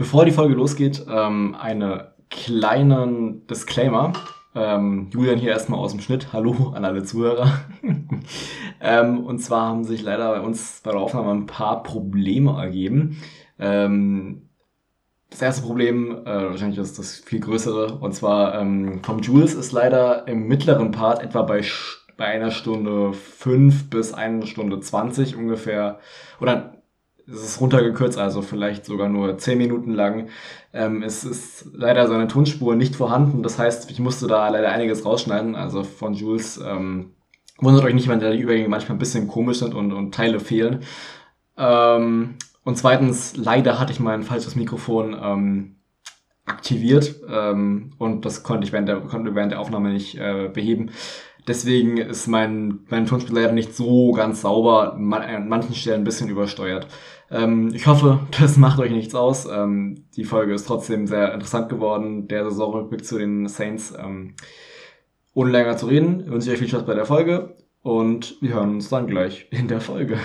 Bevor die Folge losgeht, ähm, eine kleinen Disclaimer. Ähm, Julian hier erstmal aus dem Schnitt. Hallo an alle Zuhörer. ähm, und zwar haben sich leider bei uns bei der Aufnahme ein paar Probleme ergeben. Ähm, das erste Problem, äh, wahrscheinlich ist das viel größere, und zwar ähm, vom Jules ist leider im mittleren Part etwa bei, bei einer Stunde fünf bis eine Stunde zwanzig ungefähr, oder es ist runtergekürzt, also vielleicht sogar nur zehn Minuten lang. Ähm, es ist leider seine Tonspur nicht vorhanden. Das heißt, ich musste da leider einiges rausschneiden. Also von Jules ähm, wundert euch nicht, wenn da die Übergänge manchmal ein bisschen komisch sind und, und Teile fehlen. Ähm, und zweitens, leider hatte ich mein falsches Mikrofon ähm, aktiviert ähm, und das konnte ich während der, konnte während der Aufnahme nicht äh, beheben. Deswegen ist mein, mein Tonspiel leider nicht so ganz sauber, an manchen Stellen ein bisschen übersteuert. Ähm, ich hoffe, das macht euch nichts aus. Ähm, die Folge ist trotzdem sehr interessant geworden, der Saisonrückblick zu den Saints. Ähm, ohne länger zu reden, wünsche ich euch viel Spaß bei der Folge und wir hören uns dann gleich in der Folge.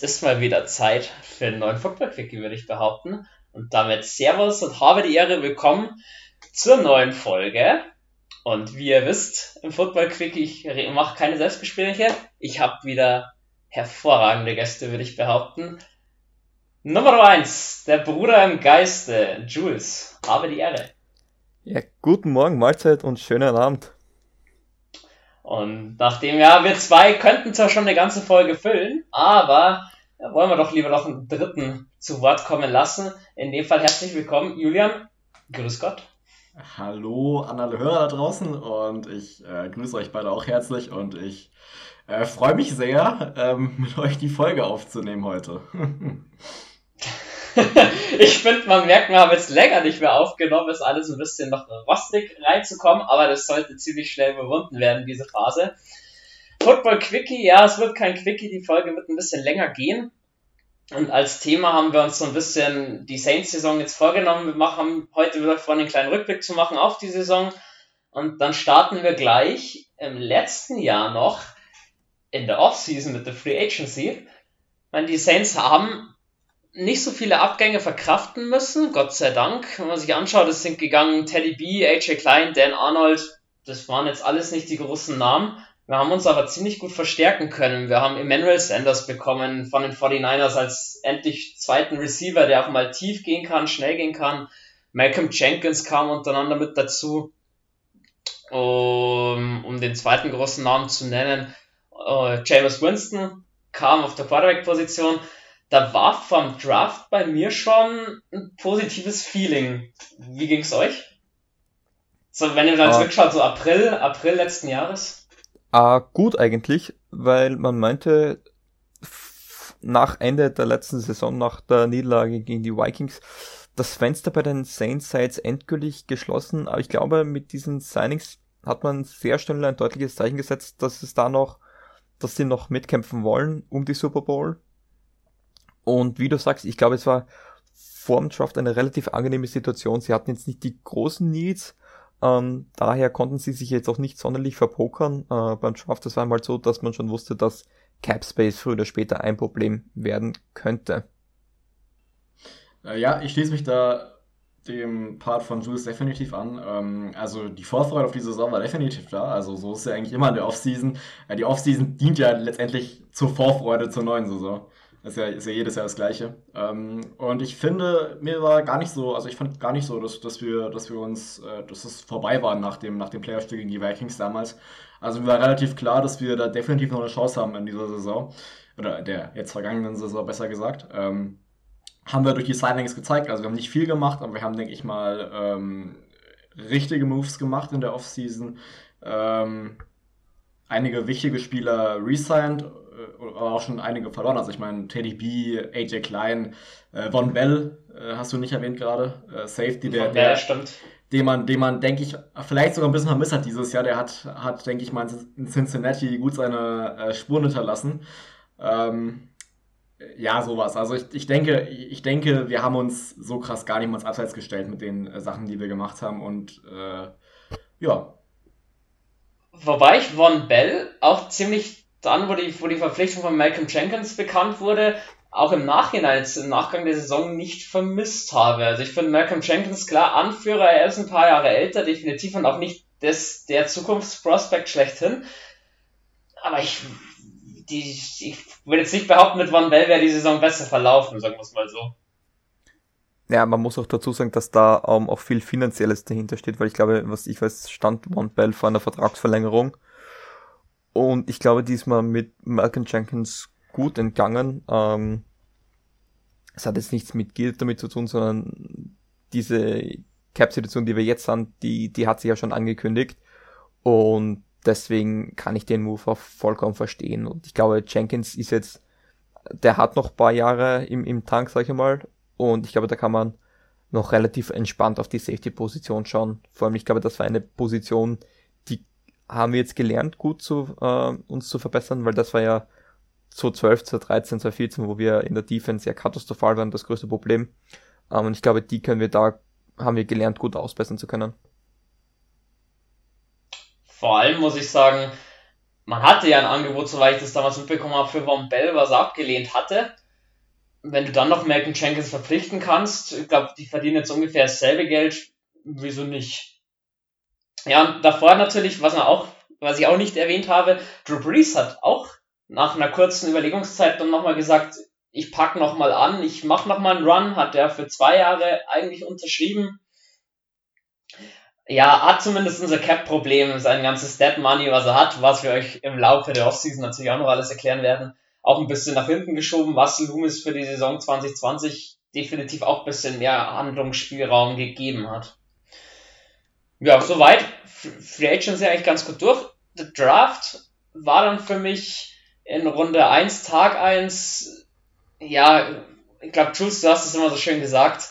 Es ist mal wieder Zeit für einen neuen Football-Quickie, würde ich behaupten. Und damit Servus und habe die Ehre, willkommen zur neuen Folge. Und wie ihr wisst, im Football-Quickie, ich mache keine Selbstgespräche. Ich habe wieder hervorragende Gäste, würde ich behaupten. Nummer eins, der Bruder im Geiste, Jules. Habe die Ehre. Ja, guten Morgen, Mahlzeit und schönen Abend. Und nachdem, ja, wir zwei könnten zwar schon eine ganze Folge füllen, aber ja, wollen wir doch lieber noch einen dritten zu Wort kommen lassen. In dem Fall herzlich willkommen, Julian. Grüß Gott. Hallo an alle Hörer da draußen und ich äh, grüße euch beide auch herzlich und ich äh, freue mich sehr, ähm, mit euch die Folge aufzunehmen heute. ich finde, man merkt, wir haben jetzt länger nicht mehr aufgenommen, ist alles ein bisschen noch rostig reinzukommen, aber das sollte ziemlich schnell überwunden werden, diese Phase. Football Quickie, ja, es wird kein Quickie, die Folge wird ein bisschen länger gehen. Und als Thema haben wir uns so ein bisschen die Saints-Saison jetzt vorgenommen. Wir machen heute wieder vor, einen kleinen Rückblick zu machen auf die Saison. Und dann starten wir gleich im letzten Jahr noch in der Offseason mit der Free Agency. Ich meine, die Saints haben nicht so viele Abgänge verkraften müssen, Gott sei Dank. Wenn man sich anschaut, es sind gegangen Teddy B, AJ Klein, Dan Arnold, das waren jetzt alles nicht die großen Namen. Wir haben uns aber ziemlich gut verstärken können. Wir haben Emmanuel Sanders bekommen von den 49ers als endlich zweiten Receiver, der auch mal tief gehen kann, schnell gehen kann. Malcolm Jenkins kam untereinander mit dazu. Um, um den zweiten großen Namen zu nennen, uh, James Winston kam auf der Quarterback-Position da war vom Draft bei mir schon ein positives Feeling. Wie ging's euch? So, wenn ihr dann ah. zurückschaut, so April, April letzten Jahres? Ah, gut eigentlich, weil man meinte, nach Ende der letzten Saison, nach der Niederlage gegen die Vikings, das Fenster bei den Saints sei jetzt endgültig geschlossen, aber ich glaube, mit diesen Signings hat man sehr schnell ein deutliches Zeichen gesetzt, dass es da noch, dass sie noch mitkämpfen wollen um die Super Bowl und wie du sagst, ich glaube, es war vor dem Draft eine relativ angenehme Situation. Sie hatten jetzt nicht die großen Needs, ähm, daher konnten sie sich jetzt auch nicht sonderlich verpokern äh, beim Draft. Das war einmal so, dass man schon wusste, dass Cap Space früher oder später ein Problem werden könnte. Äh, ja, ich schließe mich da dem Part von Jules definitiv an. Ähm, also die Vorfreude auf die Saison war definitiv da. Also so ist ja eigentlich immer in der Offseason. Äh, die Offseason dient ja letztendlich zur Vorfreude zur neuen Saison. Ist ja, ist ja jedes Jahr das Gleiche. Ähm, und ich finde, mir war gar nicht so, also ich fand gar nicht so, dass, dass wir, dass wir uns, äh, dass es vorbei war nach dem, nach dem Playoff-Spiel gegen die Vikings damals. Also mir war relativ klar, dass wir da definitiv noch eine Chance haben in dieser Saison. Oder der jetzt vergangenen Saison besser gesagt. Ähm, haben wir durch die Signings gezeigt. Also wir haben nicht viel gemacht, aber wir haben, denke ich mal, ähm, richtige Moves gemacht in der Offseason. Ähm, einige wichtige Spieler resigned äh, auch schon einige verloren. Also ich meine, Teddy B, AJ Klein, äh, Von Bell äh, hast du nicht erwähnt gerade. Äh, Safety, der, der, stimmt. den man, den man, denke ich, vielleicht sogar ein bisschen vermisst hat dieses Jahr. Der hat, hat denke ich mal, in Cincinnati gut seine äh, Spuren hinterlassen. Ähm, Ja, sowas. Also ich, ich denke, ich denke, wir haben uns so krass gar nicht mal ins Abseits gestellt mit den äh, Sachen, die wir gemacht haben. Und ja. Wobei ich Von Bell auch ziemlich dann, wo die, wo die Verpflichtung von Malcolm Jenkins bekannt wurde, auch im Nachhinein, im Nachgang der Saison nicht vermisst habe. Also ich finde Malcolm Jenkins klar Anführer, er ist ein paar Jahre älter, definitiv und auch nicht des, der Zukunftsprospekt schlechthin. Aber ich, die, ich würde jetzt nicht behaupten, mit Van Bell wäre die Saison besser verlaufen, sagen wir es mal so. Ja, man muss auch dazu sagen, dass da um, auch viel Finanzielles dahinter steht, weil ich glaube, was ich weiß, stand Van Bell vor einer Vertragsverlängerung. Und ich glaube, diesmal mit Malcolm Jenkins gut entgangen. Ähm, es hat jetzt nichts mit Geld damit zu tun, sondern diese Cap-Situation, die wir jetzt haben, die, die hat sich ja schon angekündigt. Und deswegen kann ich den Move auch vollkommen verstehen. Und ich glaube, Jenkins ist jetzt, der hat noch paar Jahre im, im Tank, sag ich mal. Und ich glaube, da kann man noch relativ entspannt auf die Safety-Position schauen. Vor allem, ich glaube, das war eine Position, haben wir jetzt gelernt, gut zu äh, uns zu verbessern, weil das war ja 2012, 2013, 2014, wo wir in der Defense ja katastrophal waren, das größte Problem. Ähm, und ich glaube, die können wir da, haben wir gelernt, gut ausbessern zu können. Vor allem muss ich sagen, man hatte ja ein Angebot, soweit ich das damals mitbekommen habe, für Von Bell, was er abgelehnt hatte. Wenn du dann noch Malcolm Jenkins verpflichten kannst, ich glaube, die verdienen jetzt ungefähr dasselbe Geld, wieso nicht? Ja, und davor natürlich, was man auch, was ich auch nicht erwähnt habe, Drew Brees hat auch nach einer kurzen Überlegungszeit dann nochmal gesagt, ich pack nochmal an, ich mach nochmal einen Run, hat er für zwei Jahre eigentlich unterschrieben. Ja, hat zumindest unser Cap-Problem, sein ganzes Stat Money, was er hat, was wir euch im Laufe der Offseason natürlich auch noch alles erklären werden, auch ein bisschen nach hinten geschoben, was Loomis für die Saison 2020 definitiv auch ein bisschen mehr Handlungsspielraum gegeben hat. Ja, soweit. Free Agents ja eigentlich ganz gut durch. Der Draft war dann für mich in Runde 1, Tag 1, ja, ich glaube, Jules, du hast es immer so schön gesagt,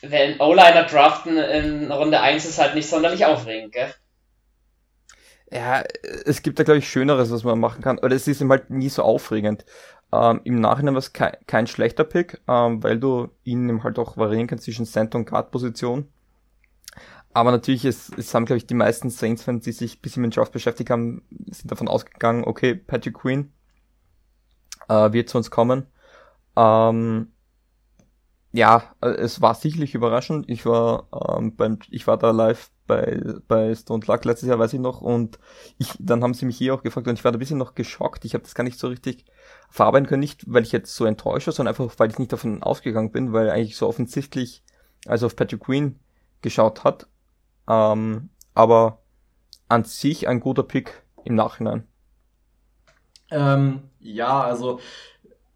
wenn O-Liner draften in Runde 1 ist halt nicht sonderlich aufregend, gell? Ja, es gibt da, glaube ich, Schöneres, was man machen kann. Oder es ist ihm halt nie so aufregend. Ähm, Im Nachhinein war es kein, kein schlechter Pick, ähm, weil du ihn halt auch variieren kannst zwischen Center und Guard-Position. Aber natürlich, es, es haben, glaube ich, die meisten Saints-Fans, die sich ein bisschen mit Draft beschäftigt haben, sind davon ausgegangen, okay, Patrick Queen äh, wird zu uns kommen. Ähm, ja, äh, es war sicherlich überraschend. Ich war ähm, beim, ich war da live bei bei Stone Luck letztes Jahr, weiß ich noch, und ich, dann haben sie mich hier auch gefragt und ich war da ein bisschen noch geschockt. Ich habe das gar nicht so richtig verarbeiten können, nicht weil ich jetzt so enttäuscht war, sondern einfach weil ich nicht davon ausgegangen bin, weil eigentlich so offensichtlich also auf Patrick Queen geschaut hat ähm, aber an sich ein guter Pick im Nachhinein. Ähm, ja, also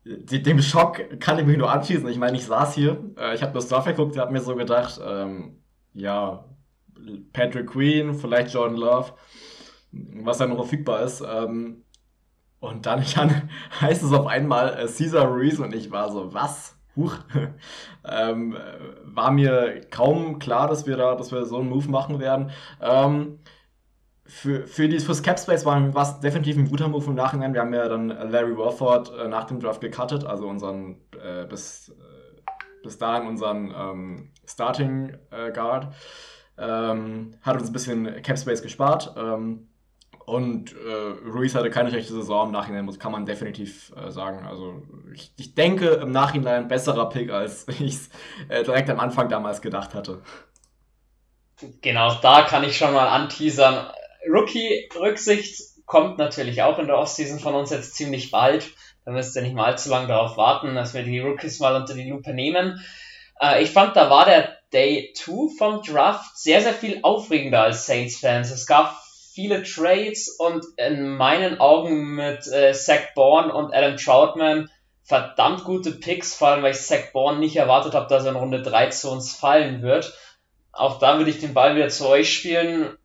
dem Schock kann ich mich nur anschließen. Ich meine, ich saß hier, äh, ich habe das Draft geguckt, habe mir so gedacht, ähm, ja, Patrick Queen, vielleicht Jordan Love, was da noch verfügbar ist. Ähm, und dann, dann heißt es auf einmal äh, Caesar Ruiz und ich war so, was? Huch, ähm, war mir kaum klar, dass wir da, dass wir so einen Move machen werden. Ähm, für, für die, fürs Capspace war es definitiv ein guter Move im Nachhinein. Wir haben ja dann Larry Warford äh, nach dem Draft gecuttet, also unseren äh, bis, äh, bis dahin unseren ähm, Starting äh, Guard. Ähm, hat uns ein bisschen Capspace gespart. Ähm, und äh, Ruiz hatte keine schlechte Saison im Nachhinein, kann man definitiv äh, sagen. Also ich, ich, denke im Nachhinein besserer Pick, als ich es äh, direkt am Anfang damals gedacht hatte. Genau, da kann ich schon mal anteasern. Rookie-Rücksicht kommt natürlich auch in der Offseason von uns jetzt ziemlich bald. Da müsst ihr nicht mal allzu lange darauf warten, dass wir die Rookies mal unter die Lupe nehmen. Äh, ich fand, da war der Day 2 vom Draft sehr, sehr viel aufregender als Saints-Fans. Es gab viele Trades und in meinen Augen mit äh, Zach Bourne und Adam Troutman verdammt gute Picks, vor allem weil ich Zach Bourne nicht erwartet habe, dass er in Runde 3 zu uns fallen wird. Auch da würde ich den Ball wieder zu euch spielen.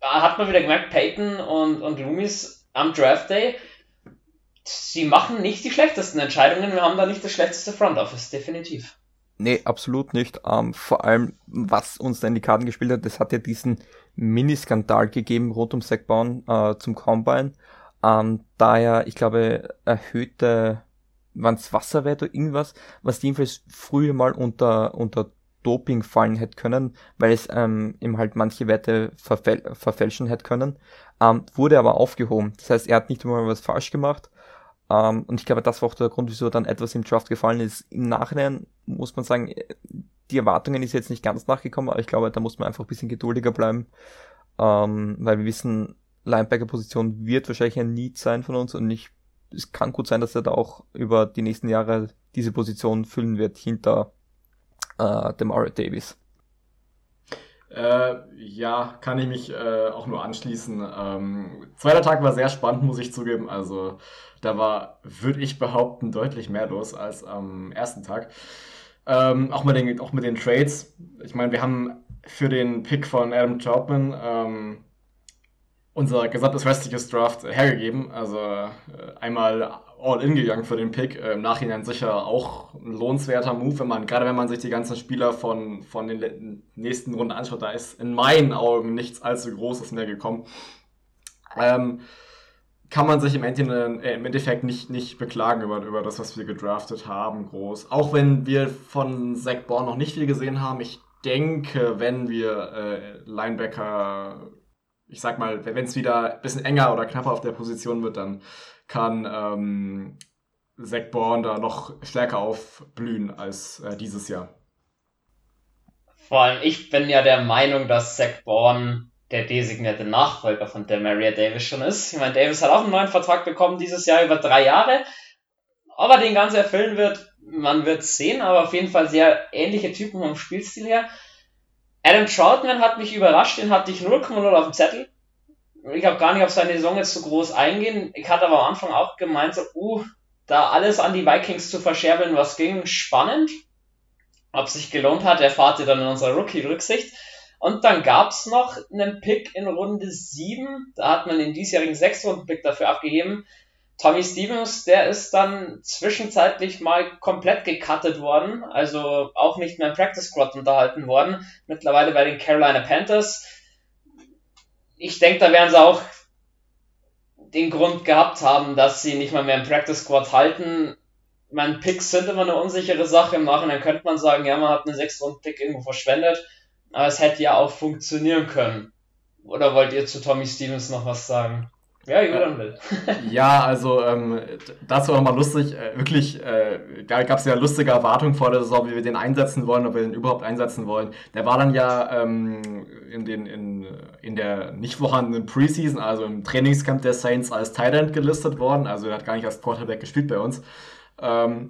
Hat man wieder gemerkt, Peyton und, und Loomis am Draft Day, sie machen nicht die schlechtesten Entscheidungen. Wir haben da nicht das schlechteste Front Office, definitiv. Nee, absolut nicht. Ähm, vor allem, was uns da in die Karten gespielt hat, das hat ja diesen Mini-Skandal gegeben rund um Sackbauen äh, zum Combine. Ähm, da ja, ich glaube, erhöhte wann's Wasserwert oder irgendwas, was jedenfalls früher mal unter, unter Doping fallen hätte können, weil es ähm, ihm halt manche Werte verfäl verfälschen hätte können, ähm, wurde aber aufgehoben. Das heißt, er hat nicht einmal was falsch gemacht. Ähm, und ich glaube, das war auch der Grund, wieso dann etwas im Draft gefallen ist. Im Nachhinein muss man sagen, die Erwartungen ist jetzt nicht ganz nachgekommen, aber ich glaube, da muss man einfach ein bisschen geduldiger bleiben, ähm, weil wir wissen, Linebacker-Position wird wahrscheinlich ein Need sein von uns und ich, es kann gut sein, dass er da auch über die nächsten Jahre diese Position füllen wird hinter äh, dem Art Davis. Äh, ja, kann ich mich äh, auch nur anschließen. Ähm, zweiter Tag war sehr spannend, muss ich zugeben. Also da war, würde ich behaupten, deutlich mehr los als am ersten Tag. Ähm, auch, mit den, auch mit den Trades. Ich meine, wir haben für den Pick von Adam Troutman ähm, unser gesamtes restliches Draft hergegeben. Also äh, einmal all in gegangen für den Pick. Äh, Im Nachhinein sicher auch ein lohnenswerter Move, wenn man, gerade wenn man sich die ganzen Spieler von, von den nächsten Runden anschaut, da ist in meinen Augen nichts allzu Großes mehr gekommen. Ähm, kann man sich im Endeffekt, äh, im Endeffekt nicht, nicht beklagen über, über das, was wir gedraftet haben, groß. Auch wenn wir von Zach Bourne noch nicht viel gesehen haben. Ich denke, wenn wir äh, Linebacker, ich sag mal, wenn es wieder ein bisschen enger oder knapper auf der Position wird, dann kann ähm, Zach Bourne da noch stärker aufblühen als äh, dieses Jahr. Vor allem, ich bin ja der Meinung, dass Zach Bourne der designierte Nachfolger von Demaria Davis schon ist. Ich meine, Davis hat auch einen neuen Vertrag bekommen dieses Jahr über drei Jahre. Ob er den ganz erfüllen wird, man wird sehen, aber auf jeden Fall sehr ähnliche Typen vom Spielstil her. Adam Troutman hat mich überrascht, den hatte ich 0,0 auf dem Zettel. Ich habe gar nicht auf seine Saison jetzt so groß eingehen. Ich hatte aber am Anfang auch gemeint, so, uh, da alles an die Vikings zu verscherbeln, was ging, spannend. Ob sich gelohnt hat, erfahrt ihr dann in unserer Rookie-Rücksicht. Und dann gab's noch einen Pick in Runde 7. Da hat man den diesjährigen Sechstrunden-Pick dafür abgegeben. Tommy Stevens, der ist dann zwischenzeitlich mal komplett gecuttet worden, also auch nicht mehr im Practice Squad unterhalten worden. Mittlerweile bei den Carolina Panthers. Ich denke, da werden sie auch den Grund gehabt haben, dass sie nicht mal mehr im Practice Squad halten. Mein Picks sind immer eine unsichere Sache. Im Nachhinein könnte man sagen, ja, man hat einen Sechstrunden-Pick irgendwo verschwendet. Aber es hätte ja auch funktionieren können. Oder wollt ihr zu Tommy Stevens noch was sagen? Ja, Julian will. ja, also ähm, das war nochmal lustig. Äh, wirklich, äh, da gab es ja lustige Erwartungen vor der Saison, wie wir den einsetzen wollen, ob wir den überhaupt einsetzen wollen. Der war dann ja ähm, in, den, in, in der nicht vorhandenen Preseason, also im Trainingscamp der Saints als Tight gelistet worden. Also er hat gar nicht als Quarterback gespielt bei uns. Ähm,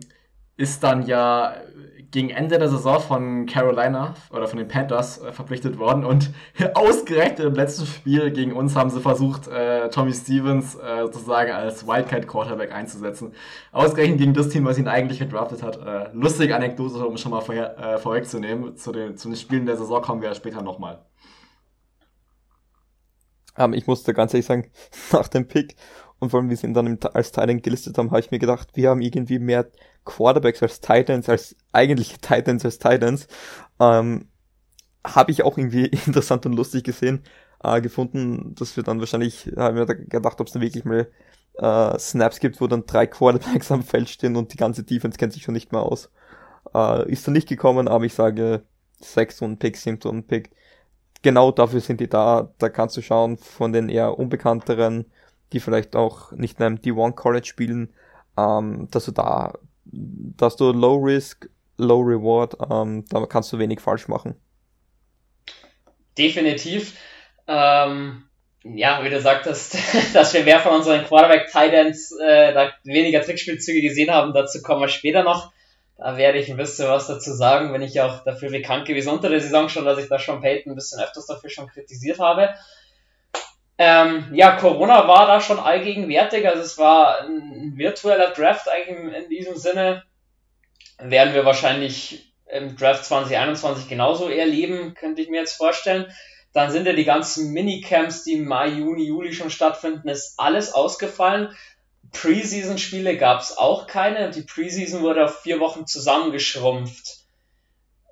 ist dann ja gegen Ende der Saison von Carolina oder von den Panthers äh, verpflichtet worden und ausgerechnet im letzten Spiel gegen uns haben sie versucht, äh, Tommy Stevens äh, sozusagen als Wildcat Quarterback einzusetzen. Ausgerechnet gegen das Team, was ihn eigentlich gedraftet hat. Äh, lustige Anekdote, um schon mal vorher, äh, vorwegzunehmen. Zu den, zu den Spielen der Saison kommen wir später nochmal. Ähm, ich musste ganz ehrlich sagen, nach dem Pick und vor allem, wie sie ihn dann als Titan gelistet haben, habe ich mir gedacht, wir haben irgendwie mehr Quarterbacks als Titans, als eigentliche Titans als Titans. Ähm, habe ich auch irgendwie interessant und lustig gesehen, äh, gefunden, dass wir dann wahrscheinlich, haben wir da gedacht, ob es dann wirklich mal äh, Snaps gibt, wo dann drei Quarterbacks am Feld stehen und die ganze Defense kennt sich schon nicht mehr aus. Äh, ist dann nicht gekommen, aber ich sage, sechs und Pick, siebter und Pick. Genau dafür sind die da. Da kannst du schauen von den eher unbekannteren die vielleicht auch nicht in einem D1 College spielen, ähm, dass du da, dass du Low Risk, Low Reward, ähm, da kannst du wenig falsch machen. Definitiv. Ähm, ja, wie du sagtest, dass wir mehr von unseren Quarterback Titans äh, da weniger Trickspielzüge gesehen haben, dazu kommen wir später noch. Da werde ich ein bisschen was dazu sagen, wenn ich auch dafür bekannt gewesen unter der Saison schon, dass ich da schon Peyton ein bisschen öfters dafür schon kritisiert habe. Ähm, ja, Corona war da schon allgegenwärtig, also es war ein virtueller Draft eigentlich in diesem Sinne. Werden wir wahrscheinlich im Draft 2021 genauso erleben, könnte ich mir jetzt vorstellen. Dann sind ja die ganzen Minicamps, die im Mai, Juni, Juli schon stattfinden, ist alles ausgefallen. Preseason-Spiele gab es auch keine. Die Preseason wurde auf vier Wochen zusammengeschrumpft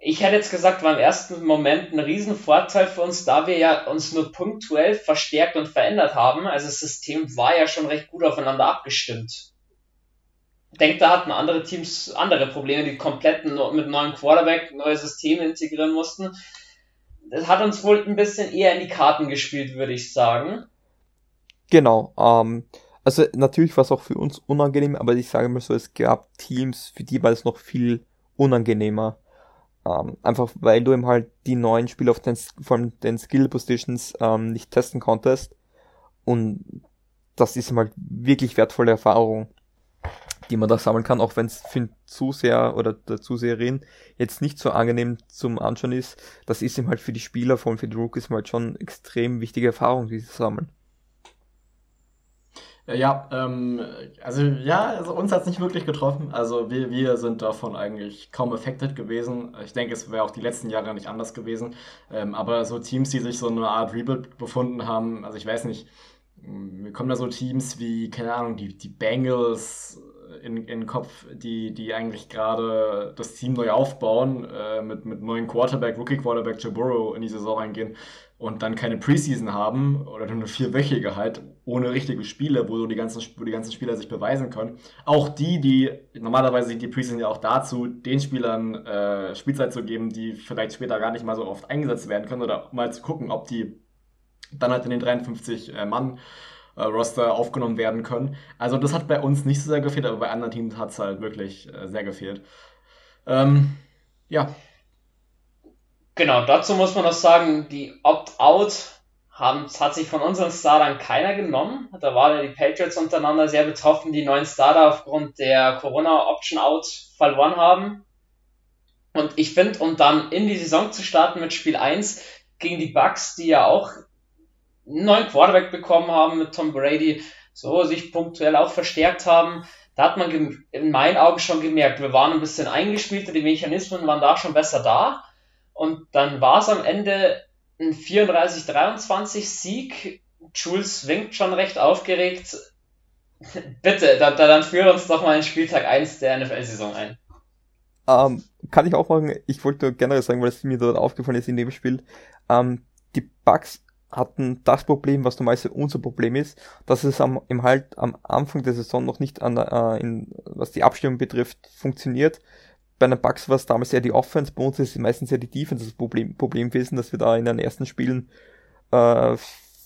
ich hätte jetzt gesagt, war im ersten Moment ein Riesenvorteil für uns, da wir ja uns nur punktuell verstärkt und verändert haben. Also das System war ja schon recht gut aufeinander abgestimmt. denke, da hatten andere Teams andere Probleme, die komplett mit neuen Quarterback neue Systeme integrieren mussten. Das hat uns wohl ein bisschen eher in die Karten gespielt, würde ich sagen. Genau. Ähm, also natürlich war es auch für uns unangenehm, aber ich sage mal so, es gab Teams, für die war es noch viel unangenehmer. Ähm, einfach weil du eben halt die neuen Spieler auf den, von den Skill Positions ähm, nicht testen konntest. Und das ist halt wirklich wertvolle Erfahrung, die man da sammeln kann, auch wenn es für den Zuseher oder der Zuseherin jetzt nicht so angenehm zum Anschauen ist. Das ist ihm halt für die Spieler, vor allem für die Rookies, halt schon extrem wichtige Erfahrung, die sie sammeln. Ja, ähm, also ja, also uns hat es nicht wirklich getroffen. Also wir, wir sind davon eigentlich kaum affected gewesen. Ich denke, es wäre auch die letzten Jahre nicht anders gewesen. Ähm, aber so Teams, die sich so eine Art Rebuild befunden haben, also ich weiß nicht, mir kommen da so Teams wie, keine Ahnung, die, die Bengals in, in den Kopf, die, die eigentlich gerade das Team neu aufbauen, äh, mit, mit neuen Quarterback, Rookie-Quarterback Joe in die Saison reingehen und dann keine Preseason haben oder nur eine vierwöchige halt, ohne richtige Spiele, wo, die ganzen, wo die ganzen Spieler sich beweisen können. Auch die, die, normalerweise sind die Preseason ja auch dazu, den Spielern äh, Spielzeit zu geben, die vielleicht später gar nicht mal so oft eingesetzt werden können oder mal zu gucken, ob die dann halt in den 53 äh, Mann äh, Roster aufgenommen werden können. Also das hat bei uns nicht so sehr gefehlt, aber bei anderen Teams hat es halt wirklich äh, sehr gefehlt. Ähm, ja, Genau, dazu muss man noch sagen, die Opt-out hat sich von unseren Startern keiner genommen. Da waren ja die Patriots untereinander sehr betroffen, die neuen Starter aufgrund der Corona-Option-Out verloren haben. Und ich finde, um dann in die Saison zu starten mit Spiel 1 gegen die Bucks, die ja auch einen neuen Quarterback bekommen haben mit Tom Brady, so sich punktuell auch verstärkt haben, da hat man in meinen Augen schon gemerkt, wir waren ein bisschen eingespielt, die Mechanismen waren da schon besser da. Und dann war es am Ende ein 34-23 Sieg. Jules winkt schon recht aufgeregt. Bitte, da, da, dann führe uns doch mal in Spieltag 1 der NFL-Saison ein. Ähm, kann ich auch machen. Ich wollte generell sagen, weil es mir dort aufgefallen ist in dem Spiel. Ähm, die Bugs hatten das Problem, was normalerweise unser Problem ist, dass es am, im halt am Anfang der Saison noch nicht an, äh, in, was die Abstimmung betrifft, funktioniert bei den Bucks war es damals eher die Offense, bei uns ist es meistens ja die Defense das Problem, Problem gewesen, dass wir da in den ersten Spielen äh,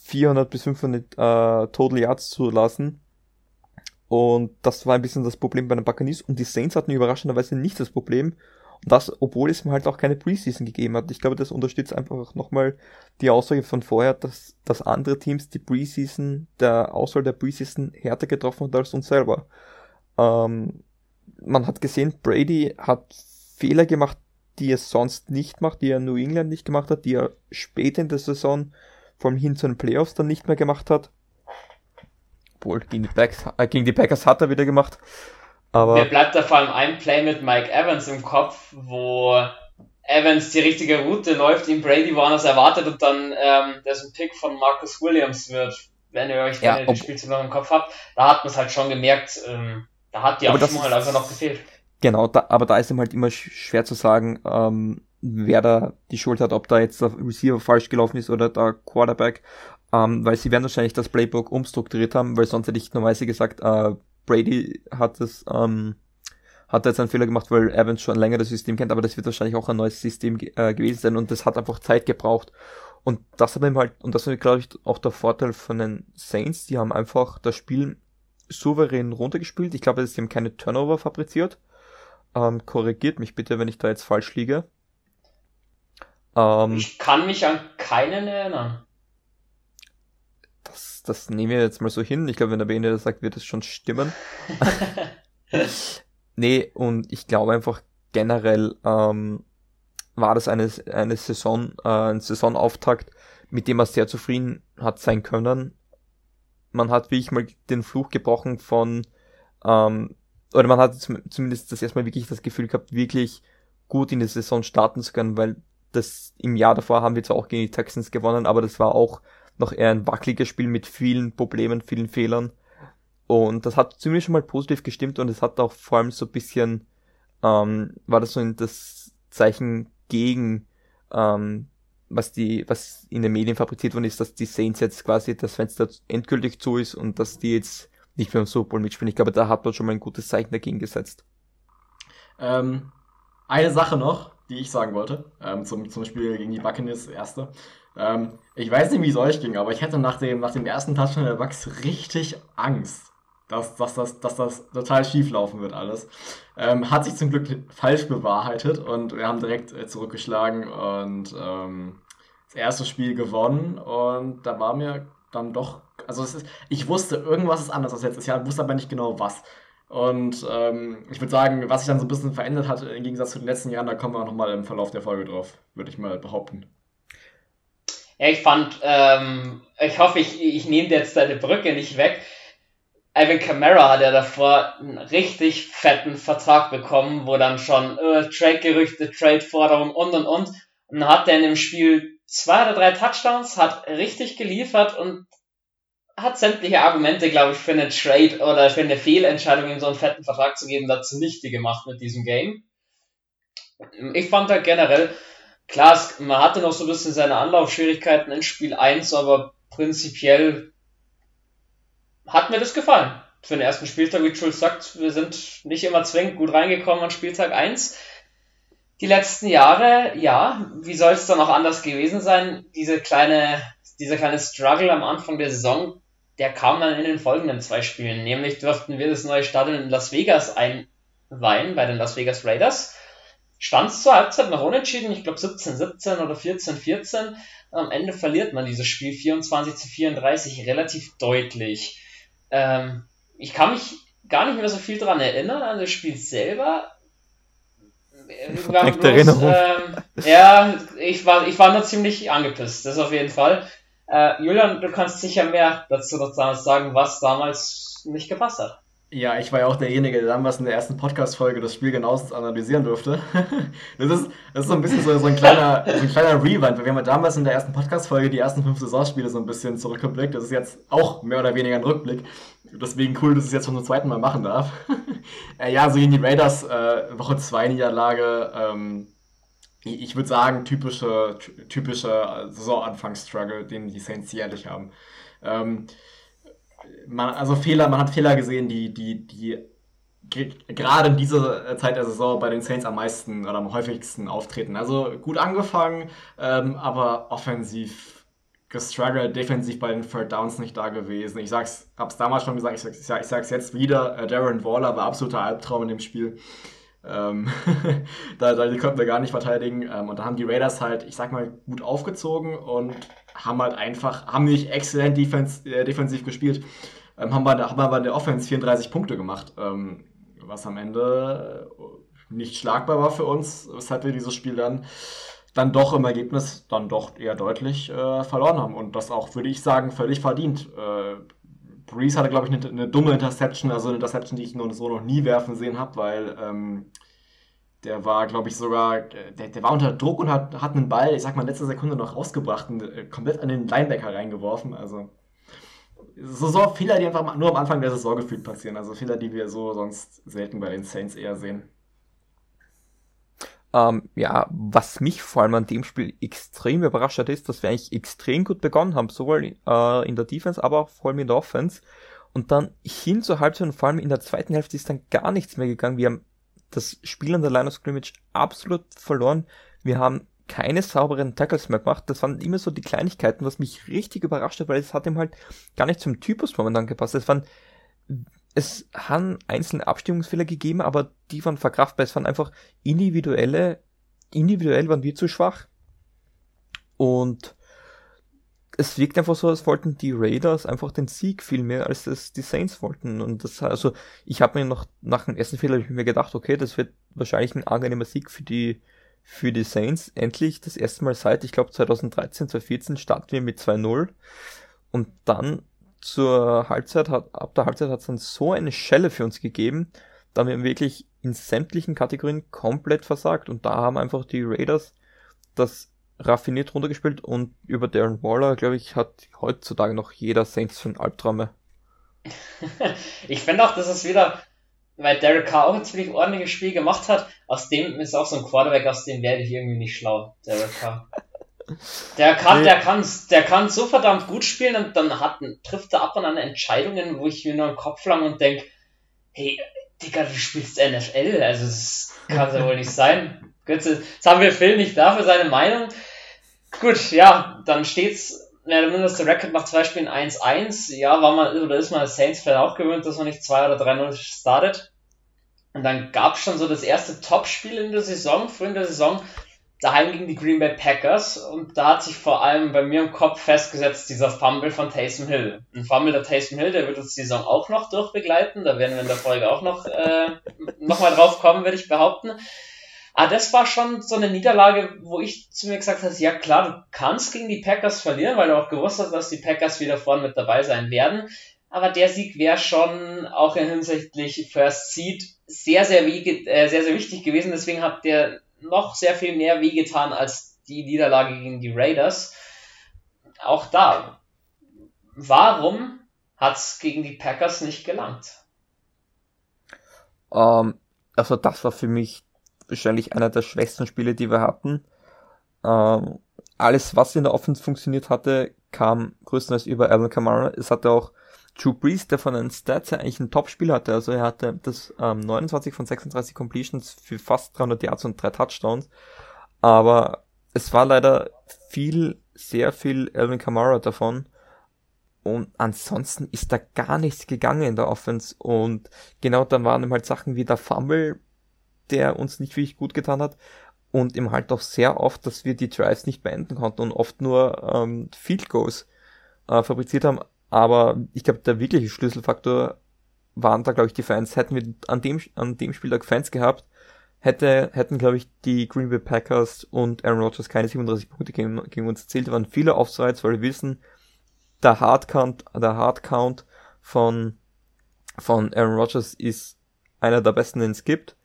400 bis 500 äh, Total Yards zulassen. Und das war ein bisschen das Problem bei den Buccaneers. Und die Saints hatten überraschenderweise nicht das Problem. Und das, obwohl es halt auch keine Preseason gegeben hat. Ich glaube, das unterstützt einfach nochmal die Aussage von vorher, dass, dass andere Teams die Preseason, der Auswahl der Preseason härter getroffen hat als uns selber. Ähm, man hat gesehen, Brady hat Fehler gemacht, die er sonst nicht macht, die er in New England nicht gemacht hat, die er später in der Saison, vor allem hin zu den Playoffs, dann nicht mehr gemacht hat. Obwohl, gegen die, Packers, äh, gegen die Packers hat er wieder gemacht. Aber Mir bleibt da vor allem ein Play mit Mike Evans im Kopf, wo Evans die richtige Route läuft, ihm Brady woanders erwartet und dann ähm, der so ein Pick von Marcus Williams wird, wenn ihr euch ja, wenn ihr das Spiel noch im Kopf habt. Da hat man es halt schon gemerkt, ähm, da hat die Abstimmung halt einfach noch gefehlt. Genau, da, aber da ist ihm halt immer schwer zu sagen, ähm, wer da die Schuld hat, ob da jetzt der Receiver falsch gelaufen ist oder der Quarterback, ähm, weil sie werden wahrscheinlich das Playbook umstrukturiert haben, weil sonst hätte ich normalerweise gesagt, äh, Brady hat das, ähm, hat jetzt einen Fehler gemacht, weil Evans schon länger das System kennt, aber das wird wahrscheinlich auch ein neues System äh, gewesen sein und das hat einfach Zeit gebraucht. Und das hat ihm halt, und das ist, glaube ich, auch der Vorteil von den Saints, die haben einfach das Spiel souverän runtergespielt. Ich glaube, sie haben keine Turnover fabriziert. Ähm, korrigiert mich bitte, wenn ich da jetzt falsch liege. Ähm, ich kann mich an keinen erinnern. Das, das nehmen wir jetzt mal so hin. Ich glaube, wenn der Bene das sagt, wird es schon stimmen. nee, und ich glaube einfach generell ähm, war das eine, eine Saison, äh, ein Saisonauftakt, mit dem er sehr zufrieden hat sein können man hat wirklich mal den Fluch gebrochen von, ähm, oder man hat zumindest das erstmal wirklich das Gefühl gehabt, wirklich gut in die Saison starten zu können, weil das im Jahr davor haben wir zwar auch gegen die Texans gewonnen, aber das war auch noch eher ein wackeliges Spiel mit vielen Problemen, vielen Fehlern. Und das hat ziemlich schon mal positiv gestimmt und es hat auch vor allem so ein bisschen, ähm, war das so das Zeichen gegen ähm, was die, was in den Medien fabriziert worden ist, dass die Saints jetzt quasi das Fenster endgültig zu ist und dass die jetzt nicht mehr im Super Bowl mitspielen. Ich glaube, da hat man schon mal ein gutes Zeichen dagegen gesetzt. Ähm, eine Sache noch, die ich sagen wollte, ähm, zum, zum Spiel gegen die Buccaneers, erste. Ähm, ich weiß nicht, wie es euch ging, aber ich hätte nach dem, nach dem ersten Touchdown der Bucks richtig Angst, dass, dass, dass, dass das total schief laufen wird alles. Ähm, hat sich zum Glück falsch bewahrheitet und wir haben direkt äh, zurückgeschlagen und ähm, das erste Spiel gewonnen und da war mir dann doch, also ist, ich wusste, irgendwas ist anders als letztes Jahr, wusste aber nicht genau was. Und ähm, ich würde sagen, was sich dann so ein bisschen verändert hat im Gegensatz zu den letzten Jahren, da kommen wir nochmal im Verlauf der Folge drauf, würde ich mal behaupten. Ja, ich fand, ähm, ich hoffe, ich, ich nehme jetzt deine Brücke nicht weg. Ivan Kamara hat ja davor einen richtig fetten Vertrag bekommen, wo dann schon äh, Trade-Gerüchte, Trade-Forderungen und und und. Und hat er in dem Spiel zwei oder drei Touchdowns, hat richtig geliefert und hat sämtliche Argumente, glaube ich, für eine Trade oder für eine Fehlentscheidung, ihm so einen fetten Vertrag zu geben, dazu nichte gemacht mit diesem Game. Ich fand halt generell, klar, man hatte noch so ein bisschen seine Anlaufschwierigkeiten in Spiel 1, aber prinzipiell hat mir das gefallen. Für den ersten Spieltag, wie Schulz sagt, wir sind nicht immer zwingend gut reingekommen an Spieltag 1. Die letzten Jahre, ja, wie soll es dann auch anders gewesen sein? Diese kleine, dieser kleine Struggle am Anfang der Saison, der kam dann in den folgenden zwei Spielen. Nämlich durften wir das neue Stadion in Las Vegas einweihen, bei den Las Vegas Raiders. Stand es zur Halbzeit noch unentschieden, ich glaube 17-17 oder 14-14. Am Ende verliert man dieses Spiel 24 zu 34 relativ deutlich. Ähm, ich kann mich gar nicht mehr so viel daran erinnern, an das Spiel selber. Bloß, ähm, ja, ich war, ich war nur ziemlich angepisst, das auf jeden Fall. Äh, Julian, du kannst sicher mehr dazu noch sagen, was damals nicht gepasst hat. Ja, ich war ja auch derjenige, der damals in der ersten Podcast-Folge das Spiel genauestens analysieren durfte. das, ist, das ist so ein bisschen so, so, ein, kleiner, so ein kleiner Rewind, weil wir haben ja damals in der ersten Podcast-Folge die ersten fünf Saisonspiele so ein bisschen zurückgeblickt. Das ist jetzt auch mehr oder weniger ein Rückblick. Deswegen cool, dass ich es jetzt schon zum zweiten Mal machen darf. äh, ja, so gegen die Raiders, äh, Woche 2 Niederlage, ähm, ich würde sagen, typische, typische Saisonanfangsstruggle, den die Saints jährlich haben. Ähm, man, also Fehler, man hat Fehler gesehen, die, die, die gerade in dieser Zeit der Saison bei den Saints am meisten oder am häufigsten auftreten. Also gut angefangen, ähm, aber offensiv gestruggelt, defensiv bei den Third Downs nicht da gewesen. Ich sag's, hab's damals schon gesagt, ich, sag's, ich sag's jetzt wieder, äh, Darren Waller war absoluter Albtraum in dem Spiel. Ähm, da, da, die konnten wir gar nicht verteidigen. Ähm, und da haben die Raiders halt, ich sag mal, gut aufgezogen und haben halt einfach, haben nicht exzellent defens äh, defensiv gespielt, ähm, haben, bei, haben aber in der Offense 34 Punkte gemacht, ähm, was am Ende nicht schlagbar war für uns, weshalb wir dieses Spiel dann dann doch im Ergebnis dann doch eher deutlich äh, verloren haben. Und das auch, würde ich sagen, völlig verdient. Äh, Breeze hatte, glaube ich, eine, eine, dumme Interception, also eine Interception, die ich noch, so noch nie werfen sehen habe, weil ähm, der war, glaube ich, sogar, der, der war unter Druck und hat, hat einen Ball, ich sag mal, letzte Sekunde noch rausgebracht und äh, komplett an den Linebacker reingeworfen. Also so, so Fehler, die einfach nur am Anfang der Saison gefühlt passieren. Also Fehler, die wir so sonst selten bei den Saints eher sehen. Ähm, ja, was mich vor allem an dem Spiel extrem überrascht hat, ist, dass wir eigentlich extrem gut begonnen haben, sowohl äh, in der Defense, aber auch vor allem in der Offense. Und dann hin zur Halbzeit und vor allem in der zweiten Hälfte ist dann gar nichts mehr gegangen. Wir haben das Spiel an der Line of Scrimmage absolut verloren. Wir haben keine sauberen Tackles mehr gemacht. Das waren immer so die Kleinigkeiten, was mich richtig überrascht hat, weil es hat ihm halt gar nicht zum Typus momentan gepasst. Es waren es haben einzelne Abstimmungsfehler gegeben, aber die waren verkraftbar. Es waren einfach individuelle, individuell waren wir zu schwach. Und es wirkt einfach so, als wollten die Raiders einfach den Sieg viel mehr, als es die Saints wollten. Und das, also, ich habe mir noch nach dem ersten Fehler ich mir gedacht, okay, das wird wahrscheinlich ein angenehmer Sieg für die, für die Saints. Endlich das erste Mal seit, ich glaube, 2013, 2014 starten wir mit 2-0. Und dann zur Halbzeit hat, ab der Halbzeit hat es dann so eine Schelle für uns gegeben, da wir wirklich in sämtlichen Kategorien komplett versagt und da haben einfach die Raiders das raffiniert runtergespielt und über Darren Waller, glaube ich, hat heutzutage noch jeder Saints von Albträume. ich finde auch, dass es wieder, weil Derek Carr auch ein ziemlich ordentliches Spiel gemacht hat, aus dem ist auch so ein Quarterback, aus dem werde ich irgendwie nicht schlau, Derek Carr. Der kann, der kann, der kann so verdammt gut spielen und dann hat, trifft er ab und an Entscheidungen, wo ich mir nur den Kopf lang und denke, hey, Digga, du spielst NFL, also das kann ja wohl nicht sein. Jetzt haben wir Phil nicht da für seine Meinung. Gut, ja, dann steht's, zumindest der Record nach zwei Spielen 1-1. Ja, war man, oder ist man als Saints-Fan auch gewöhnt, dass man nicht 2 oder 3-0 startet. Und dann gab's schon so das erste Topspiel in der Saison, früh in der Saison, daheim gegen die Green Bay Packers und da hat sich vor allem bei mir im Kopf festgesetzt dieser Fumble von Taysom Hill. Ein Fumble der Taysom Hill, der wird uns die Saison auch noch durchbegleiten, da werden wir in der Folge auch noch, äh, noch mal drauf kommen, würde ich behaupten. Aber das war schon so eine Niederlage, wo ich zu mir gesagt habe, ja klar, du kannst gegen die Packers verlieren, weil du auch gewusst hast, dass die Packers wieder vorne mit dabei sein werden. Aber der Sieg wäre schon auch in hinsichtlich First Seed sehr, sehr, äh, sehr, sehr wichtig gewesen. Deswegen hat der noch sehr viel mehr wehgetan als die Niederlage gegen die Raiders. Auch da, warum hat es gegen die Packers nicht gelangt? Ähm, also das war für mich wahrscheinlich einer der schwächsten Spiele, die wir hatten. Ähm, alles, was in der Offense funktioniert hatte, kam größtenteils über Alan Kamara. Es hatte auch Drew Brees, der von den Stats her eigentlich ein Top-Spiel hatte. Also er hatte das ähm, 29 von 36 Completions für fast 300 Yards und drei Touchdowns. Aber es war leider viel, sehr viel Alvin Kamara davon. Und ansonsten ist da gar nichts gegangen in der Offense. Und genau dann waren eben halt Sachen wie der Fumble, der uns nicht wirklich gut getan hat. Und eben halt auch sehr oft, dass wir die Drives nicht beenden konnten und oft nur ähm, Field Goals äh, fabriziert haben. Aber ich glaube, der wirkliche Schlüsselfaktor waren da, glaube ich, die Fans. Hätten wir an dem, an dem Spieltag Fans gehabt, hätte, hätten, glaube ich, die Green Bay Packers und Aaron Rodgers keine 37 Punkte gegen, gegen uns erzielt. Da waren viele Offsides, weil wir wissen, der Hardcount, der Hardcount von, von Aaron Rodgers ist einer der besten, den es gibt.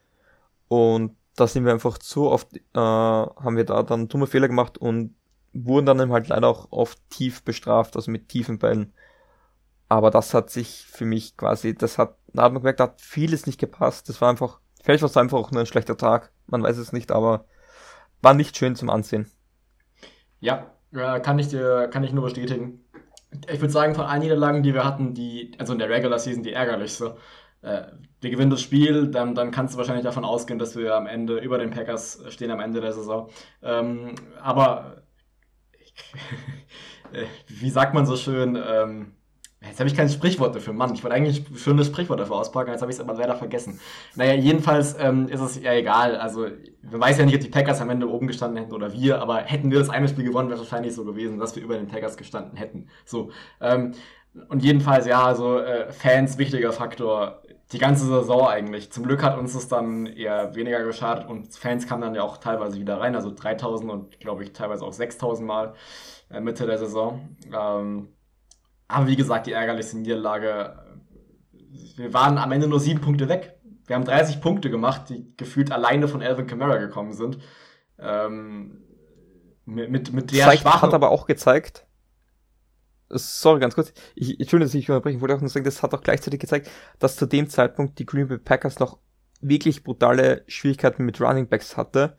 Und da sind wir einfach zu oft, äh, haben wir da dann dumme Fehler gemacht und wurden dann eben halt leider auch oft tief bestraft, also mit tiefen Bällen. Aber das hat sich für mich quasi, das hat, da hat man gemerkt, da hat vieles nicht gepasst. Das war einfach, vielleicht war es einfach auch nur ein schlechter Tag. Man weiß es nicht, aber war nicht schön zum Ansehen. Ja, kann ich dir, kann ich nur bestätigen. Ich würde sagen, von allen Niederlagen, die wir hatten, die, also in der Regular Season, die ärgerlichste. Äh, wir gewinnen das Spiel, dann, dann kannst du wahrscheinlich davon ausgehen, dass wir am Ende über den Packers stehen am Ende der Saison. Ähm, aber wie sagt man so schön, ähm, Jetzt habe ich kein Sprichwort dafür, Mann. Ich wollte eigentlich ein schönes Sprichwort dafür auspacken, jetzt habe ich es aber leider vergessen. Naja, jedenfalls ähm, ist es ja egal. Also, man weiß ja nicht, ob die Packers am Ende oben gestanden hätten oder wir, aber hätten wir das eine Spiel gewonnen, wäre es wahrscheinlich so gewesen, dass wir über den Packers gestanden hätten. So. Ähm, und jedenfalls, ja, also äh, Fans, wichtiger Faktor. Die ganze Saison eigentlich. Zum Glück hat uns das dann eher weniger geschadet und Fans kamen dann ja auch teilweise wieder rein, also 3000 und glaube ich teilweise auch 6000 Mal äh, Mitte der Saison. Ähm, aber wie gesagt, die ärgerlichste Niederlage. Wir waren am Ende nur sieben Punkte weg. Wir haben 30 Punkte gemacht, die gefühlt alleine von Alvin Kamara gekommen sind. Ähm, mit, mit, der Zeigt, hat aber auch gezeigt, sorry, ganz kurz, ich, Entschuldigung, dass ich unterbrechen wollte auch nur sagen, das hat auch gleichzeitig gezeigt, dass zu dem Zeitpunkt die Green Bay Packers noch wirklich brutale Schwierigkeiten mit Running Backs hatte,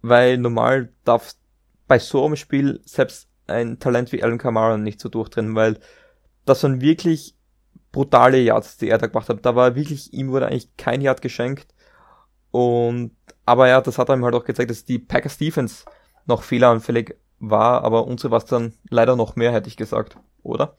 weil normal darf bei so einem Spiel selbst ein Talent wie Alan Kamara nicht so durchdrehen, weil das waren wirklich brutale Yards, die er da gemacht hat. Da war wirklich, ihm wurde eigentlich kein Yard geschenkt. Und, aber ja, das hat einem halt auch gezeigt, dass die Packers Defense noch fehleranfällig war, aber unsere war es dann leider noch mehr, hätte ich gesagt, oder?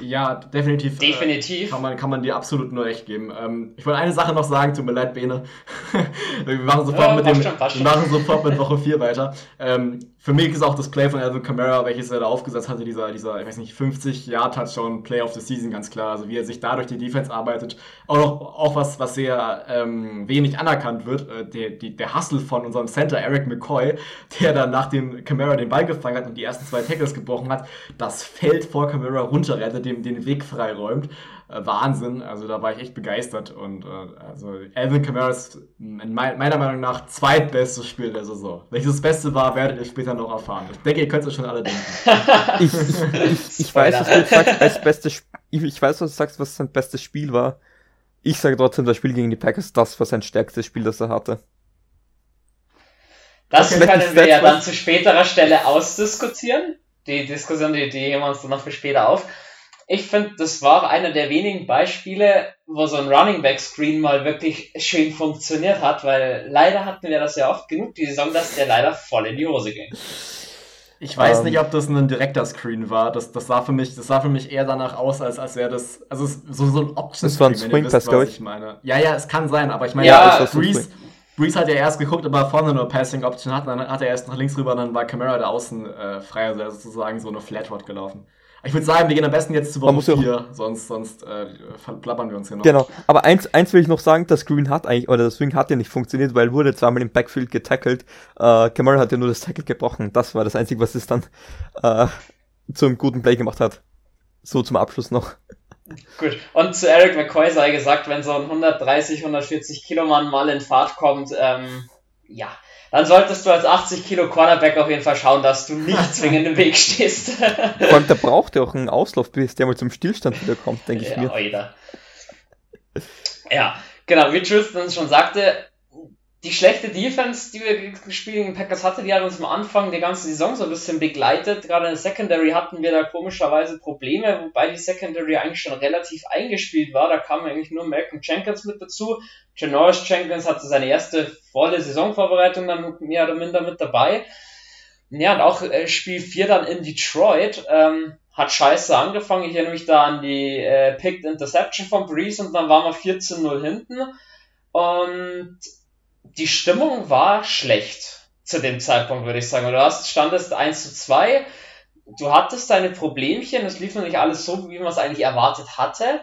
Ja, definitiv. Äh, definitiv. Äh, kann, man, kann man dir absolut nur recht geben. Ähm, ich wollte eine Sache noch sagen, tut mir leid, Bene. wir machen sofort, ja, mit, dem, schon, wir machen sofort mit Woche 4 weiter. Ähm, für mich ist auch das Play von Alvin Kamara, welches er da aufgesetzt hatte, dieser, dieser ich weiß nicht, 50 Jahr touchdown Play of the Season, ganz klar. Also wie er sich da durch die Defense arbeitet. Auch noch auch was, was sehr ähm, wenig anerkannt wird, äh, der, die, der Hustle von unserem Center Eric McCoy, der dann nach dem Kamara den Ball gefangen hat und die ersten zwei Tackles gebrochen hat, das Feld vor Kamara runterrettet, dem den Weg freiräumt. Äh, Wahnsinn. Also da war ich echt begeistert. Und äh, also Alvin Kamara ist in mein, meiner Meinung nach zweitbestes Spiel der Saison. Welches das Beste war, werdet ihr später noch erfahren. Ich denke, ihr könnt es schon alle denken. ich, ich, ich, weiß, was du sagst, best, beste, ich, ich weiß, was du sagst, was sein bestes Spiel war. Ich sage trotzdem, das Spiel gegen die Packers, das war sein stärkstes Spiel, das er hatte. Das okay, können wir ja dann zu späterer Stelle ausdiskutieren. Die Diskussion, die, die heben wir uns dann noch für später auf. Ich finde, das war einer der wenigen Beispiele, wo so ein Running Back Screen mal wirklich schön funktioniert hat, weil leider hatten wir das ja oft genug die Saison, dass der leider voll in die Hose ging. Ich weiß um, nicht, ähm. ob das ein direkter Screen war. Das, das, sah für mich, das sah für mich eher danach aus, als, als wäre das. Also so, so ein Option Das war ein Swing Pass, glaube ich. meine. Ja, ja, es kann sein, aber ich meine, ja, ja Breeze, Breeze hat ja erst geguckt, ob er vorne nur Passing Option hat, dann hat er erst nach links rüber, dann war Camera da außen äh, frei, also sozusagen so eine Flat Route gelaufen. Ich würde sagen, wir gehen am besten jetzt zu Woche 4, sonst, sonst äh, plappern wir uns hier noch. Genau, aber eins, eins will ich noch sagen, das Screen hat eigentlich, oder das Swing hat ja nicht funktioniert, weil wurde zweimal im Backfield getackelt. Äh, Kamara hat ja nur das Tackle gebrochen. Das war das Einzige, was es dann äh, zum guten Play gemacht hat. So zum Abschluss noch. Gut, und zu Eric McCoy sei gesagt, wenn so ein 130, 140 Kilo Mann mal in Fahrt kommt, ähm, ja, dann solltest du als 80 Kilo Cornerback auf jeden Fall schauen, dass du nicht zwingend im Weg stehst. Vor allem, der braucht ja auch einen Auslauf, bis der mal zum Stillstand wiederkommt, denke ich ja, mir. Oida. Ja, genau, wie Tristan schon sagte, die schlechte Defense, die wir gespielt gegen Packers hatte, die hat uns am Anfang der ganzen Saison so ein bisschen begleitet. Gerade in der Secondary hatten wir da komischerweise Probleme, wobei die Secondary eigentlich schon relativ eingespielt war. Da kam eigentlich nur Malcolm Jenkins mit dazu. Janoris Jenkins hatte seine erste volle Saisonvorbereitung dann mehr oder minder mit dabei. Ja, und auch äh, Spiel 4 dann in Detroit. Ähm, hat scheiße angefangen. Ich erinnere mich da an die äh, Picked Interception von Breeze und dann waren wir 14-0 hinten. Und die Stimmung war schlecht zu dem Zeitpunkt, würde ich sagen. Du hast, standest 1 zu 2, du hattest deine Problemchen, es lief noch nicht alles so, wie man es eigentlich erwartet hatte.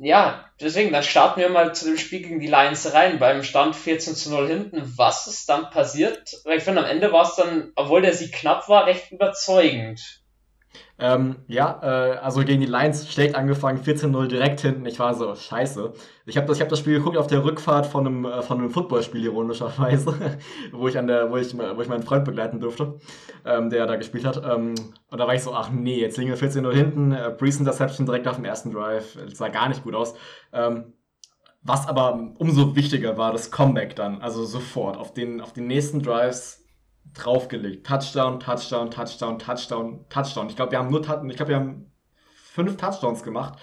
Ja, deswegen, dann starten wir mal zu dem Spiel gegen die Lions rein, beim Stand 14 zu 0 hinten. Was ist dann passiert? Ich finde, am Ende war es dann, obwohl der Sieg knapp war, recht überzeugend. Ähm, ja, äh, also gegen die Lions schlecht angefangen, 14-0 direkt hinten. Ich war so, scheiße. Ich habe das, hab das Spiel geguckt auf der Rückfahrt von einem, äh, von einem Footballspiel, ironischerweise, wo ich an der, wo ich, wo ich meinen Freund begleiten durfte, ähm, der da gespielt hat. Ähm, und da war ich so, ach nee, jetzt liegen wir 14-0 hinten, äh, Breeze Interception direkt auf dem ersten Drive. Das sah gar nicht gut aus. Ähm, was aber umso wichtiger war, das Comeback dann, also sofort. Auf den, auf den nächsten Drives draufgelegt. Touchdown, Touchdown, Touchdown, Touchdown, Touchdown. Ich glaube, wir haben nur ich glaube, wir haben fünf Touchdowns gemacht.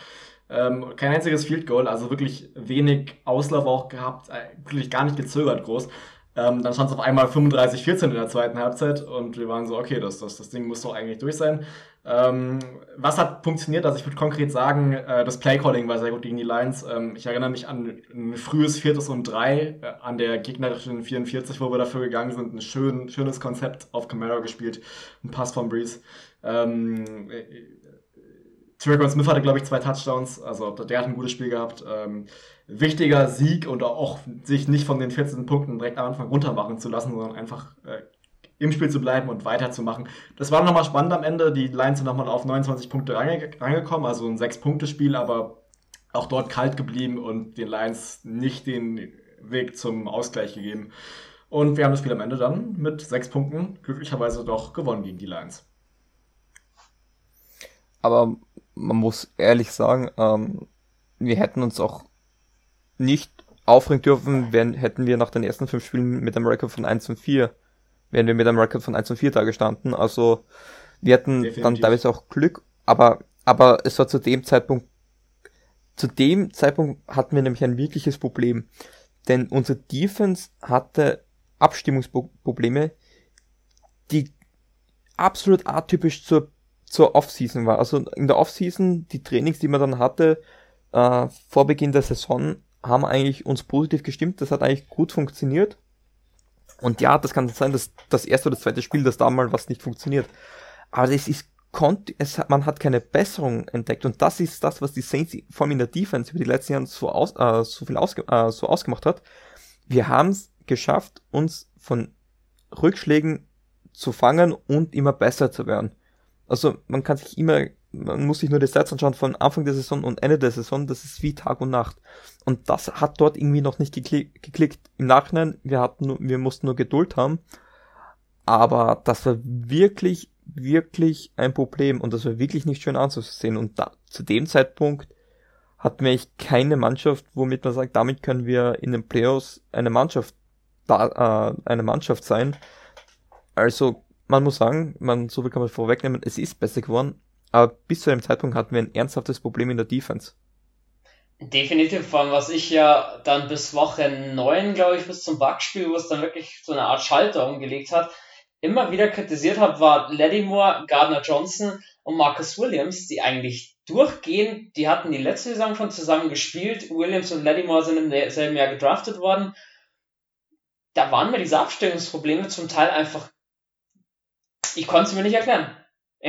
Ähm, kein einziges Field Goal, also wirklich wenig Auslauf auch gehabt, äh, wirklich gar nicht gezögert groß. Ähm, dann stand es auf einmal 35-14 in der zweiten Halbzeit und wir waren so, okay, das, das, das Ding muss doch eigentlich durch sein. Ähm, was hat funktioniert? Also ich würde konkret sagen, äh, das Playcalling war sehr gut gegen die Lions. Ähm, ich erinnere mich an ein frühes Viertes und Drei, äh, an der gegnerischen 44, wo wir dafür gegangen sind. Ein schön, schönes Konzept auf Camaro gespielt, ein Pass von Breeze. Ähm, äh, Tyrion Smith hatte, glaube ich, zwei Touchdowns, also der hat ein gutes Spiel gehabt. Ähm, wichtiger Sieg und auch sich nicht von den 14 Punkten direkt am Anfang runtermachen zu lassen, sondern einfach äh, im Spiel zu bleiben und weiterzumachen. Das war nochmal spannend am Ende. Die Lions sind nochmal auf 29 Punkte reingekommen, also ein 6-Punkte-Spiel, aber auch dort kalt geblieben und den Lions nicht den Weg zum Ausgleich gegeben. Und wir haben das Spiel am Ende dann mit 6 Punkten glücklicherweise doch gewonnen gegen die Lions. Aber man muss ehrlich sagen, ähm, wir hätten uns auch nicht aufregen dürfen, wenn, hätten wir nach den ersten fünf Spielen mit einem Rekord von 1 und 4, wären wir mit einem Rekord von 1 und 4 da gestanden. Also wir hatten Definitiv. dann teilweise auch Glück, aber, aber es war zu dem Zeitpunkt, zu dem Zeitpunkt hatten wir nämlich ein wirkliches Problem. Denn unsere Defense hatte Abstimmungsprobleme, die absolut atypisch zur, zur Offseason war. Also in der Offseason, die Trainings, die man dann hatte, äh, vor Beginn der Saison, haben eigentlich uns positiv gestimmt. Das hat eigentlich gut funktioniert. Und ja, das kann sein, dass das erste oder zweite Spiel, dass da mal was nicht funktioniert. Aber es ist es, man hat keine Besserung entdeckt und das ist das, was die Saints vor allem in der Defense über die letzten Jahre so, aus, äh, so viel ausge, äh, so ausgemacht hat. Wir haben es geschafft, uns von Rückschlägen zu fangen und immer besser zu werden. Also man kann sich immer man muss sich nur die Stats anschauen von Anfang der Saison und Ende der Saison, das ist wie Tag und Nacht. Und das hat dort irgendwie noch nicht geklick, geklickt. Im Nachhinein, wir hatten nur, wir mussten nur Geduld haben. Aber das war wirklich, wirklich ein Problem und das war wirklich nicht schön anzusehen. Und da, zu dem Zeitpunkt hatten wir echt keine Mannschaft, womit man sagt, damit können wir in den Playoffs eine Mannschaft da, äh, eine Mannschaft sein. Also, man muss sagen, man, so viel kann man vorwegnehmen, es ist besser geworden, aber bis zu einem Zeitpunkt hatten wir ein ernsthaftes Problem in der Defense. Definitiv, vor allem was ich ja dann bis Woche 9, glaube ich, bis zum Bugspiel, wo es dann wirklich so eine Art Schalter umgelegt hat, immer wieder kritisiert habe, war Lattimore, Gardner Johnson und Marcus Williams, die eigentlich durchgehen, die hatten die letzte Saison schon zusammen gespielt. Williams und Lattimore sind im selben Jahr gedraftet worden. Da waren mir diese Abstimmungsprobleme zum Teil einfach, ich konnte sie mir nicht erklären.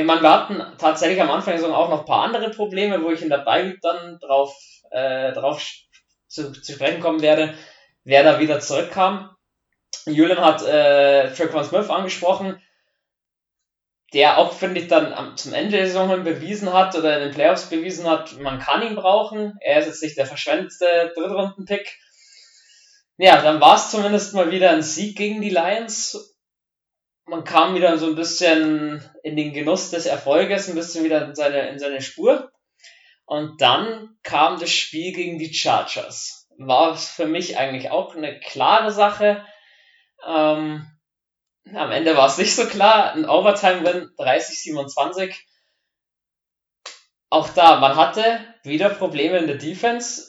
Wir hatten tatsächlich am Anfang Saison auch noch ein paar andere Probleme, wo ich in der Beiweek dann drauf, äh, drauf zu, zu sprechen kommen werde, wer da wieder zurückkam. Julian hat äh, Traquan Smith angesprochen, der auch, finde ich, dann am, zum Ende der Saison bewiesen hat oder in den Playoffs bewiesen hat, man kann ihn brauchen. Er ist jetzt nicht der verschwendete Drittrunden-Pick. Ja, dann war es zumindest mal wieder ein Sieg gegen die Lions. Man kam wieder so ein bisschen in den Genuss des Erfolges, ein bisschen wieder in seine, in seine Spur. Und dann kam das Spiel gegen die Chargers. War für mich eigentlich auch eine klare Sache. Ähm, am Ende war es nicht so klar. Ein Overtime-Win 30-27. Auch da, man hatte wieder Probleme in der Defense.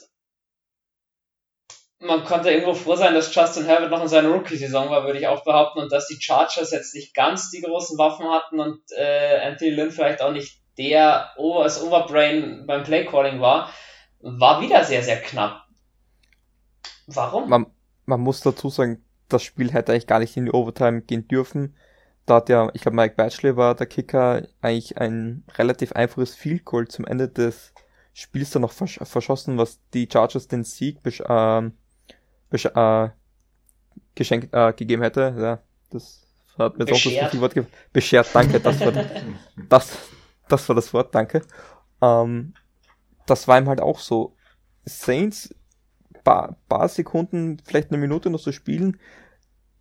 Man konnte irgendwo froh sein, dass Justin Herbert noch in seiner Rookie-Saison war, würde ich auch behaupten, und dass die Chargers jetzt nicht ganz die großen Waffen hatten und äh, Anthony Lynn vielleicht auch nicht der als Overbrain beim Playcalling war, war wieder sehr, sehr knapp. Warum? Man, man muss dazu sagen, das Spiel hätte eigentlich gar nicht in die Overtime gehen dürfen. Da hat ja, ich glaube, Mike Batchley war der Kicker, eigentlich ein relativ einfaches Field Goal zum Ende des Spiels dann noch versch verschossen, was die Chargers den Sieg besch äh, äh, geschenkt äh, gegeben hätte. Ja, das hat mir jetzt auch das richtige Wort. Beschert, danke, das war das, das war das Wort, danke. Ähm, das war ihm halt auch so. Saints paar, paar Sekunden, vielleicht eine Minute noch so spielen,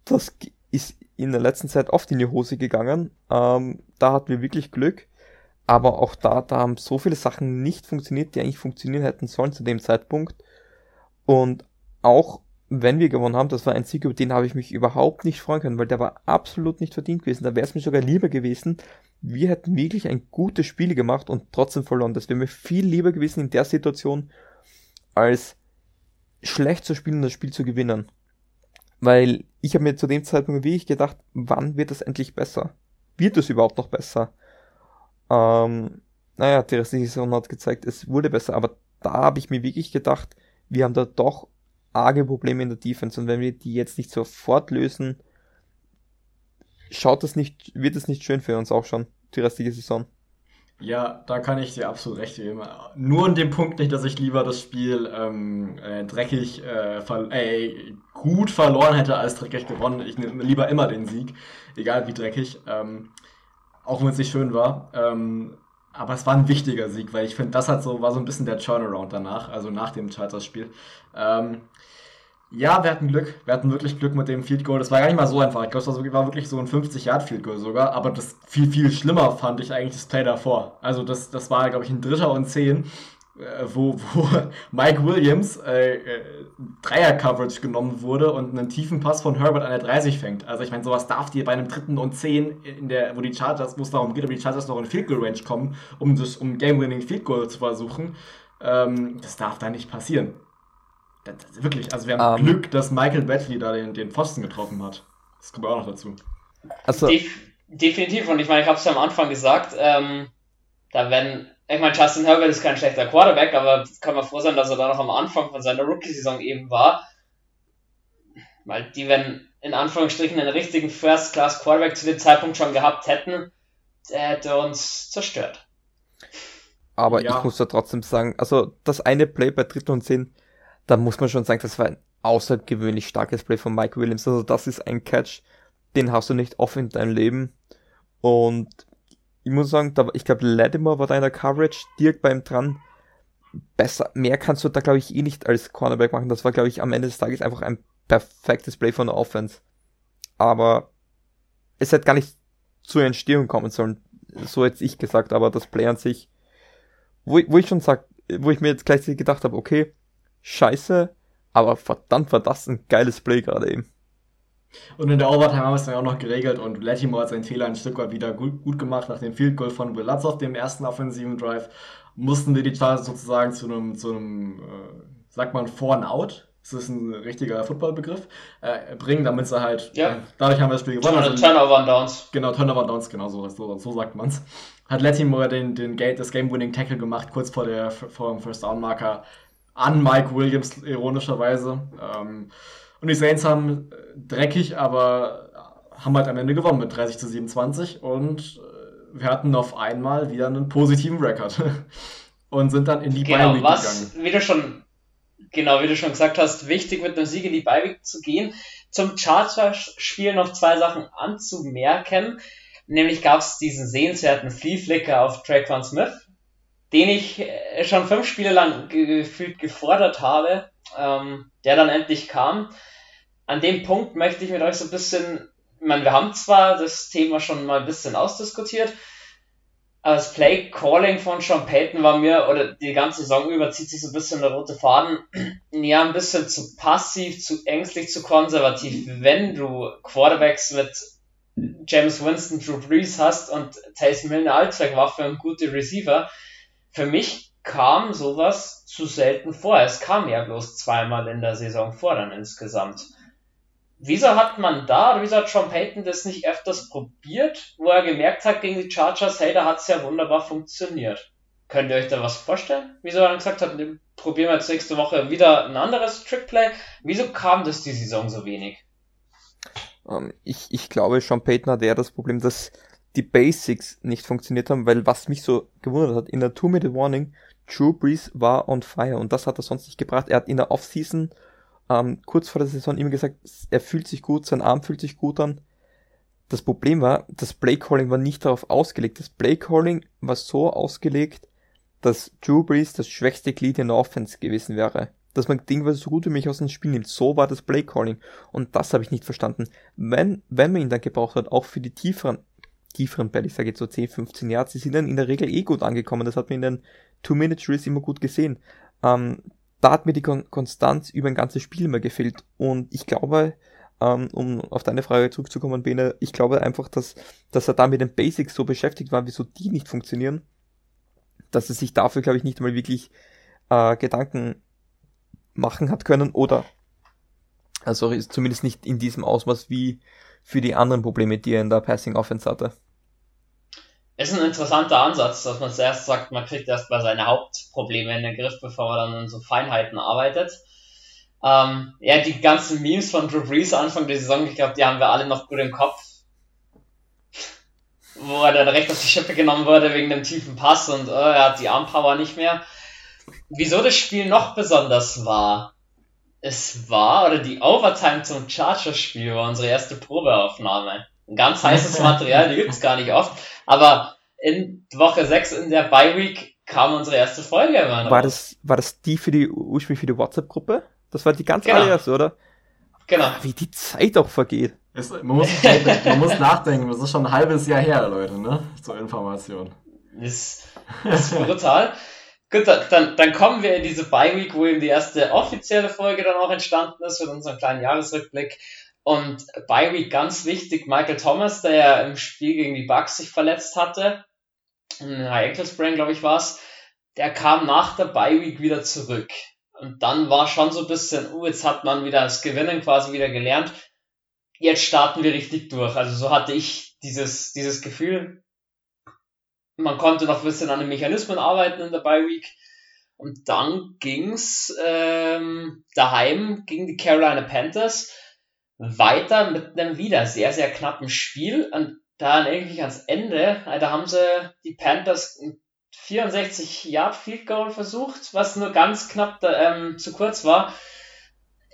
das ist in der letzten Zeit oft in die Hose gegangen. Ähm, da hatten wir wirklich Glück. Aber auch da, da haben so viele Sachen nicht funktioniert, die eigentlich funktionieren hätten sollen zu dem Zeitpunkt. Und auch wenn wir gewonnen haben, das war ein Sieg, über den habe ich mich überhaupt nicht freuen können, weil der war absolut nicht verdient gewesen. Da wäre es mir sogar lieber gewesen, wir hätten wirklich ein gutes Spiel gemacht und trotzdem verloren. Das wäre mir viel lieber gewesen in der Situation, als schlecht zu spielen und das Spiel zu gewinnen. Weil ich habe mir zu dem Zeitpunkt wirklich gedacht, wann wird es endlich besser? Wird es überhaupt noch besser? Ähm, naja, die restliche Saison hat gezeigt, es wurde besser, aber da habe ich mir wirklich gedacht, wir haben da doch arge Probleme in der Defense und wenn wir die jetzt nicht sofort lösen, schaut das nicht, wird es nicht schön für uns auch schon, die restliche Saison. Ja, da kann ich dir absolut recht geben. Nur in dem Punkt nicht, dass ich lieber das Spiel ähm, äh, dreckig, äh, äh, gut verloren hätte als dreckig gewonnen. Ich nehme lieber immer den Sieg, egal wie dreckig, ähm, auch wenn es nicht schön war. Ähm, aber es war ein wichtiger Sieg, weil ich finde, das hat so, war so ein bisschen der Turnaround danach, also nach dem Chargers-Spiel. Ähm, ja, wir hatten Glück. Wir hatten wirklich Glück mit dem Field Goal. Das war gar nicht mal so einfach. Ich glaube, das war wirklich so ein 50-Yard-Field Goal sogar. Aber das viel, viel schlimmer fand ich eigentlich das Play davor. Also, das, das war, glaube ich, ein Dritter und Zehn, äh, wo, wo Mike Williams äh, äh, Dreier-Coverage genommen wurde und einen tiefen Pass von Herbert an der 30 fängt. Also, ich meine, sowas darf dir bei einem Dritten und Zehn, in der, wo die Chargers, wo es darum geht, ob die Chargers noch in Field Goal Range kommen, um um Game-Winning Field Goal zu versuchen. Ähm, das darf da nicht passieren. Wirklich, also wir haben um, ähm. Glück, dass Michael Batley da den, den Pfosten getroffen hat. Das kommt auch noch dazu. Also, Def definitiv, und ich meine, ich habe es ja am Anfang gesagt, ähm, da wenn, ich meine, Justin Herbert ist kein schlechter Quarterback, aber kann man froh sein, dass er da noch am Anfang von seiner Rookie-Saison eben war. Weil die, wenn in Anführungsstrichen einen richtigen First-Class-Quarterback zu dem Zeitpunkt schon gehabt hätten, der hätte uns zerstört. Aber ja. ich muss ja trotzdem sagen, also das eine Play bei Dritten und Zehn, da muss man schon sagen, das war ein außergewöhnlich starkes Play von Mike Williams. Also das ist ein Catch, den hast du nicht oft in deinem Leben. Und ich muss sagen, da, ich glaube, Lattimore war da in der Coverage direkt beim dran. Besser, mehr kannst du da, glaube ich, eh nicht als Cornerback machen. Das war, glaube ich, am Ende des Tages einfach ein perfektes Play von der Offense. Aber es hätte gar nicht zur Entstehung kommen sollen. So hätte ich gesagt, aber das Play an sich, wo, wo ich schon sag, wo ich mir jetzt gleichzeitig gedacht habe, okay, scheiße, aber verdammt war das ein geiles Play gerade eben. Und in der Overtime haben wir es dann auch noch geregelt und Latimore hat seinen Fehler ein Stück weit wieder gut, gut gemacht nach dem Field Goal von Will auf dem ersten offensiven Drive. Mussten wir die Chargers sozusagen zu einem, zu einem äh, sagt man, For and Out, das ist ein richtiger Footballbegriff, äh, bringen, damit sie halt, Ja. äh, dadurch haben wir das Spiel gewonnen. Also Also, Turnover und Downs. genau, Turnover Downs, genau so, so, so sagt man's. Hat Latimore den, den, Ga- das Game-Winning-Tackle gemacht, kurz vor, der, vor dem First-Down-Marker an Mike Williams, ironischerweise. Ähm, und die Saints haben äh, dreckig, aber haben halt am Ende gewonnen mit 30 zu 27 und äh, wir hatten auf einmal wieder einen positiven Rekord und sind dann in die Genau, Bye-Week was, gegangen. wie du schon, genau, wie du schon gesagt hast, wichtig mit einem Sieg in die Beiweg zu gehen. Zum Chargers-Spiel noch zwei Sachen anzumerken. Nämlich gab es diesen sehenswerten Flea-Flicker auf Traquan Smith, den ich äh, schon fünf Spiele lang ge- gefühlt gefordert habe, ähm, der dann endlich kam. An dem Punkt möchte ich mit euch so ein bisschen, ich meine, wir haben zwar das Thema schon mal ein bisschen ausdiskutiert, aber das Play Calling von Sean Payton war mir, oder die ganze Saison über zieht sich so ein bisschen der rote Faden, ja, ein bisschen zu passiv, zu ängstlich, zu konservativ. Wenn du Quarterbacks mit James Winston, Drew Brees hast und Taysom Hill eine Allzweckwaffe und gute Receiver, für mich kam sowas zu selten vor. Es kam ja bloß zweimal in der Saison vor dann insgesamt. Wieso hat man da, wieso hat Sean Payton das nicht öfters probiert, wo er gemerkt hat gegen die Chargers, hey, da hat es ja wunderbar funktioniert. Könnt ihr euch da was vorstellen? Wieso er dann gesagt hat, probieren wir jetzt nächste Woche wieder ein anderes Trickplay? Wieso kam das die Saison so wenig? Ähm, ich, ich glaube, Sean Payton hatte eher das Problem, dass die Basics nicht funktioniert haben, weil was mich so gewundert hat, in der Two-Minute-Warning, Drew Brees war on fire und das hat er sonst nicht gebracht. Er hat in der Offseason ähm, kurz vor der Saison immer gesagt, er fühlt sich gut, sein Arm fühlt sich gut an. Das Problem war, das Play-Calling war nicht darauf ausgelegt. Das Play-Calling war so ausgelegt, dass Drew Brees das schwächste Glied in der Offense gewesen wäre. Dass man Ding, was so gut wie mich aus dem Spiel nimmt. So war das Play-Calling. Und das habe ich nicht verstanden. Wenn, wenn man ihn dann gebraucht hat, auch für die tieferen, tieferen ich sage jetzt so 10, 15 Yards, die sind dann in der Regel eh gut angekommen. Das hat man in den Two-Minute-Drills immer gut gesehen. Ähm, da hat mir die Kon Konstanz über ein ganzes Spiel immer gefehlt. Und ich glaube, ähm, um auf deine Frage zurückzukommen, Bene, ich glaube einfach, dass, dass er da mit den Basics so beschäftigt war, wieso die nicht funktionieren, dass er sich dafür, glaube ich, nicht mal wirklich äh, Gedanken machen hat können oder also zumindest nicht in diesem Ausmaß wie für die anderen Probleme, die er in der Passing Offense hatte. Ist ein interessanter Ansatz, dass man zuerst sagt, man kriegt erstmal seine Hauptprobleme in den Griff, bevor man dann an so Feinheiten arbeitet. Ähm, ja, die ganzen Memes von Drew Brees Anfang der Saison, ich glaube, die haben wir alle noch gut im Kopf. Wo er dann recht auf die Schippe genommen wurde wegen dem tiefen Pass und äh, er hat die Armpower nicht mehr. Wieso das Spiel noch besonders war, es war, oder die Overtime zum Chargers-Spiel war unsere erste Probeaufnahme. Ein ganz heißes Material, die gibt's gar nicht oft. Aber in Woche 6 in der Bye Week kam unsere erste Folge immer noch. War das, war das die für die, ursprünglich für die WhatsApp-Gruppe? Das war die ganz Genau. allererste, oder? Genau. Wie die Zeit auch vergeht. Es, man, muss, man muss nachdenken, das ist schon ein halbes Jahr her, Leute, ne? Zur Information. Ist, ist brutal. Gut, dann- dann, kommen wir in diese Bye Week, wo eben die erste offizielle Folge dann auch entstanden ist mit unserem kleinen Jahresrückblick. Und Bye Week ganz wichtig, Michael Thomas, der ja im Spiel gegen die Bucks sich verletzt hatte, ein High Ankle Sprain, glaube ich, war's, der kam nach der Bye Week wieder zurück. Und dann war schon so ein bisschen, uh, jetzt hat man wieder das Gewinnen quasi wieder gelernt. Jetzt starten wir richtig durch. Also so hatte ich dieses, dieses Gefühl, man konnte noch ein bisschen an den Mechanismen arbeiten in der Bye Week. Und dann ging's ähm, daheim gegen die Carolina Panthers weiter mit einem wieder sehr, sehr knappen Spiel. Und dann eigentlich ans Ende, äh, da haben sie die Panthers ein 64 Yard Field Goal versucht, was nur ganz knapp da, ähm, zu kurz war.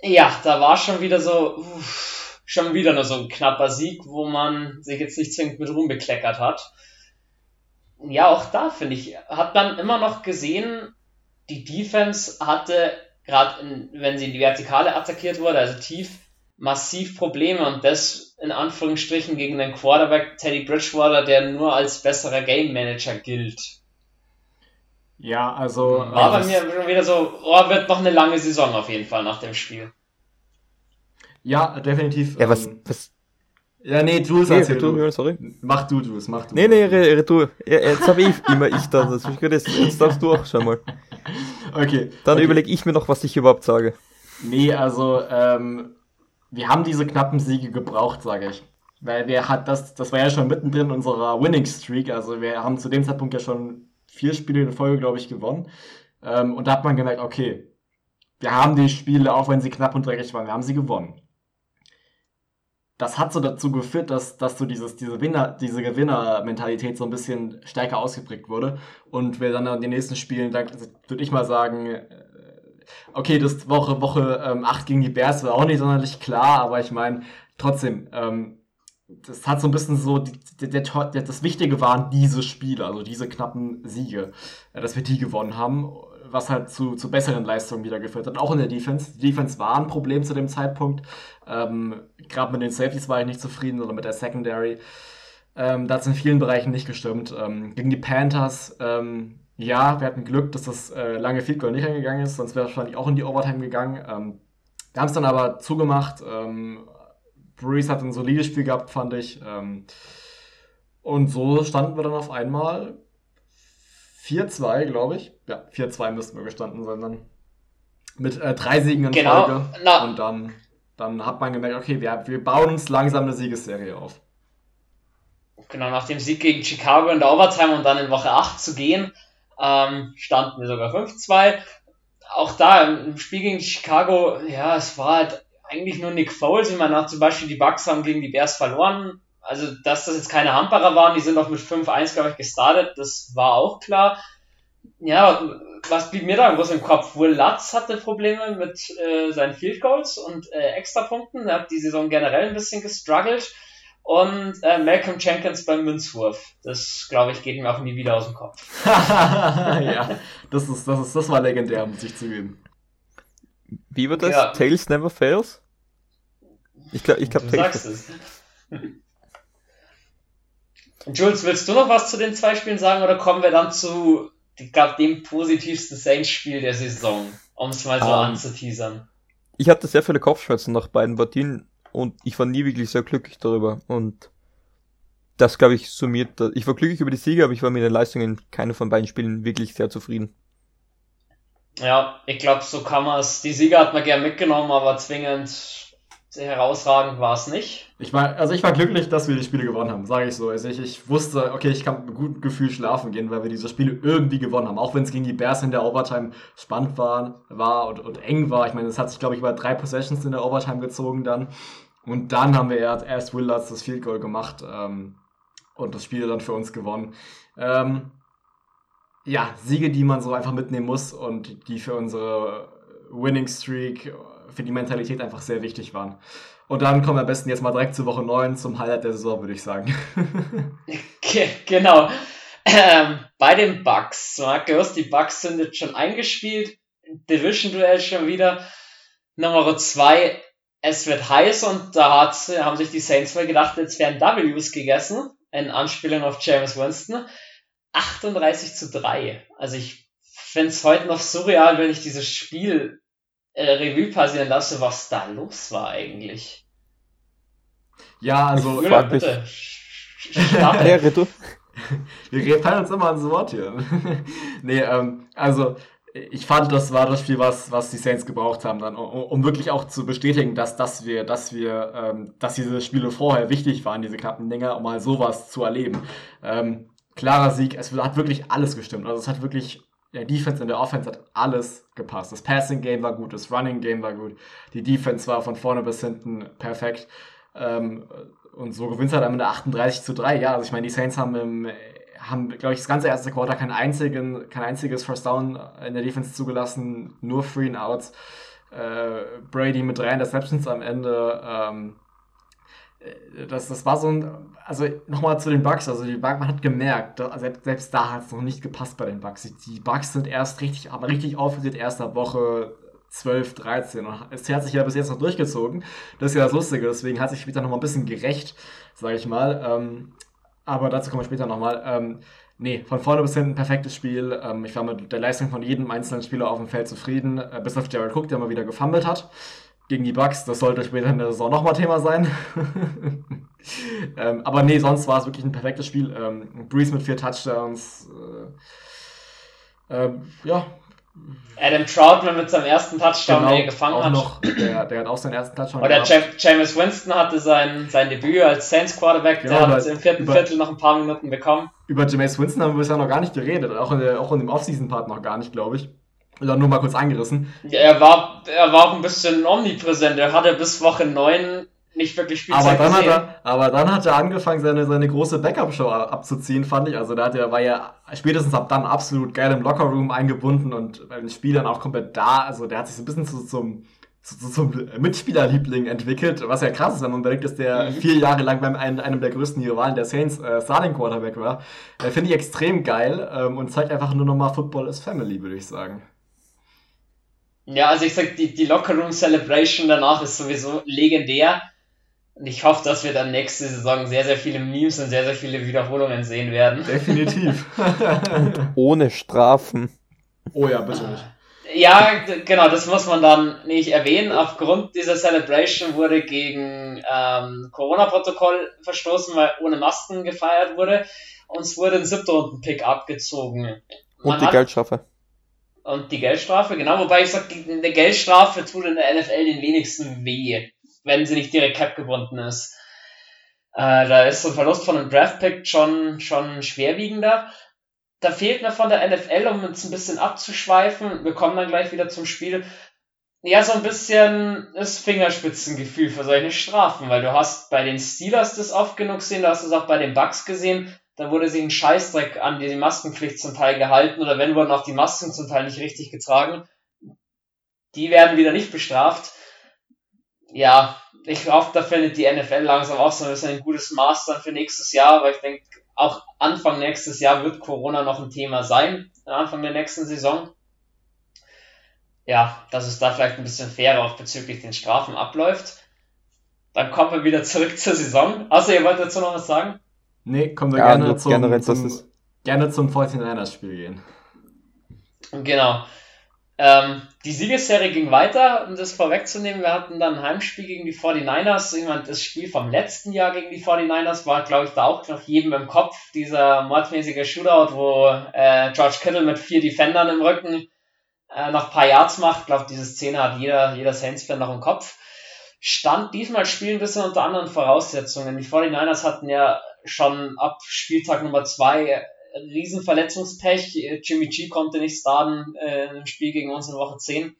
Ja, da war schon wieder so, uff, schon wieder nur so ein knapper Sieg, wo man sich jetzt nicht zwingend mit Ruhm bekleckert hat ja, auch da finde ich, hat man immer noch gesehen, die Defense hatte, gerade wenn sie in die Vertikale attackiert wurde, also tief, massiv Probleme und das in Anführungsstrichen gegen den Quarterback Teddy Bridgewater, der nur als besserer Game Manager gilt. Ja, also. War bei das- mir schon wieder so, oh, wird noch eine lange Saison auf jeden Fall nach dem Spiel. Ja, definitiv. Ja, was, ähm, was, ja, nee, Jules, nee, erzähl du, du. sorry. Mach du, Jules, mach du. Nee, nee, re, re, du. Ja, jetzt habe ich immer ich da. Das ist gut, jetzt, jetzt darfst du auch schon mal. Okay. Dann okay. überlege ich mir noch, was ich überhaupt sage. Nee, also, ähm, wir haben diese knappen Siege gebraucht, sage ich. Weil wir hat das, das war ja schon mittendrin in unserer Winning Streak. Also wir haben zu dem Zeitpunkt ja schon vier Spiele in Folge, glaube ich, gewonnen. Ähm, und da hat man gemerkt, okay, wir haben die Spiele, auch wenn sie knapp und dreckig waren, wir haben sie gewonnen. Das hat so dazu geführt, dass, dass so dieses, diese, Winner, diese Gewinnermentalität so ein bisschen stärker ausgeprägt wurde. Und wir dann in den nächsten Spielen, da würde ich mal sagen, okay, das Woche, Woche ähm, 8 gegen die Bears war auch nicht sonderlich klar, aber ich meine, trotzdem, ähm, das hat so ein bisschen so, die, der, der, das Wichtige waren diese Spiele, also diese knappen Siege, äh, dass wir die gewonnen haben, was halt zu, zu besseren Leistungen wieder geführt hat, auch in der Defense. Die Defense war ein Problem zu dem Zeitpunkt. Ähm, Gerade mit den Safeties war ich nicht zufrieden oder mit der Secondary. Ähm, da hat es in vielen Bereichen nicht gestimmt. Ähm, gegen die Panthers, ähm, ja, wir hatten Glück, dass das äh, lange Field Goal nicht eingegangen ist, sonst wäre es wahrscheinlich auch in die Overtime gegangen. Ähm, wir haben es dann aber zugemacht. Ähm, Breeze hat ein solides Spiel gehabt, fand ich. Ähm, und so standen wir dann auf einmal 4-2, glaube ich. Ja, 4-2 müssten wir gestanden sein dann. Mit äh, drei Siegen in Genau, Folge. na- Und dann, dann hat man gemerkt, okay, wir, wir bauen uns langsam eine Siegesserie auf. Genau, nach dem Sieg gegen Chicago in der Overtime und dann in Woche 8 zu gehen, ähm, standen wir sogar 5-2. Auch da im Spiel gegen Chicago, ja, es war halt eigentlich nur Nick Foles. Ich meine, auch zum Beispiel die Bucks haben gegen die Bears verloren. Also, dass das jetzt keine Hamperer waren, die sind auch mit 5-1, glaube ich, gestartet, das war auch klar. Ja, was blieb mir da groß im Kopf? Will Lutz hatte Probleme mit äh, seinen Field Goals und äh, Extrapunkten. Er hat die Saison generell ein bisschen gestruggelt. Und äh, Malcolm Jenkins beim Münzwurf. Das, glaube ich, geht mir auch nie wieder aus dem Kopf. ja, das, ist, das, ist, das war legendär, muss ich zugeben. Wie war das? Ja. Tails never fails? Ich glaube, ich glaub, du Tails. sagst es. Jules, willst du noch was zu den zwei Spielen sagen oder kommen wir dann zu, ich glaube, dem positivsten Saints-Spiel der Saison, um es mal so Ähm, anzuteasern? Ich hatte sehr viele Kopfschmerzen nach beiden Partien und ich war nie wirklich sehr glücklich darüber. Und das, glaube ich, summiert. Ich war glücklich über die Siege, aber ich war mit den Leistungen in keiner von beiden Spielen wirklich sehr zufrieden. Ja, ich glaube, so kann man es. Die Sieger hat man gern mitgenommen, aber zwingend herausragend war es nicht. Ich war, also ich war glücklich, dass wir die Spiele gewonnen haben, sage ich so. Also ich, ich wusste, okay, ich kann mit gutem Gefühl schlafen gehen, weil wir diese Spiele irgendwie gewonnen haben. Auch wenn es gegen die Bears in der Overtime spannend war, war und, und eng war. Ich meine, es hat sich, glaube ich, über drei Possessions in der Overtime gezogen dann. Und dann haben wir erst, erst Will Lutz das Field Goal gemacht ähm, und das Spiel dann für uns gewonnen. Ähm, ja, Siege, die man so einfach mitnehmen muss und die für unsere Winning Streak, für die Mentalität einfach sehr wichtig waren. Und dann kommen wir am besten jetzt mal direkt zur Woche 9 zum Highlight der Saison, würde ich sagen. Ge genau. Ähm, bei den Bucks. Markus, die Bucks sind jetzt schon eingespielt. Division-Duell schon wieder. Nummer 2. Es wird heiß und da hat, haben sich die Saints mal gedacht, jetzt werden Ws gegessen. In Anspielung auf James Winston. 38 zu 3. Also ich finde es heute noch surreal, wenn ich dieses Spiel äh, Revue passieren lasse, was da los war eigentlich. ja, also Ich Müller, frag bitte. Ja, Reto. wir fallen uns immer ans Wort hier. nee, ähm, also ich fand, das war das Spiel, was, was die Saints gebraucht haben, dann, um, um wirklich auch zu bestätigen, dass, dass wir, dass wir, ähm, dass diese Spiele vorher wichtig waren, diese knappen Dinger, um mal sowas zu erleben. Ähm, klarer Sieg, es hat wirklich alles gestimmt. Also es hat wirklich, der Defense und der Offense hat alles gepasst. Das Passing Game war gut, das Running Game war gut, die Defense war von vorne bis hinten perfekt. Ähm, und so gewinnt es halt am Ende 38 zu 3. Ja, also ich meine, die Saints haben, im, haben glaube ich, das ganze erste Quarter kein, einzigen, kein einziges First Down in der Defense zugelassen, nur Free and Outs. Äh, Brady mit drei Interceptions am Ende. Ähm, äh, das, das war so ein, also nochmal zu den Bugs, also die Bugs, man hat gemerkt, selbst, selbst da hat es noch nicht gepasst bei den Bugs. Die Bugs sind erst richtig, aber richtig aufgedreht erst ab Woche 12, 13 und es hat sich ja bis jetzt noch durchgezogen. Das ist ja das Lustige, deswegen hat sich später nochmal ein bisschen gerecht, sage ich mal. Ähm, aber dazu kommen wir später nochmal. Ähm, nee, von vorne bis hinten perfektes Spiel. Ähm, ich war mit der Leistung von jedem einzelnen Spieler auf dem Feld zufrieden, äh, bis auf Jared Cook, der mal wieder gefummelt hat. gegen die Bucks, das sollte später in der Saison nochmal Thema sein. ähm, aber nee, sonst war es wirklich ein perfektes Spiel. Ähm, Breeze mit vier Touchdowns. Äh, äh, ja. Adam Troutman mit seinem ersten Touchdown, genau, den er gefangen hat. Noch, der, der hat auch seinen ersten Touchdown Oder James Winston hatte sein, sein Debüt als Saints Quarterback, genau, der hat im vierten über, Viertel noch ein paar Minuten bekommen. Über James Winston haben wir bisher noch gar nicht geredet, auch in, der, auch in dem Offseason-Part noch gar nicht, glaube ich. Oder nur mal kurz angerissen. Ja, er war, er war auch ein bisschen omnipräsent. Er hatte bis Woche 9 nicht wirklich Spielzeit aber dann gesehen. Hat er, aber dann hat er angefangen, seine, seine große Backup-Show abzuziehen, fand ich. Also da hat er, war ja spätestens ab dann absolut geil im Lockerroom eingebunden und bei den Spielern auch komplett da. Also der hat sich so ein bisschen zu, zum, zu, zu, zum Mitspielerliebling entwickelt, was ja krass ist, wenn man überlegt, dass der mhm. vier Jahre lang beim einem, einem der größten Rivalen der Saints äh, Starting Quarterback war. Äh, Finde ich extrem geil ähm, und zeigt einfach nur nochmal Football is Family, würde ich sagen. Ja, also ich sag, die, die Lockerroom Celebration danach ist sowieso legendär. Und ich hoffe, dass wir dann nächste Saison sehr, sehr viele Memes und sehr, sehr viele Wiederholungen sehen werden. Definitiv. Ohne Strafen. Oh ja, bitte nicht. Ja, genau, das muss man dann nicht erwähnen. Aufgrund dieser Celebration wurde gegen ähm, Corona-Protokoll verstoßen, weil ohne Masken gefeiert wurde. Uns wurde ein siebter Runden-Pick abgezogen. Man und die Geldstrafe. Und die Geldstrafe, genau, wobei ich sage, eine Geldstrafe tut in der NFL den wenigsten weh, wenn sie nicht direkt cap gebunden ist. Äh, da ist so ein Verlust von einem Draftpick schon, schon schwerwiegender. Da fehlt mir von der NFL, um uns ein bisschen abzuschweifen, wir kommen dann gleich wieder zum Spiel, ja, so ein bisschen das Fingerspitzengefühl für solche Strafen, weil du hast bei den Steelers das oft genug gesehen, du hast es auch bei den Bucks gesehen, da wurde sich ein Scheißdreck an die Maskenpflicht zum Teil gehalten oder wenn wurden auch die Masken zum Teil nicht richtig getragen. Die werden wieder nicht bestraft. Ja, ich hoffe, da findet die NFL langsam auch so ein bisschen ein gutes Maß dann für nächstes Jahr, weil ich denke, auch Anfang nächstes Jahr wird Corona noch ein Thema sein, Anfang der nächsten Saison. Ja, dass es da vielleicht ein bisschen fairer auch bezüglich den Strafen abläuft. Dann kommen wir wieder zurück zur Saison. Also ihr wollt dazu noch was sagen? Nee, kommen wir ja, gerne, zum, generell, zum, gerne zum 49ers Spiel gehen. Genau. Ähm, die Siegesserie ging weiter, um das vorwegzunehmen. Wir hatten dann ein Heimspiel gegen die 49ers. Irgendwann das Spiel vom letzten Jahr gegen die 49ers war, glaube ich, da auch noch jedem im Kopf. Dieser mordmäßige Shootout, wo äh, George Kittle mit vier Defendern im Rücken äh, noch ein paar Yards macht. Ich glaube, diese Szene hat jeder, jeder Saints-Fan noch im Kopf. Stand diesmal Spiel ein bisschen unter anderen Voraussetzungen. Die 49ers hatten ja schon ab Spieltag Nummer zwei Riesenverletzungspech. Jimmy G konnte nicht starten äh, im Spiel gegen uns in Woche 10.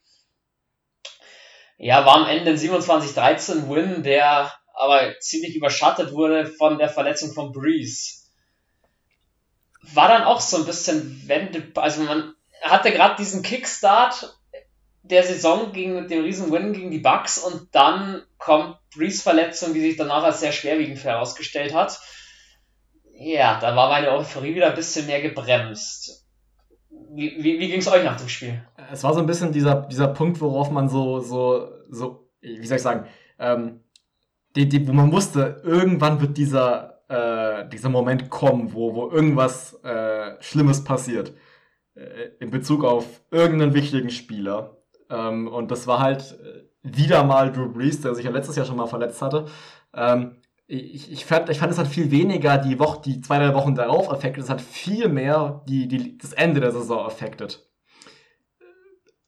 Ja, war am Ende ein 27-13 Win, der aber ziemlich überschattet wurde von der Verletzung von Breeze. War dann auch so ein bisschen Wende, also man hatte gerade diesen Kickstart der Saison gegen den riesen Win gegen die Bucks und dann kommt Breeze Verletzung, die sich danach als sehr schwerwiegend herausgestellt hat ja, da war meine Euphorie wieder ein bisschen mehr gebremst. Wie, wie, wie ging es euch nach dem Spiel? Es war so ein bisschen dieser, dieser Punkt, worauf man so, so, so, wie soll ich sagen, ähm, die, die, wo man wusste, irgendwann wird dieser, äh, dieser Moment kommen, wo, wo irgendwas äh, Schlimmes passiert. Äh, in Bezug auf irgendeinen wichtigen Spieler. Ähm, und das war halt äh, wieder mal Drew Brees, der sich ja letztes Jahr schon mal verletzt hatte. Ähm, ich, ich, fand, ich fand, es hat viel weniger die Woche, die zwei, drei Wochen darauf affected, es hat viel mehr die, die, das Ende der Saison affected.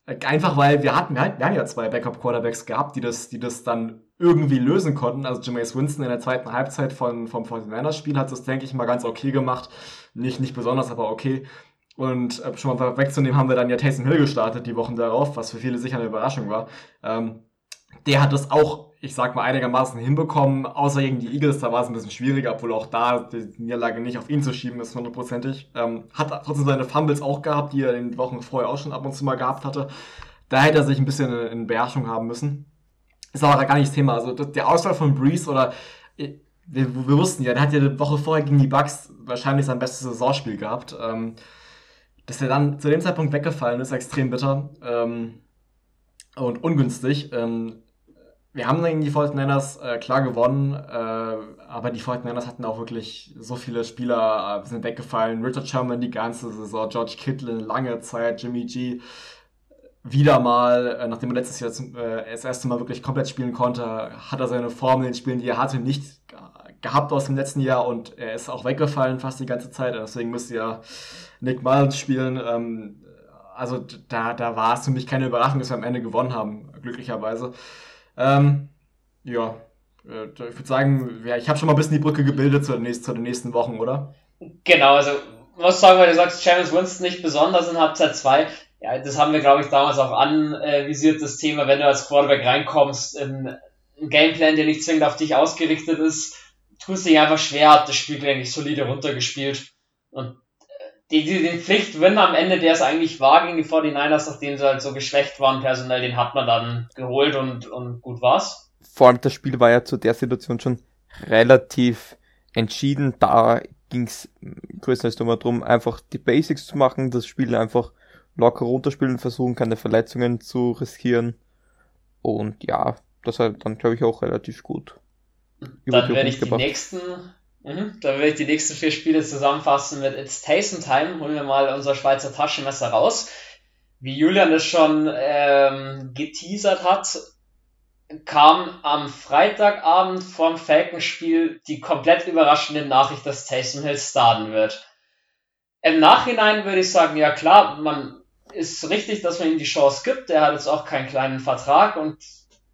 Äh, einfach weil wir hatten, wir haben ja zwei Backup-Quarterbacks gehabt, die das, die das dann irgendwie lösen konnten. Also Jameis Winston in der zweiten Halbzeit von, vom 49ers-Spiel hat das, denke ich, mal ganz okay gemacht. Nicht, nicht besonders, aber okay. Und äh, schon mal wegzunehmen, haben wir dann ja Taysom Hill gestartet die Wochen darauf, was für viele sicher eine Überraschung war. Ähm, der hat das auch ich sag mal, einigermaßen hinbekommen. Außer gegen die Eagles, da war es ein bisschen schwieriger, obwohl auch da die Niederlage nicht auf ihn zu schieben ist, hundertprozentig. Ähm, hat trotzdem seine Fumbles auch gehabt, die er in den Wochen vorher auch schon ab und zu mal gehabt hatte. Da hätte er sich ein bisschen in Beherrschung haben müssen. Ist aber gar nicht das Thema. Also der Ausfall von Breeze oder äh, wir, wir, wussten ja, der hat ja die Woche vorher gegen die Bucks wahrscheinlich sein bestes Saisonspiel gehabt. Ähm, dass er dann zu dem Zeitpunkt weggefallen ist, extrem bitter ähm, und ungünstig. Ähm, wir haben gegen die 49ers äh, klar gewonnen, äh, aber die 49ers hatten auch wirklich so viele Spieler, äh, sind weggefallen. Richard Sherman die ganze Saison, George Kittle lange Zeit, Jimmy G wieder mal, äh, nachdem er letztes Jahr zum, äh, das erste Mal wirklich komplett spielen konnte, hat er seine Form in den Spielen, die er hatte, nicht gehabt aus dem letzten Jahr und er ist auch weggefallen fast die ganze Zeit. Deswegen müsste ja Nick Mullins spielen. Ähm, also da, da war es für mich keine Überraschung, dass wir am Ende gewonnen haben, glücklicherweise. Ähm, ja, äh, ich würde sagen, ja, ich habe schon mal ein bisschen die Brücke gebildet zu den, nächsten, zu den nächsten Wochen, oder? Genau, also muss sagen, weil du sagst, James Winston nicht besonders in Halbzeit 2. Ja, das haben wir, glaube ich, damals auch anvisiert, das Thema, wenn du als Quarterback reinkommst, in ein Gameplan, der nicht zwingend auf dich ausgerichtet ist, tust dich einfach schwer, hat das Spiel eigentlich solide runtergespielt. Und die, die, den Pflichtwin am Ende, der es eigentlich war gegen die 49ers, nachdem sie halt so geschwächt waren personell, den hat man dann geholt und, und gut war's. Vor allem das Spiel war ja zu der Situation schon relativ entschieden. Da ging's größtenteils nur darum, einfach die Basics zu machen, das Spiel einfach locker runterspielen, versuchen, keine Verletzungen zu riskieren. Und ja, das hat dann, glaube ich, auch relativ gut. Dann werde ich die nächsten, mh, dann werde ich die nächsten vier Spiele zusammenfassen mit It's Tyson Time. Holen wir mal unser Schweizer Taschenmesser raus. Wie Julian es schon ähm, geteasert hat, kam am Freitagabend vorm Falcons-Spiel die komplett überraschende Nachricht, dass Taysom Hill starten wird. Im Nachhinein würde ich sagen, ja klar, man ist richtig, dass man ihm die Chance gibt. Er hat jetzt auch keinen kleinen Vertrag und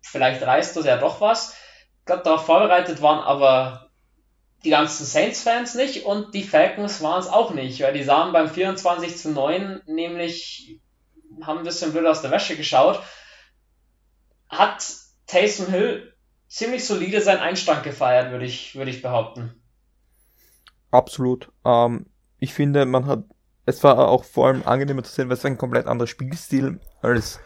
vielleicht reißt das ja doch was. Glaube, darauf vorbereitet waren aber die ganzen Saints-Fans nicht und die Falcons waren es auch nicht, weil die sahen beim 24 zu 9 nämlich, haben ein bisschen blöd aus der Wäsche geschaut. Hat Taysom Hill ziemlich solide seinen Einstand gefeiert, würde ich, würde ich behaupten. Absolut. Ähm, ich finde, man hat, es war auch vor allem angenehmer zu sehen, weil es ein komplett anderer Spielstil als,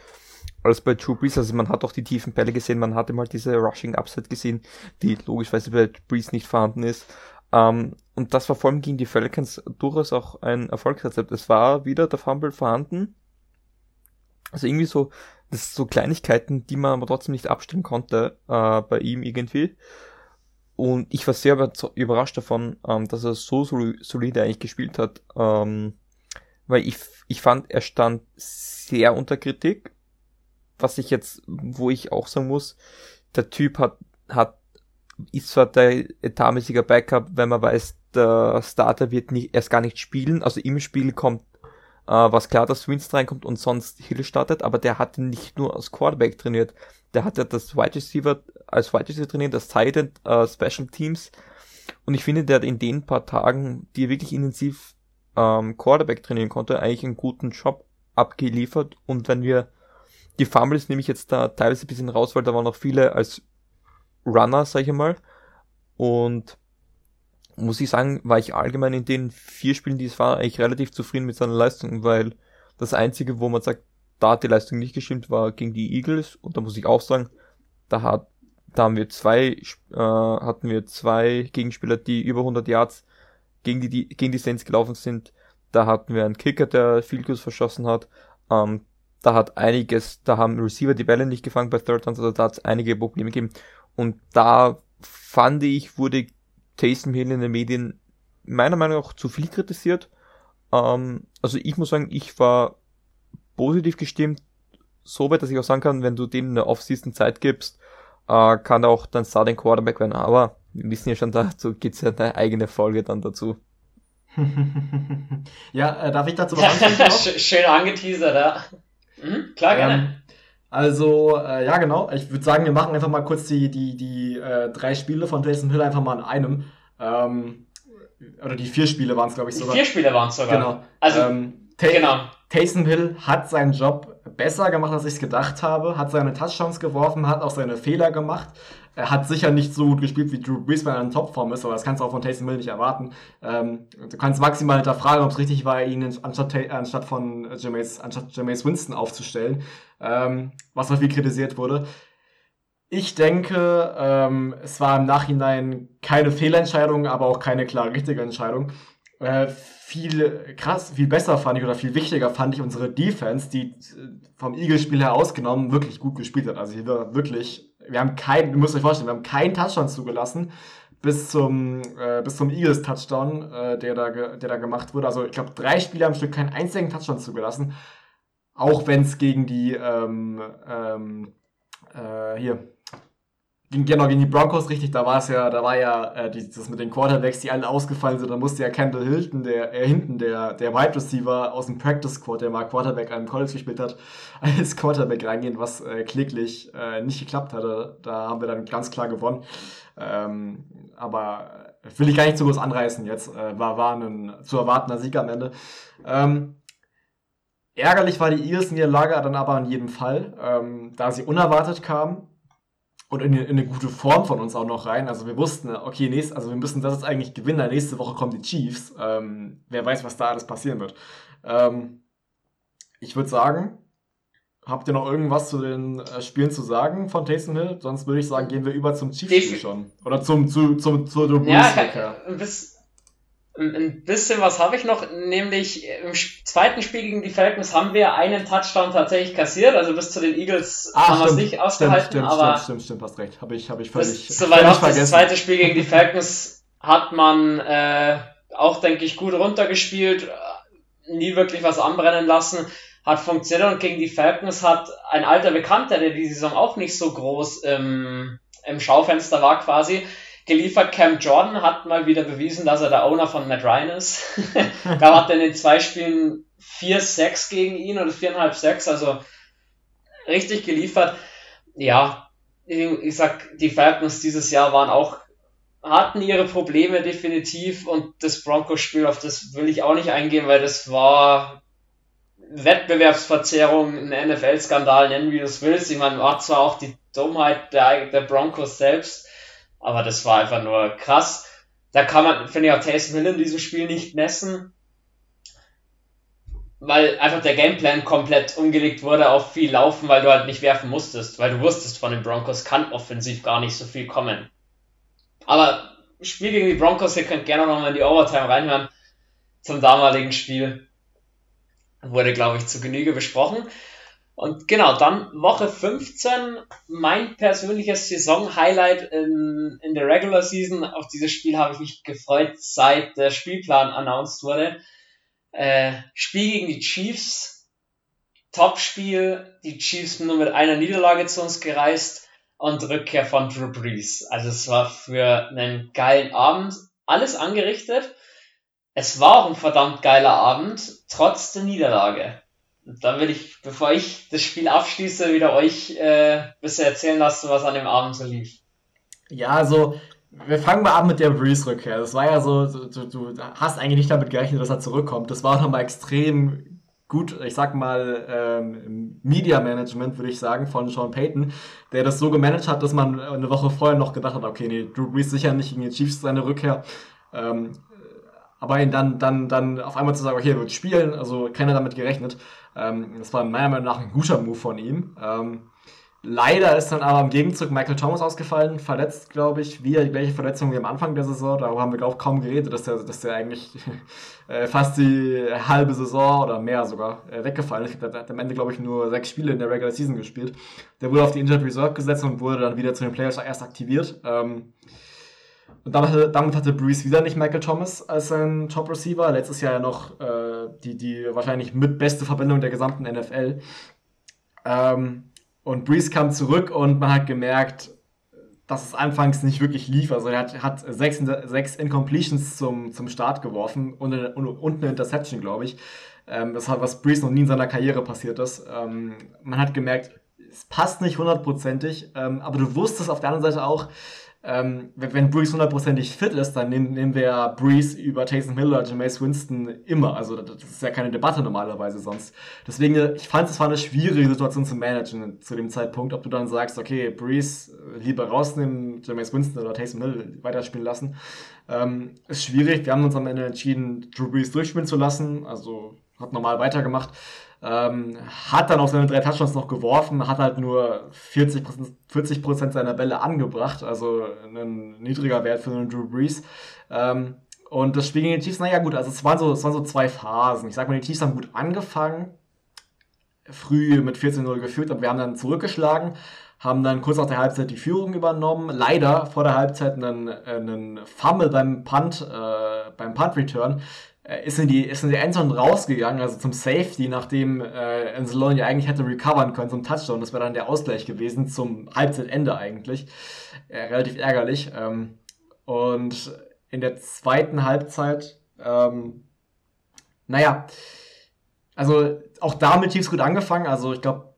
als bei Drew Brees. Also man hat auch die tiefen Bälle gesehen, man hatte mal diese Rushing Upset gesehen, die logischerweise bei Brees nicht vorhanden ist. Ähm, und das war vor allem gegen die Falcons durchaus auch ein Erfolgsrezept. Es war wieder der Fumble vorhanden. Also irgendwie so das sind so Kleinigkeiten, die man aber trotzdem nicht abstellen konnte äh, bei ihm irgendwie. Und ich war sehr überrascht davon, ähm, dass er so solide eigentlich gespielt hat. Ähm, weil ich, ich fand, er stand sehr unter Kritik. Was ich jetzt, wo ich auch sagen muss, der Typ hat, hat, ist zwar der etatmäßiger Backup, wenn man weiß, der Starter wird nicht, erst gar nicht spielen. Also im Spiel kommt äh, was klar, dass Winston reinkommt und sonst Hill startet, aber der hatte nicht nur als Quarterback trainiert, der hatte das Wide Receiver als Wide Receiver trainiert, das Tight End, äh, Special Teams. Und ich finde, der hat in den paar Tagen, die er wirklich intensiv ähm, Quarterback trainieren konnte, eigentlich einen guten Job abgeliefert. Und wenn wir die Fumbles nehme ich jetzt da teilweise ein bisschen raus, weil da waren noch viele als Runner, sag ich mal und muss ich sagen, war ich allgemein in den vier Spielen, die es war, eigentlich relativ zufrieden mit seiner Leistung, weil das einzige, wo man sagt, da hat die Leistung nicht gestimmt, war gegen die Eagles und da muss ich auch sagen, da hat, da haben wir zwei, äh, hatten wir zwei Gegenspieler, die über 100 Yards gegen die, die gegen die Saints gelaufen sind. Da hatten wir einen Kicker, der viel Goals verschossen hat. Ähm, da hat einiges, da haben Receiver die Bälle nicht gefangen bei Third Downs, also da hat es einige Probleme gegeben. Und da fand ich, wurde Taysom Hill in den Medien meiner Meinung nach zu viel kritisiert. Ähm, also ich muss sagen, ich war positiv gestimmt, so weit, dass ich auch sagen kann, wenn du dem eine Off-Season Zeit gibst, äh, kann er auch dann Starting Quarterback werden. Aber wir wissen ja schon, dazu gibt's ja eine eigene Folge dann dazu. ja, äh, darf ich dazu was Schön angeteasert, ja. Mhm, klar, gerne. Ähm, also, äh, ja, genau. Ich würde sagen, wir machen einfach mal kurz die, die, die äh, drei Spiele von Jason Hill einfach mal in einem. Ähm, oder die vier Spiele waren es, glaube ich, sogar. Die vier Spiele waren es sogar. Genau. Also, ähm, genau. Taysom Hill hat seinen Job besser gemacht, als ich es gedacht habe, hat seine Touchdowns geworfen, hat auch seine Fehler gemacht. Er hat sicher nicht so gut gespielt wie Drew Brees, wenn er in Topform ist, aber das kannst du auch von Taysom Hill nicht erwarten. Ähm, du kannst maximal hinterfragen, ob es richtig war, ihn anstatt, anstatt von Jameis, anstatt Jameis Winston aufzustellen, ähm, was auch viel kritisiert wurde. Ich denke, ähm, es war im Nachhinein keine Fehlentscheidung, aber auch keine klar richtige Entscheidung. Äh, viel krass, viel besser fand ich oder viel wichtiger fand ich unsere Defense, die äh, vom Eagles-Spiel her ausgenommen wirklich gut gespielt hat. Also hier war wirklich, wir haben kein, ihr müsst euch vorstellen, wir haben keinen Touchdown zugelassen bis zum, äh, bis zum Eagles-Touchdown, äh, der, da der da gemacht wurde. Also ich glaube, drei Spieler am Stück keinen einzigen Touchdown zugelassen. auch wenn es gegen die, ähm, ähm, äh, hier, genau, gegen die Broncos, richtig, da war es ja, da war ja äh, das mit den Quarterbacks, die alle ausgefallen sind, da musste ja Kendall Hilton, der äh, hinten, der, der Wide Receiver aus dem Practice Squad, der mal Quarterback an College gespielt hat, als Quarterback reingehen, was äh, kläglich äh, nicht geklappt hatte. Da haben wir dann ganz klar gewonnen. Ähm, aber will ich gar nicht zu groß anreißen jetzt. Äh, war, war ein zu erwartender Sieg am Ende. Ähm, ärgerlich war die Eagles-Niederlage dann aber in jedem Fall, ähm, da sie unerwartet kam und in, in, eine gute Form von uns auch noch rein. Also wir wussten, okay, nächst, also wir müssen das jetzt eigentlich gewinnen. Nächste Woche kommen die Chiefs. Ähm, wer weiß, was da alles passieren wird. Ähm, ich würde sagen, habt ihr noch irgendwas zu den äh, Spielen zu sagen von Taysom Hill? Sonst würde ich sagen, gehen wir über zum Chiefs-Spiel schon. Oder zum, zu, zum, zu, zu ja, ein bisschen, ein bisschen was habe ich noch, nämlich im zweiten Spiel gegen die Falcons haben wir einen Touchdown tatsächlich kassiert, also bis zu den Eagles ah, haben wir es nicht ausgehalten, stimmt, aber stimmt, stimmt, stimmt, hast recht, habe ich, habe ich völlig, bis, soweit auch das zweite Spiel gegen die Falcons hat man äh, auch, denke ich, gut runtergespielt, nie wirklich was anbrennen lassen, hat funktioniert und gegen die Falcons hat ein alter Bekannter, der die Saison auch nicht so groß im, im Schaufenster war quasi, geliefert. Cam Jordan hat mal wieder bewiesen, dass er der Owner von Matt Ryan ist. da hat er in den zwei Spielen 4-6 gegen ihn oder 4,5-6, also richtig geliefert. Ja, ich sag, die Falcons dieses Jahr waren auch, hatten ihre Probleme definitiv und das Broncos-Spiel, auf das will ich auch nicht eingehen, weil das war Wettbewerbsverzerrung, ein NFL-Skandal, nennen wie du es willst. Ich meine, war zwar auch die Dummheit der, der Broncos selbst, aber das war einfach nur krass. Da kann man, finde ich, auch Taysom Hill in diesem Spiel nicht messen, weil einfach der Gameplan komplett umgelegt wurde auf viel Laufen, weil du halt nicht werfen musstest, weil du wusstest, von den Broncos kann offensiv gar nicht so viel kommen. Aber Spiel gegen die Broncos, ihr könnt gerne nochmal in die Overtime reinhören zum damaligen Spiel. Wurde, glaube ich, zu Genüge besprochen. Und genau, dann Woche 15, mein persönliches Saison-Highlight in, in der Regular Season. Auf dieses Spiel habe ich mich gefreut, seit der Spielplan announced wurde. Äh, Spiel gegen die Chiefs, Top-Spiel, die Chiefs nur mit einer Niederlage zu uns gereist und Rückkehr von Drew Brees. Also es war für einen geilen Abend alles angerichtet. Es war auch ein verdammt geiler Abend, trotz der Niederlage dann will ich, bevor ich das Spiel abschließe, wieder euch äh, bisher erzählen lassen, was an dem Abend so lief. Ja, also wir fangen mal an mit der Breeze-Rückkehr. Das war ja so, du, du, hast eigentlich nicht damit gerechnet, dass er zurückkommt. Das war nochmal extrem gut, ich sag mal, ähm, Media Management, würde ich sagen, von Sean Payton, der das so gemanagt hat, dass man eine Woche vorher noch gedacht hat, okay, nee, Drew Brees sicher nicht gegen die Chiefs seine Rückkehr. Ähm, aber ihn dann, dann, dann auf einmal zu sagen, okay, er wird spielen, also keiner damit gerechnet. Ähm, das war meiner Meinung nach ein guter Move von ihm. Ähm, leider ist dann aber im Gegenzug Michael Thomas ausgefallen, verletzt, glaube ich, wieder die gleiche Verletzung wie am Anfang der Saison. Darüber haben wir auch kaum geredet, dass der, dass der eigentlich äh, fast die halbe Saison oder mehr sogar äh, weggefallen ist. Er hat am Ende, glaube ich, nur sechs Spiele in der Regular Season gespielt. Der wurde auf die Injured Reserve gesetzt und wurde dann wieder zu den Players erst aktiviert. Ähm, und damit hatte, damit hatte Breeze wieder nicht Michael Thomas als sein Top-Receiver. Letztes Jahr ja noch äh, die, die wahrscheinlich mit beste Verbindung der gesamten NFL. Ähm, und Breeze kam zurück und man hat gemerkt, dass es anfangs nicht wirklich lief. Also er hat, hat sechs, sechs Incompletions zum, zum Start geworfen und eine, und eine Interception, glaube ich. Ähm, das hat, was Breeze noch nie in seiner Karriere passiert ist. Ähm, man hat gemerkt, es passt nicht hundertprozentig, ähm, aber du wusstest auf der anderen Seite auch, ähm, wenn, Breeze hundertprozentig fit ist, dann nehmen, nehmen wir Breeze über Taysom Hill oder Jameis Winston immer. Also das ist ja keine Debatte normalerweise sonst. Deswegen, ich fand es war eine schwierige Situation zu managen zu dem Zeitpunkt, ob du dann sagst, okay, Breeze äh, lieber rausnehmen, Jameis Winston oder Taysom Hill weiterspielen lassen. Ähm, ist schwierig. Wir haben uns am Ende entschieden, Drew Brees durchspielen zu lassen. Also hat normal weitergemacht. Ähm, hat dann auch seine drei Touchdowns noch geworfen, hat halt nur 40%, 40 seiner Bälle angebracht, also ein niedriger Wert für einen Drew Brees. Ähm, und das Spiel gegen die Chiefs, naja gut, also es waren, so, es waren so zwei Phasen. Ich sag mal, die Chiefs haben gut angefangen, früh mit 14-0 geführt, aber wir haben dann zurückgeschlagen, haben dann kurz nach der Halbzeit die Führung übernommen. Leider vor der Halbzeit einen, einen Fumble beim Punt, äh, beim Punt-Return ist in die, ist in die Endzone rausgegangen, also zum Safety, nachdem äh, Anzalone ja eigentlich hätte recovern können zum Touchdown. Das wäre dann der Ausgleich gewesen zum Halbzeitende eigentlich. Äh, relativ ärgerlich. Ähm, und in der zweiten Halbzeit, ähm, naja, also auch da mit Chiefs gut angefangen. Also ich glaube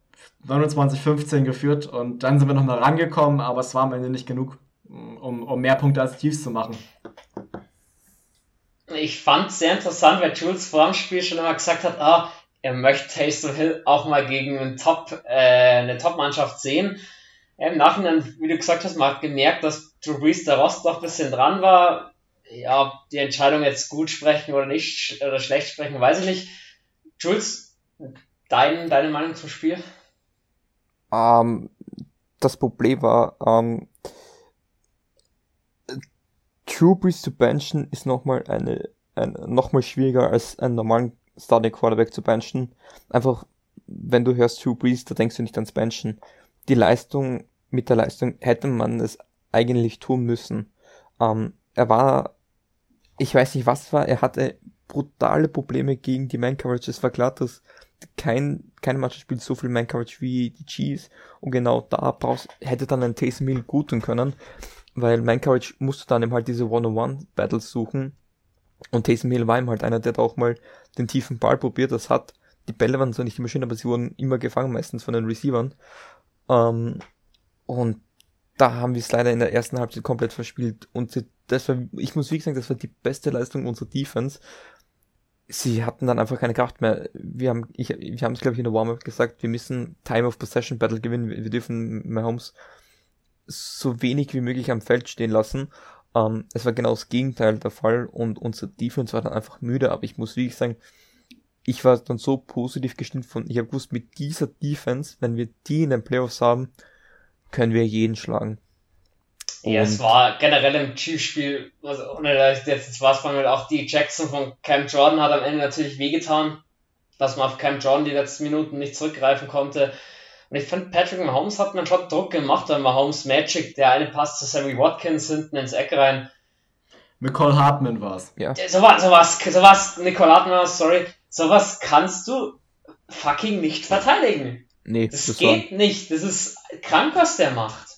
29-15 geführt und dann sind wir nochmal rangekommen, aber es war am Ende nicht genug, um, um mehr Punkte als Chiefs zu machen. Ich fand es sehr interessant, weil Jules vor dem Spiel schon immer gesagt hat, ah, er möchte Taysom Hill auch mal gegen einen Top, äh, eine Top-Mannschaft sehen. Im Nachhinein, wie du gesagt hast, man hat gemerkt, dass Drew Brees der Rost noch ein bisschen dran war. Ja, die Entscheidung jetzt gut sprechen oder nicht oder schlecht sprechen, weiß ich nicht. Jules, dein, deine Meinung zum Spiel? Ähm, das Problem war, ähm, Brees zu benchen ist nochmal eine, ein, nochmal schwieriger als einen normalen Starting Quarterback zu benchen. Einfach, wenn du hörst Drew Brees, da denkst du nicht ans Benchen. Die Leistung, mit der Leistung hätte man es eigentlich tun müssen. Ähm, er war, ich weiß nicht was war, er hatte brutale Probleme gegen die Man Coverage. Es war klar, dass kein, keine Mannschaft spielt so viel Man Coverage wie die Chiefs und genau da brauchst, hätte dann ein Taysom Hill gut tun können, weil Man Coverage musste dann eben halt diese One-on-One-Battles suchen. Und Taysom Hill war ihm halt einer, der da auch mal den tiefen Ball probiert, das hat, die Bälle waren zwar nicht immer schön, aber sie wurden immer gefangen, meistens von den Receivern. Ähm, und da haben wir es leider in der ersten Halbzeit komplett verspielt. Und das war, ich muss wie gesagt, das war die beste Leistung unserer Defense. Sie hatten dann einfach keine Kraft mehr. Wir haben, ich, wir haben es glaube ich in der Warm-up gesagt, wir müssen Time of Possession Battle gewinnen. Wir, wir dürfen Mahomes so wenig wie möglich am Feld stehen lassen. Ähm, es war genau das Gegenteil der Fall und unser Defense war dann einfach müde, aber ich muss wirklich sagen, ich war dann so positiv gestimmt von, ich habe gewusst, mit dieser Defense, wenn wir die in den Playoffs haben, können wir jeden schlagen. Ja, es war generell im Chiefs-Spiel, also ohne dass jetzt war es von mir auch die Jackson von Cam Jordan hat am Ende natürlich wehgetan, dass man auf Cam Jordan die letzten Minuten nicht zurückgreifen konnte. Und ich fand, Patrick Mahomes hat man schon Druck gemacht, weil Mahomes Magic, der eine passt zu Sammy Watkins hinten ins Eck rein. Nicole Hartman war's. Ja. Sowas, sowas, sowas, Nicole Hartman, sorry, sowas kannst du fucking nicht verteidigen. Nee, das, das geht war... nicht. Das ist krank, was der macht.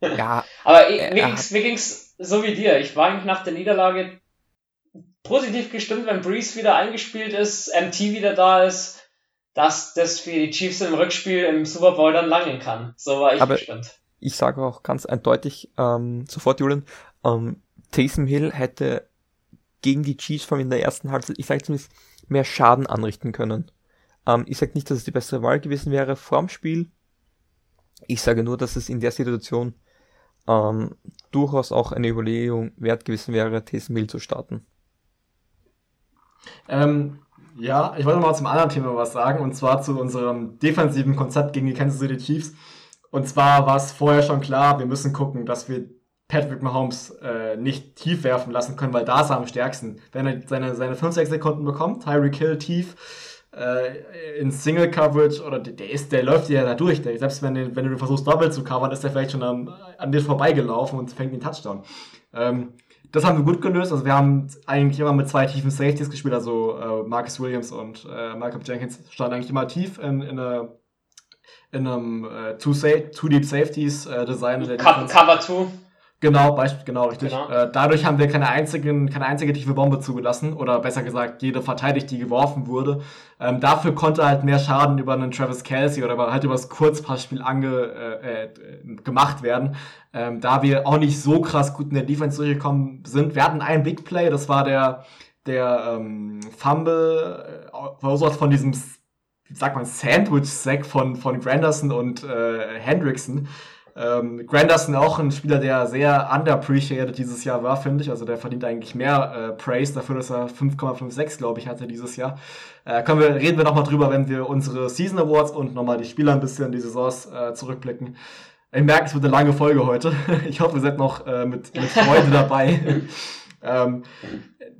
Ja. Aber ich, mir, ging's, mir ging's so wie dir. Ich war eigentlich nach der Niederlage positiv gestimmt, wenn Breeze wieder eingespielt ist, MT wieder da ist, dass das für die Chiefs im Rückspiel im Super Bowl dann langen kann. So war ich Aber gestimmt. Ich sage auch ganz eindeutig ähm, sofort, Julian, ähm, Taysom Hill hätte gegen die Chiefs vor allem in der ersten Halbzeit, ich sage zumindest, mehr Schaden anrichten können. Ähm, ich sage nicht, dass es die bessere Wahl gewesen wäre vorm Spiel. Ich sage nur, dass es in der Situation ähm, durchaus auch eine Überlegung wert gewesen wäre, Taysom Hill zu starten. Ähm, ja, ich wollte mal zum anderen Thema was sagen, und zwar zu unserem defensiven Konzept gegen die Kansas City Chiefs. Und zwar war es vorher schon klar, wir müssen gucken, dass wir Patrick Mahomes äh, nicht tief werfen lassen können, weil da ist er am stärksten. Wenn er seine, seine 5, 6 Sekunden bekommt, Tyreek Hill tief, äh, in Single Coverage oder der ist, der läuft ja da durch. Der, selbst wenn, wenn du versuchst Double zu covern, ist der vielleicht schon am, an dir vorbeigelaufen und fängt den Touchdown. Ähm, das haben wir gut gelöst. Also wir haben eigentlich immer mit zwei tiefen Safeties gespielt. Also äh, Marcus Williams und äh, Malcolm Jenkins standen eigentlich immer tief in, in, eine, in einem äh, Two, two Deep Safeties äh, Design. Cover 2. Genau, Beispiel, genau, richtig. Genau. Äh, dadurch haben wir keine, einzigen, keine einzige tiefe Bombe zugelassen oder besser gesagt, jede verteidigt, die geworfen wurde. Ähm, dafür konnte halt mehr Schaden über einen Travis Kelsey oder halt über das Kurzpassspiel ange, äh, äh, gemacht werden. Ähm, da wir auch nicht so krass gut in der Defense durchgekommen sind. Wir hatten einen Big Play, das war der, der ähm, Fumble, äh, verursacht von diesem, sag mal, Sandwich-Sack von, von Granderson und äh, Hendrickson ähm, Granderson auch ein Spieler, der sehr underappreciated dieses Jahr war, finde ich. Also der verdient eigentlich mehr äh, Praise dafür, dass er 5,56, glaube ich, hatte dieses Jahr. Äh, können wir, reden wir nochmal drüber, wenn wir unsere Season Awards und nochmal die Spieler ein bisschen die Saisons äh, zurückblicken. Ich merke, es wird eine lange Folge heute. Ich hoffe, ihr seid noch äh, mit, mit Freude dabei. ähm,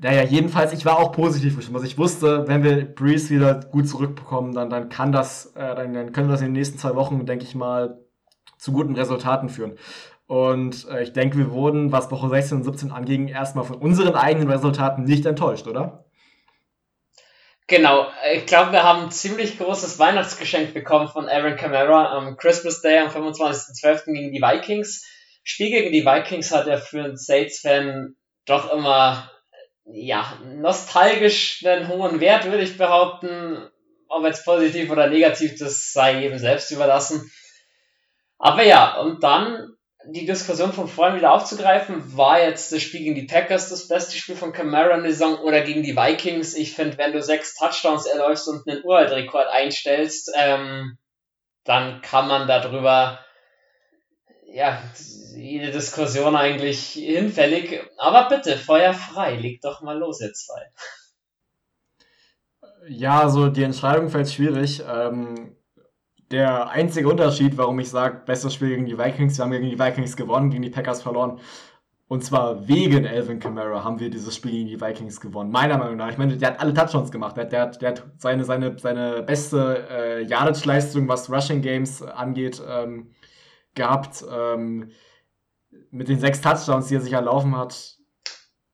naja, jedenfalls, ich war auch positiv bestimmt. Also ich wusste, wenn wir Breeze wieder gut zurückbekommen, dann, dann kann das, äh, dann, dann können wir das in den nächsten zwei Wochen, denke ich mal, zu guten Resultaten führen. Und äh, ich denke, wir wurden, was Woche 16 und 17 anging, erstmal von unseren eigenen Resultaten nicht enttäuscht, oder? Genau, ich glaube, wir haben ein ziemlich großes Weihnachtsgeschenk bekommen von Aaron Camara am Christmas Day am 25.12. gegen die Vikings. Spiel gegen die Vikings hat ja für einen Saints-Fan doch immer, ja, nostalgisch einen hohen Wert, würde ich behaupten. Ob jetzt positiv oder negativ, das sei jedem selbst überlassen. Aber ja, und dann die Diskussion von vorhin wieder aufzugreifen, war jetzt das Spiel gegen die Packers das beste Spiel von Camara in der Saison oder gegen die Vikings? Ich finde, wenn du sechs Touchdowns erläufst und einen Uraltrekord einstellst, ähm, dann kann man darüber ja, jede Diskussion eigentlich hinfällig. Aber bitte, Feuer frei, leg doch mal los, ihr zwei. Ja, also die Entscheidung fällt schwierig. Ähm, der einzige Unterschied, warum ich sage, bestes Spiel gegen die Vikings, wir haben gegen die Vikings gewonnen, gegen die Packers verloren. Und zwar wegen Alvin Kamara haben wir dieses Spiel gegen die Vikings gewonnen. Meiner Meinung nach. Ich meine, der hat alle Touchdowns gemacht. Der, der, hat, der hat seine, seine, seine beste äh, Yardage-Leistung, was Rushing Games angeht, ähm, gehabt. Ähm, mit den sechs Touchdowns, die er sich erlaufen hat.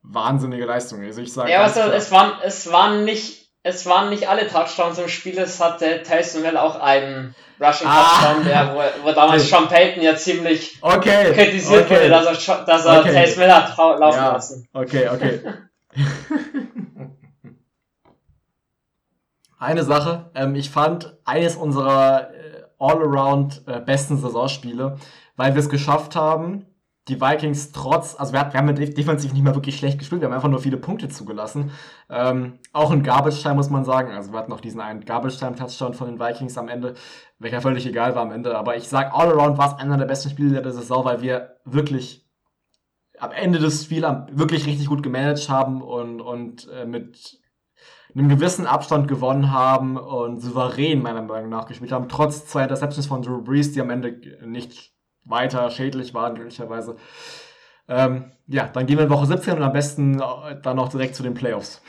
Wahnsinnige Leistung. Also ich sage. Ja, also es waren, es waren nicht es waren nicht alle Touchdowns im Spiel, es hatte Tyson Hill auch einen Rushing Touchdown, ah. der, wo, wo damals. Sean Payton ja ziemlich okay. kritisiert okay. wurde, dass er, dass er okay. Tyson Hill hat laufen ja. lassen. Okay, okay. Eine Sache, ähm, ich fand eines unserer äh, all-around äh, besten Saisonspiele, weil wir es geschafft haben, die Vikings trotz, also wir, haben defensiv nicht mehr wirklich schlecht gespielt, wir haben einfach nur viele Punkte zugelassen. Ähm, auch ein Garbage-Time muss man sagen. Also wir hatten noch diesen einen Garbage-Time-Touchdown von den Vikings am Ende, welcher völlig egal war am Ende. Aber ich sag, all around war es einer der besten Spiele der Saison, weil wir wirklich am Ende des Spiels wirklich richtig gut gemanagt haben und, und äh, mit einem gewissen Abstand gewonnen haben und souverän meiner Meinung nach gespielt haben, trotz zwei Interceptions von Drew Brees, die am Ende nicht weiter schädlich waren, glücklicherweise. Ähm, ja, dann gehen wir in Woche 17 und am besten äh, dann noch direkt zu den Playoffs.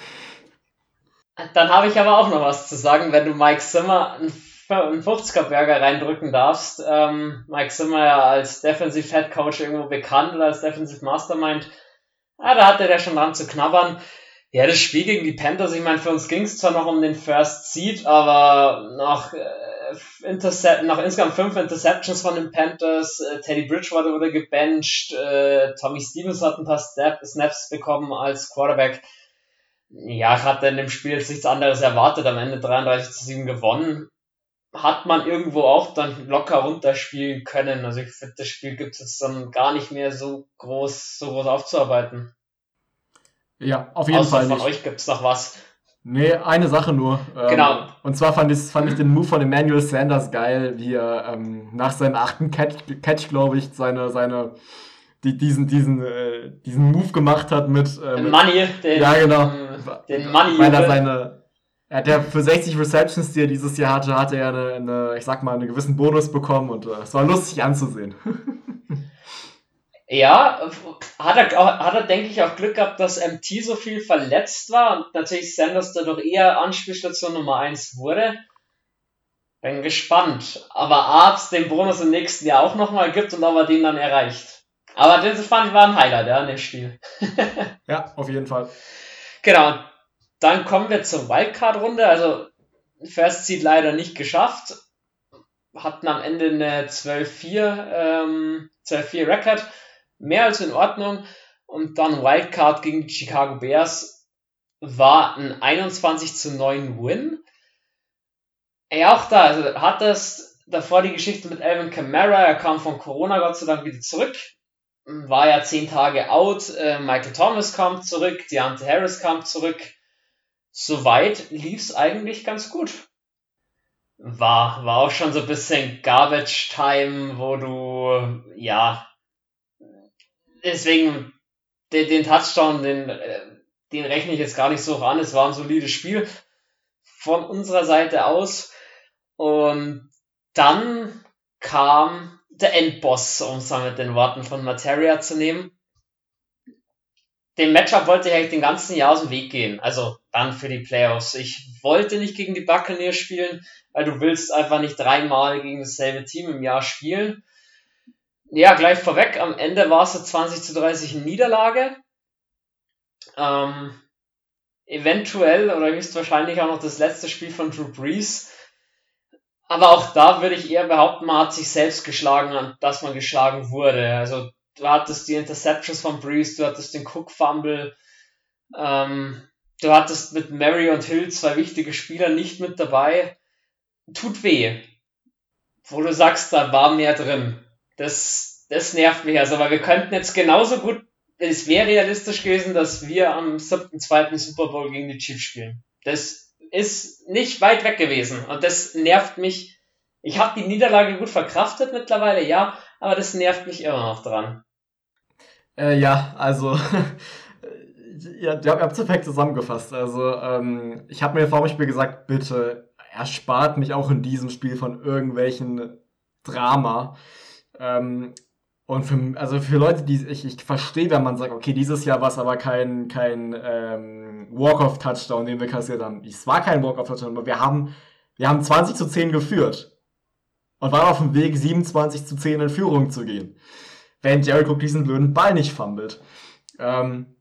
Dann habe ich aber auch noch was zu sagen, wenn du Mike Zimmer einen 50er Burger reindrücken darfst. Ähm, Mike Zimmer ja als Defensive Head Coach irgendwo bekannt oder als Defensive Mastermind. Ja, da hatte der schon dran zu knabbern. Ja, das Spiel gegen die Panthers, ich meine, für uns ging es zwar noch um den First Seed, aber nach äh, Intercept, nach insgesamt fünf Interceptions von den Panthers, äh, Teddy Bridgewater wurde gebencht, äh, Tommy Stevens hat ein paar Snaps bekommen als Quarterback. Ja, ich hatte in dem Spiel jetzt nichts anderes erwartet, am Ende 33 zu 7 gewonnen. Hat man irgendwo auch dann locker runterspielen können. Also ich finde, das Spiel gibt es jetzt dann gar nicht mehr so groß, so groß aufzuarbeiten. Ja, auf jeden Außer Fall. Von nicht. euch gibt es noch was. Nee, eine Sache nur. Ähm, genau. Und zwar fand ich, fand ich den Move von Emmanuel Sanders geil, wie er ähm, nach seinem achten Catch, Catch glaube ich, seine, seine, die, diesen, diesen, äh, diesen Move gemacht hat mit, äh, mit Money, den, ja, genau. den Money. Weil er seine, er hat ja für 60 Receptions, die er dieses Jahr hatte, hatte er eine, eine ich sag mal, einen gewissen Bonus bekommen und äh, es war lustig anzusehen. Ja, hat er, hat er, denke ich, auch Glück gehabt, dass MT so viel verletzt war und natürlich Sanders dadurch eher Anspielstation Nummer 1 wurde. Bin gespannt. Aber Arzt den Bonus im nächsten Jahr auch nochmal gibt und ob er den dann erreicht. Aber das fand ich war ein Highlight, ja, in dem Spiel. ja, auf jeden Fall. Genau. Dann kommen wir zur Wildcard-Runde. Also, First Seed leider nicht geschafft. Hatten am Ende eine 12-4, ähm, 12-4 Record mehr als in Ordnung. Und dann Wildcard gegen die Chicago Bears war ein 21 zu 9 Win. Ja, auch da, also hat das davor die Geschichte mit Alvin Kamara, er kam von Corona Gott sei Dank wieder zurück, war ja zehn Tage out, äh, Michael Thomas kam zurück, Deontay Harris kam zurück. Soweit lief es eigentlich ganz gut. War, war auch schon so ein bisschen Garbage Time, wo du, ja, deswegen den, den Touchdown, den, äh, den rechne ich jetzt gar nicht so an. Es war ein solides Spiel von unserer Seite aus. Und dann kam der Endboss, um es mal mit den Worten von Materia zu nehmen. Dem Matchup wollte ich eigentlich den ganzen Jahr aus dem Weg gehen. Also dann für die Playoffs. Ich wollte nicht gegen die Buccaneers spielen, weil du willst einfach nicht dreimal gegen dasselbe Team im Jahr spielen. Ja, gleich vorweg, am Ende war es so 20 zu 30 Niederlage. Ähm, eventuell oder höchstwahrscheinlich auch noch das letzte Spiel von Drew Brees. Aber auch da würde ich eher behaupten, man hat sich selbst geschlagen, dass man geschlagen wurde. Also du hattest die Interceptions von Brees, du hattest den Cook Fumble, ähm, du hattest mit Mary und Hill zwei wichtige Spieler nicht mit dabei. Tut weh. Wo du sagst, da war mehr drin. Das, das nervt mich also, weil wir könnten jetzt genauso gut, es wäre realistisch gewesen, dass wir am 7.2. Super Bowl gegen die Chiefs spielen. Das ist nicht weit weg gewesen und das nervt mich. Ich habe die Niederlage gut verkraftet mittlerweile, ja, aber das nervt mich immer noch dran. Äh, ja, also ja, ihr habt es perfekt zusammengefasst. Also ähm, ich habe mir vor dem Spiel gesagt, bitte erspart mich auch in diesem Spiel von irgendwelchen Drama. Ähm, und für, also für Leute, die ich, ich verstehe, wenn man sagt, okay, dieses Jahr war es aber kein, kein ähm, Walk-off-Touchdown, den wir kassiert haben. Es war kein Walk-off-Touchdown, aber wir haben, wir haben 20 zu 10 geführt. Und waren auf dem Weg, 27 zu 10 in Führung zu gehen. Wenn Jared Cook diesen blöden Ball nicht fummelt. Ähm,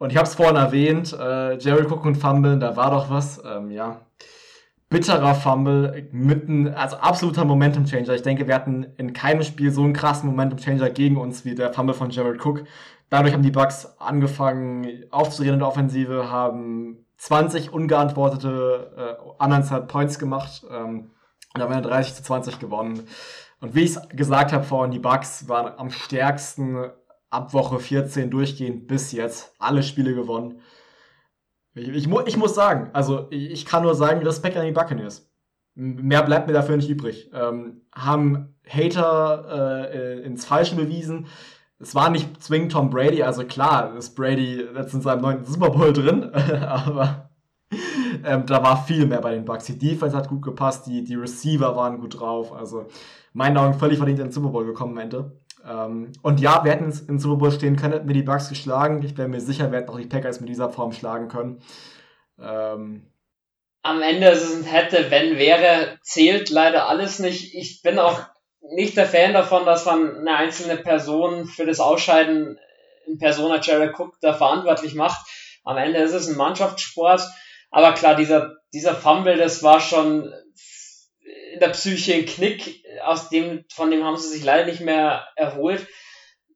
und ich habe es vorhin erwähnt, äh, Jerry Cook und Fumble, da war doch was, ähm, ja. Bitterer Fumble, mitten, also absoluter Momentum Changer. Ich denke, wir hatten in keinem Spiel so einen krassen Momentum Changer gegen uns wie der Fumble von Jared Cook. Dadurch haben die Bucks angefangen aufzureden in der Offensive, haben 20 ungeantwortete äh, unanswered Points gemacht ähm, und haben 30 zu 20 gewonnen. Und wie ich es gesagt habe vorhin, die Bucks waren am stärksten ab Woche 14 durchgehend bis jetzt alle Spiele gewonnen. Ich, ich, ich muss sagen, also ich, kann nur sagen, Respekt an die Buccaneers. Mehr bleibt mir dafür nicht übrig. Ähm, haben Hater äh, ins Falsche bewiesen. Es war nicht zwingend Tom Brady, also klar ist Brady jetzt in seinem neuen Super Bowl drin, aber ähm, da war viel mehr bei den Bucks. Die Defense hat gut gepasst, die, die Receiver waren gut drauf. Also meinen Augen völlig verdient in den Super Bowl gekommen am Ende. Ähm, und ja, wir hätten in Super Bowl stehen können, hätten wir die Bucks geschlagen. Ich bin mir sicher, wir hätten auch die Packers mit dieser Form schlagen können. Ähm, Am Ende ist es ein hätte, wenn, wäre, zählt leider alles nicht. Ich bin auch nicht der Fan davon, dass man eine einzelne Person für das Ausscheiden in Persona Jared Cook da verantwortlich macht. Am Ende ist es ein Mannschaftssport. Aber klar, dieser, dieser Fumble, das war schon in der Psyche ein Knick, aus dem, von dem haben sie sich leider nicht mehr erholt.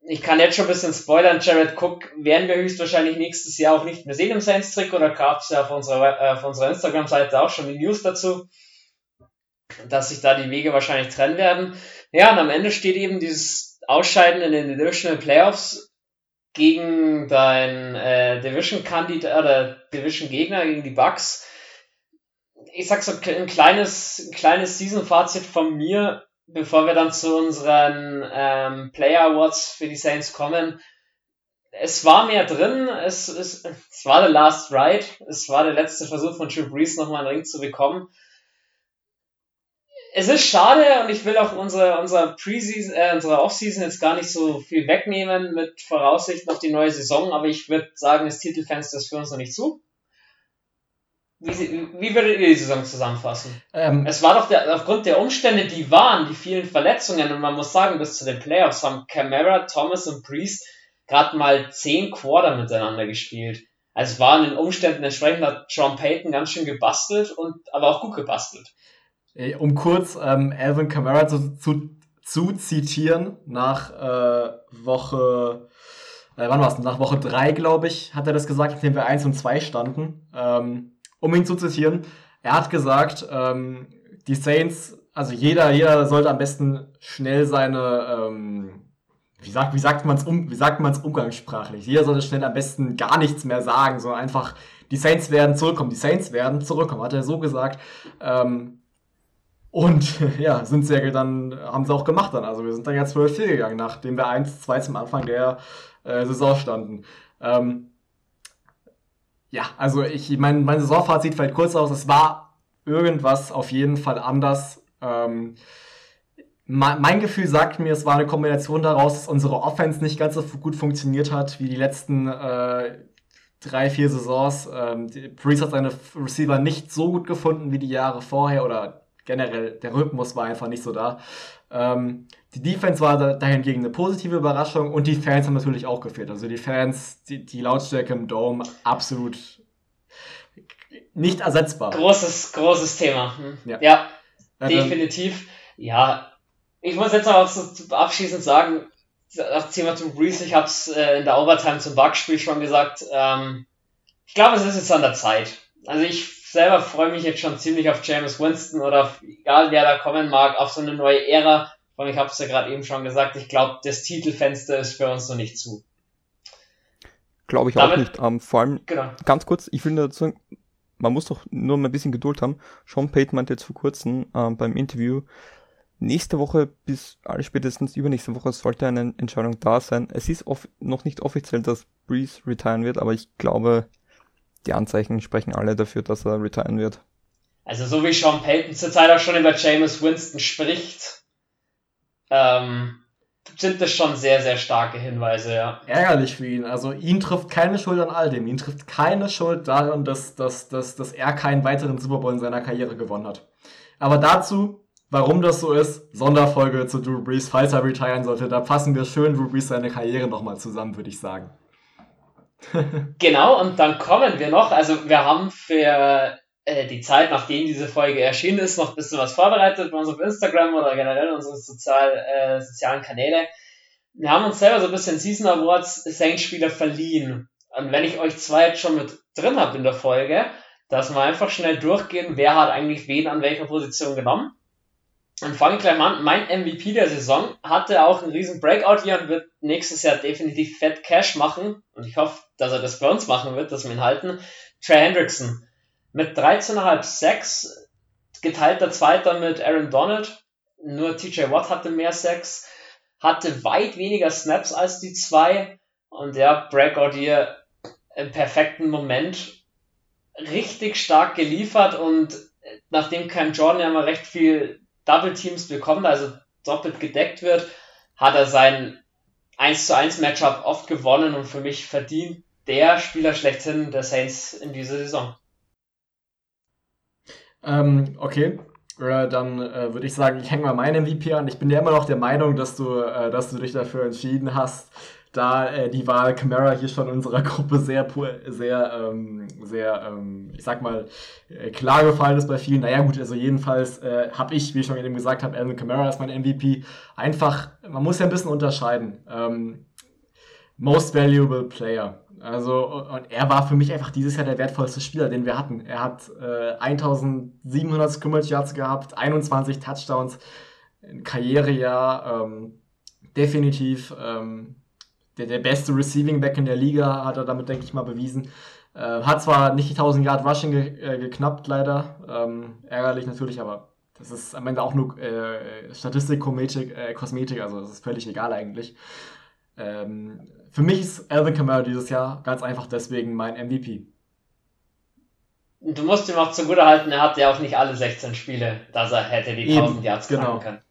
Ich kann jetzt schon ein bisschen spoilern, Jared Cook werden wir höchstwahrscheinlich nächstes Jahr auch nicht mehr sehen im Saints-Trick oder gab es ja auf unserer, äh, auf unserer Instagram-Seite auch schon die News dazu, dass sich da die Wege wahrscheinlich trennen werden. Ja, und am Ende steht eben dieses Ausscheiden in den Divisional Playoffs gegen dein äh, Division-Kandidat oder Division-Gegner, gegen die Bucks ich sag so ein kleines, ein kleines Season-Fazit von mir, bevor wir dann zu unseren ähm, Player Awards für die Saints kommen. Es war mehr drin, es, es, es war der Last Ride, es war der letzte Versuch von Drew Brees nochmal einen Ring zu bekommen. Es ist schade und ich will auch unsere, unsere Preseason, äh, unsere Offseason jetzt gar nicht so viel wegnehmen mit Voraussicht auf die neue Saison, aber ich würde sagen, das Titelfenster ist für uns noch nicht zu. Wie, wie würdet ihr die Saison zusammenfassen? Ähm, es war doch der, aufgrund der Umstände, die waren, die vielen Verletzungen, und man muss sagen, bis zu den Playoffs haben Camara, Thomas und Priest gerade mal zehn Quarter miteinander gespielt. Also es waren den Umständen entsprechend hat John Payton ganz schön gebastelt und aber auch gut gebastelt. Um kurz ähm, Alvin Kamara zu, zu, zu zitieren, nach äh, Woche, äh, wann war's? Nach Woche drei, glaube ich, hat er das gesagt, nachdem wir eins und zwei standen. Ähm, um ihn zu zitieren, er hat gesagt, ähm, die Saints, also jeder, jeder sollte am besten schnell seine, ähm, wie sagt, wie sagt man es um, wie sagt man es umgangssprachlich? Jeder sollte schnell am besten gar nichts mehr sagen, sondern einfach, die Saints werden zurückkommen, die Saints werden zurückkommen, hat er so gesagt. Ähm, und ja, sind sie dann, haben sie auch gemacht dann. Also wir sind dann ja 12-4 gegangen, nachdem wir 1-2 zum Anfang der äh, Saison standen. Ähm, ja, also ich, mein, mein Saisonfazit fällt kurz aus. Es war irgendwas auf jeden Fall anders. Ähm, mein, Gefühl sagt mir, es war eine Kombination daraus, dass unsere Offense nicht ganz so gut funktioniert hat wie die letzten äh, drei, vier Saisons. Ähm, Breeze hat seine Receiver nicht so gut gefunden wie die Jahre vorher oder generell der Rhythmus war einfach nicht so da. Ähm, die Defense war dahingegen eine positive Überraschung und die Fans haben natürlich auch gefehlt. Also die Fans, die, die Lautstärke im Dome absolut nicht ersetzbar. Großes, großes Thema. Hm. Ja, ja definitiv. Ja, ich muss jetzt auch so abschließend sagen, das Thema zu Breeze, ich habe es äh, in der Overtime zum Bugspiel schon gesagt, ähm, ich glaube, es ist jetzt an der Zeit. Also ich selber freue mich jetzt schon ziemlich auf James Winston oder auf, egal wer da kommen mag, auf so eine neue Ära. Und ich habe es ja gerade eben schon gesagt, ich glaube, das Titelfenster ist für uns noch nicht zu. Glaube ich Damit, auch nicht. Ähm, vor allem, genau. ganz kurz, ich will nur dazu sagen, man muss doch nur mal ein bisschen Geduld haben. Sean Payton meinte jetzt vor kurzem ähm, beim Interview, nächste Woche bis spätestens übernächste Woche sollte eine Entscheidung da sein. Es ist noch nicht offiziell, dass Breeze retiren wird, aber ich glaube, die Anzeichen sprechen alle dafür, dass er retiren wird. Also so wie Sean Payton zurzeit auch schon über James Winston spricht, ähm, sind das schon sehr, sehr starke Hinweise, ja. Ärgerlich für ihn. Also ihn trifft keine Schuld an all dem. Ihn trifft keine Schuld daran, dass, dass, dass, dass er keinen weiteren Super Bowl in seiner Karriere gewonnen hat. Aber dazu, warum das so ist, Sonderfolge zu Drew Brees, falls er retiren sollte, da fassen wir schön Drew Brees seine Karriere nochmal zusammen, würde ich sagen. genau, und dann kommen wir noch. Also wir haben für äh, die Zeit, nachdem diese Folge erschienen ist, noch ein bisschen was vorbereitet bei uns auf Instagram oder generell unsere sozial, äh, sozialen Kanäle. Wir haben uns selber so ein bisschen Season Awards Saints-Spieler verliehen. Und wenn ich euch zwei jetzt schon mit drin habe in der Folge, dass wir einfach schnell durchgehen, wer hat eigentlich wen an welcher Position genommen. Dann fange ich gleich mal an. Mein MVP der Saison hatte auch einen riesen Breakout hier und wird nächstes Jahr definitiv Fett Cash machen. Und ich hoffe, dass er das bei uns machen wird, dass wir ihn halten. Trey Hendrickson mit 13,5 Sex, geteilter Zweiter mit Aaron Donald. Nur TJ Watt hatte mehr Sex, hatte weit weniger Snaps als die zwei. Und ja, Breakout hier im perfekten Moment richtig stark geliefert und nachdem Cam Jordan ja mal recht viel Double Teams bekommt, also doppelt gedeckt wird, hat er sein 1 zu 1 Matchup oft gewonnen und für mich verdient der Spieler schlechthin der Saints in dieser Saison. Ähm, okay, äh, dann äh, würde ich sagen, ich hänge mal meinen MVP an. Ich bin ja immer noch der Meinung, dass du, äh, dass du dich dafür entschieden hast, da äh, die Wahl Camara hier schon in unserer Gruppe sehr, sehr, ähm, sehr, ähm, ich sag mal, äh, klar gefallen ist bei vielen. Naja, gut, also jedenfalls äh, habe ich, wie ich schon eben gesagt habe, Alvin Camara ist mein MVP. Einfach, man muss ja ein bisschen unterscheiden. Ähm, most Valuable Player. Also, und er war für mich einfach dieses Jahr der wertvollste Spieler, den wir hatten. Er hat äh, 1700 Scrimmage Yards gehabt, 21 Touchdowns, Karrierejahr, ähm, definitiv ähm, der, der beste Receiving Back in der Liga, hat er damit, denke ich mal, bewiesen. Äh, hat zwar nicht die 1000 Yard Rushing ge äh, geknappt, leider. Ähm, ärgerlich natürlich, aber das ist am Ende auch nur äh, Statistik, äh, Kosmetik, also das ist völlig egal eigentlich. Ähm, für mich ist Alvin Kamara dieses Jahr ganz einfach deswegen mein MVP. Du musst ihm auch zugute halten, er hat ja auch nicht alle 16 Spiele, dass er hätte die 1000 Yards genau. können.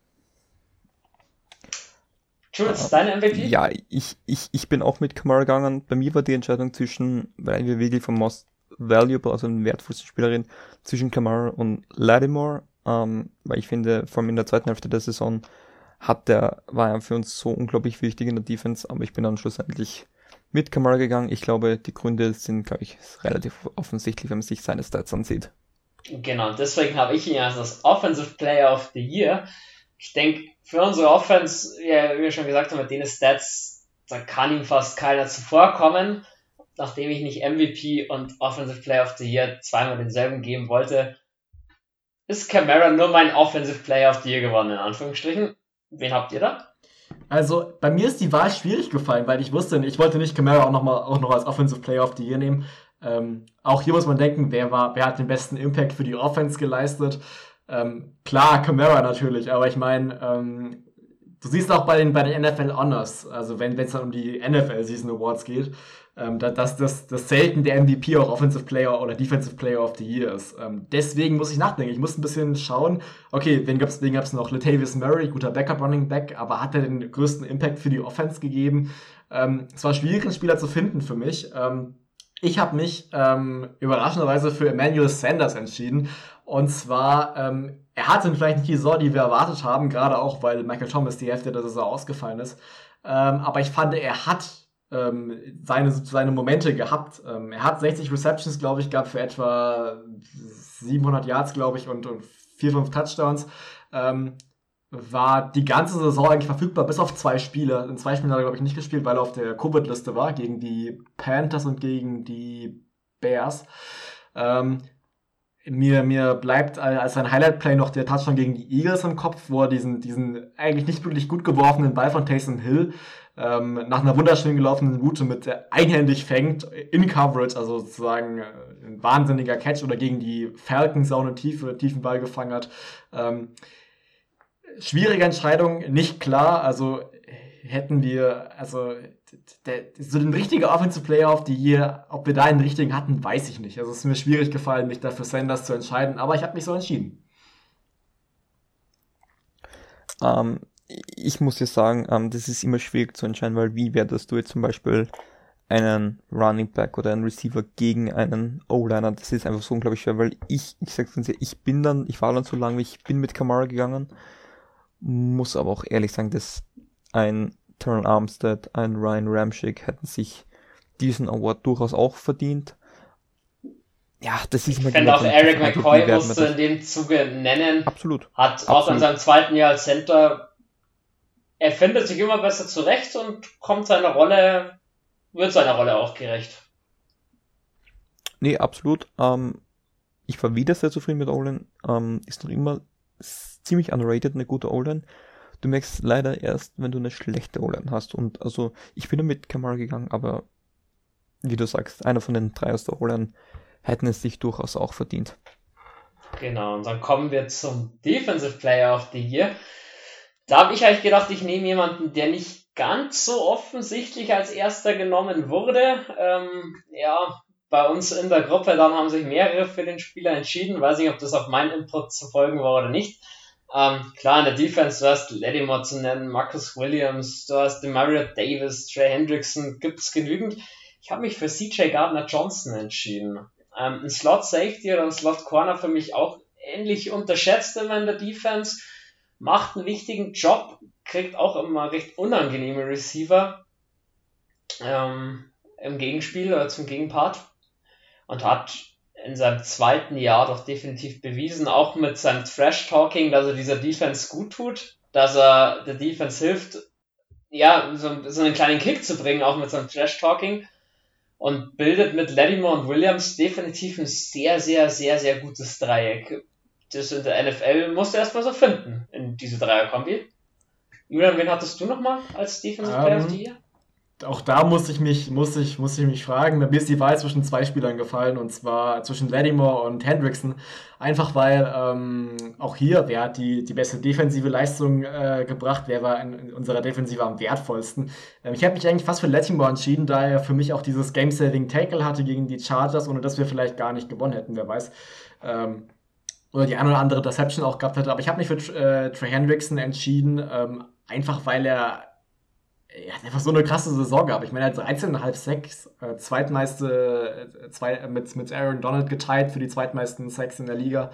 Jules, deine MVP? Ja, ich, ich, ich bin auch mit Kamara gegangen. Bei mir war die Entscheidung zwischen, weil wir wirklich vom Most Valuable, also den wertvollsten Spielerin, zwischen Kamara und Lattimore, ähm, weil ich finde, vor allem in der zweiten Hälfte der Saison hat der, war er für uns so unglaublich wichtig in der Defense, aber ich bin dann schlussendlich mit Kamara gegangen. Ich glaube, die Gründe sind, glaube ich, relativ offensichtlich, wenn man sich seine Stats ansieht. Genau, deswegen habe ich ihn als das Offensive Player of the Year. Ich denke, für unsere Offense, wie wir schon gesagt haben, mit den Stats, da kann ihm fast keiner zuvorkommen. Nachdem ich nicht MVP und Offensive Player of the Year zweimal denselben geben wollte, ist Camara nur mein Offensive Player of the Year geworden, in Anführungsstrichen. Wen habt ihr da? Also, bei mir ist die Wahl schwierig gefallen, weil ich wusste, ich wollte nicht Camara auch noch, mal, auch noch als Offensive Player of the Year nehmen. Ähm, auch hier muss man denken, wer, war, wer hat den besten Impact für die Offense geleistet? Ähm, klar, Camara natürlich, aber ich meine, ähm, du siehst auch bei den, bei den NFL Honors, also wenn es dann um die NFL Season Awards geht, ähm, dass das, das selten der MVP auch Offensive Player oder Defensive Player of the Year ist. Ähm, deswegen muss ich nachdenken. Ich muss ein bisschen schauen, okay, wen gab es wen gab's noch? Latavius Murray, guter Backup Running Back, aber hat er den größten Impact für die Offense gegeben? Ähm, es war schwierig, einen Spieler zu finden für mich. Ähm, ich habe mich ähm, überraschenderweise für Emmanuel Sanders entschieden. Und zwar, ähm, er hatte vielleicht nicht die Saison, die wir erwartet haben, gerade auch, weil Michael Thomas die Hälfte der Saison ausgefallen ist. Ähm, aber ich fand, er hat ähm, seine, seine Momente gehabt. Ähm, er hat 60 Receptions, glaube ich, gab für etwa 700 Yards, glaube ich, und, und 4, 5 Touchdowns. Ähm, war die ganze Saison eigentlich verfügbar, bis auf zwei Spiele. In zwei Spielen hat er, glaube ich, nicht gespielt, weil er auf der Covid-Liste war, gegen die Panthers und gegen die Bears. Ähm, mir, mir bleibt als ein Highlight-Play noch der Touchdown gegen die Eagles im Kopf, wo er diesen, diesen eigentlich nicht wirklich gut geworfenen Ball von Taysom Hill ähm, nach einer wunderschön gelaufenen Route mit der einhändig fängt, in Coverage, also sozusagen äh, ein wahnsinniger Catch oder gegen die Falcons auch eine tiefe, tiefen Ball gefangen hat. Ähm, schwierige Entscheidung, nicht klar. Also hätten wir, also der, so den richtigen Offensive Player die hier, ob wir da einen richtigen hatten, weiß ich nicht. Also es ist mir schwierig gefallen, mich dafür Sanders zu entscheiden, aber ich habe mich so entschieden. Ähm, ich muss dir sagen, ähm, das ist immer schwierig zu entscheiden, weil wie werdest du jetzt zum Beispiel einen Running Back oder einen Receiver gegen einen O-Liner, das ist einfach so unglaublich schwer, weil ich, ich sag's ganz ehrlich, ich bin dann, ich war dann so lange, ich bin mit Kamara gegangen muss aber auch ehrlich sagen, dass ein Terrell Armstead, ein Ryan Ramchick hätten sich diesen Award durchaus auch verdient. Ja, das ist mal Ich finde auch Eric McCoy musst du in dem Zuge nennen. Absolut. Hat Absolut. auch in seinem zweiten Jahr als Center, er findet sich immer besser zurecht und kommt seiner Rolle, wird seiner Rolle auch gerecht. Nee, absolut. Ähm, ich war wieder sehr zufrieden mit Olin. Ähm, ist noch immer ziemlich underrated, eine gute O-Line. Du merkst leider erst, wenn du eine schlechte O-Line hast. Und also, ich bin mit Kamara gegangen, aber wie du sagst, einer von den drei aus der O-Line hätten es sich durchaus auch verdient. Genau, und dann kommen wir zum Defensive Player of the Year. Da habe ich eigentlich gedacht, ich nehme jemanden, der nicht ganz so offensichtlich als erster genommen wurde. Ähm, ja, bei uns in der Gruppe, dann haben sich mehrere für den Spieler entschieden. Weiß nicht, ob das auf meinen Input zu folgen war oder nicht. Ähm, klar, in der Defense, du hast Lattimore zu nennen, Marcus Williams, du hast Demario Davis, Trey Hendrickson, gibt's genügend. Ich habe mich für CJ Gardner Johnson entschieden. Ähm, ein Slot Safety oder ein Slot Corner für mich auch ähnlich unterschätzt immer in der Defense. Macht einen wichtigen Job, kriegt auch immer recht unangenehme Receiver ähm, im Gegenspiel oder zum Gegenpart und hat in seinem zweiten Jahr doch definitiv bewiesen, auch mit seinem Trash-Talking, dass er dieser Defense gut tut, dass er der Defense hilft, ja, so, so einen kleinen Kick zu bringen, auch mit seinem Trash-Talking und bildet mit Lattimore und Williams definitiv ein sehr, sehr, sehr, sehr gutes Dreieck. Das in der NFL musst du erstmal so finden, in diese Dreier-Kombi. Julian, wen hattest du nochmal als Defensive Player um, of the Year? auch da muss ich mich, muss ich, muss ich mich fragen. Mir ist die Wahl zwischen zwei Spielern gefallen und zwar zwischen Lattimore und Hendrickson. Einfach weil ähm, auch hier, wer hat die, die beste defensive Leistung äh, gebracht, wer war in, in unserer Defensive am wertvollsten. Ähm, ich habe mich eigentlich fast für Lattimore entschieden, da er für mich auch dieses Game-Saving Tackle hatte gegen die Chargers, ohne dass wir vielleicht gar nicht gewonnen hätten, wer weiß. Ähm, oder die eine oder andere Deception auch gehabt hätte. Aber ich habe mich für äh, Trey Hendrickson entschieden, ähm, einfach weil er er hat einfach so eine krasse Saison gehabt. Ich meine, er hat 13,5 Sacks, äh, zweitmeiste, äh, zwei, äh, mit, mit Aaron Donald geteilt für die zweitmeisten Sacks in der Liga.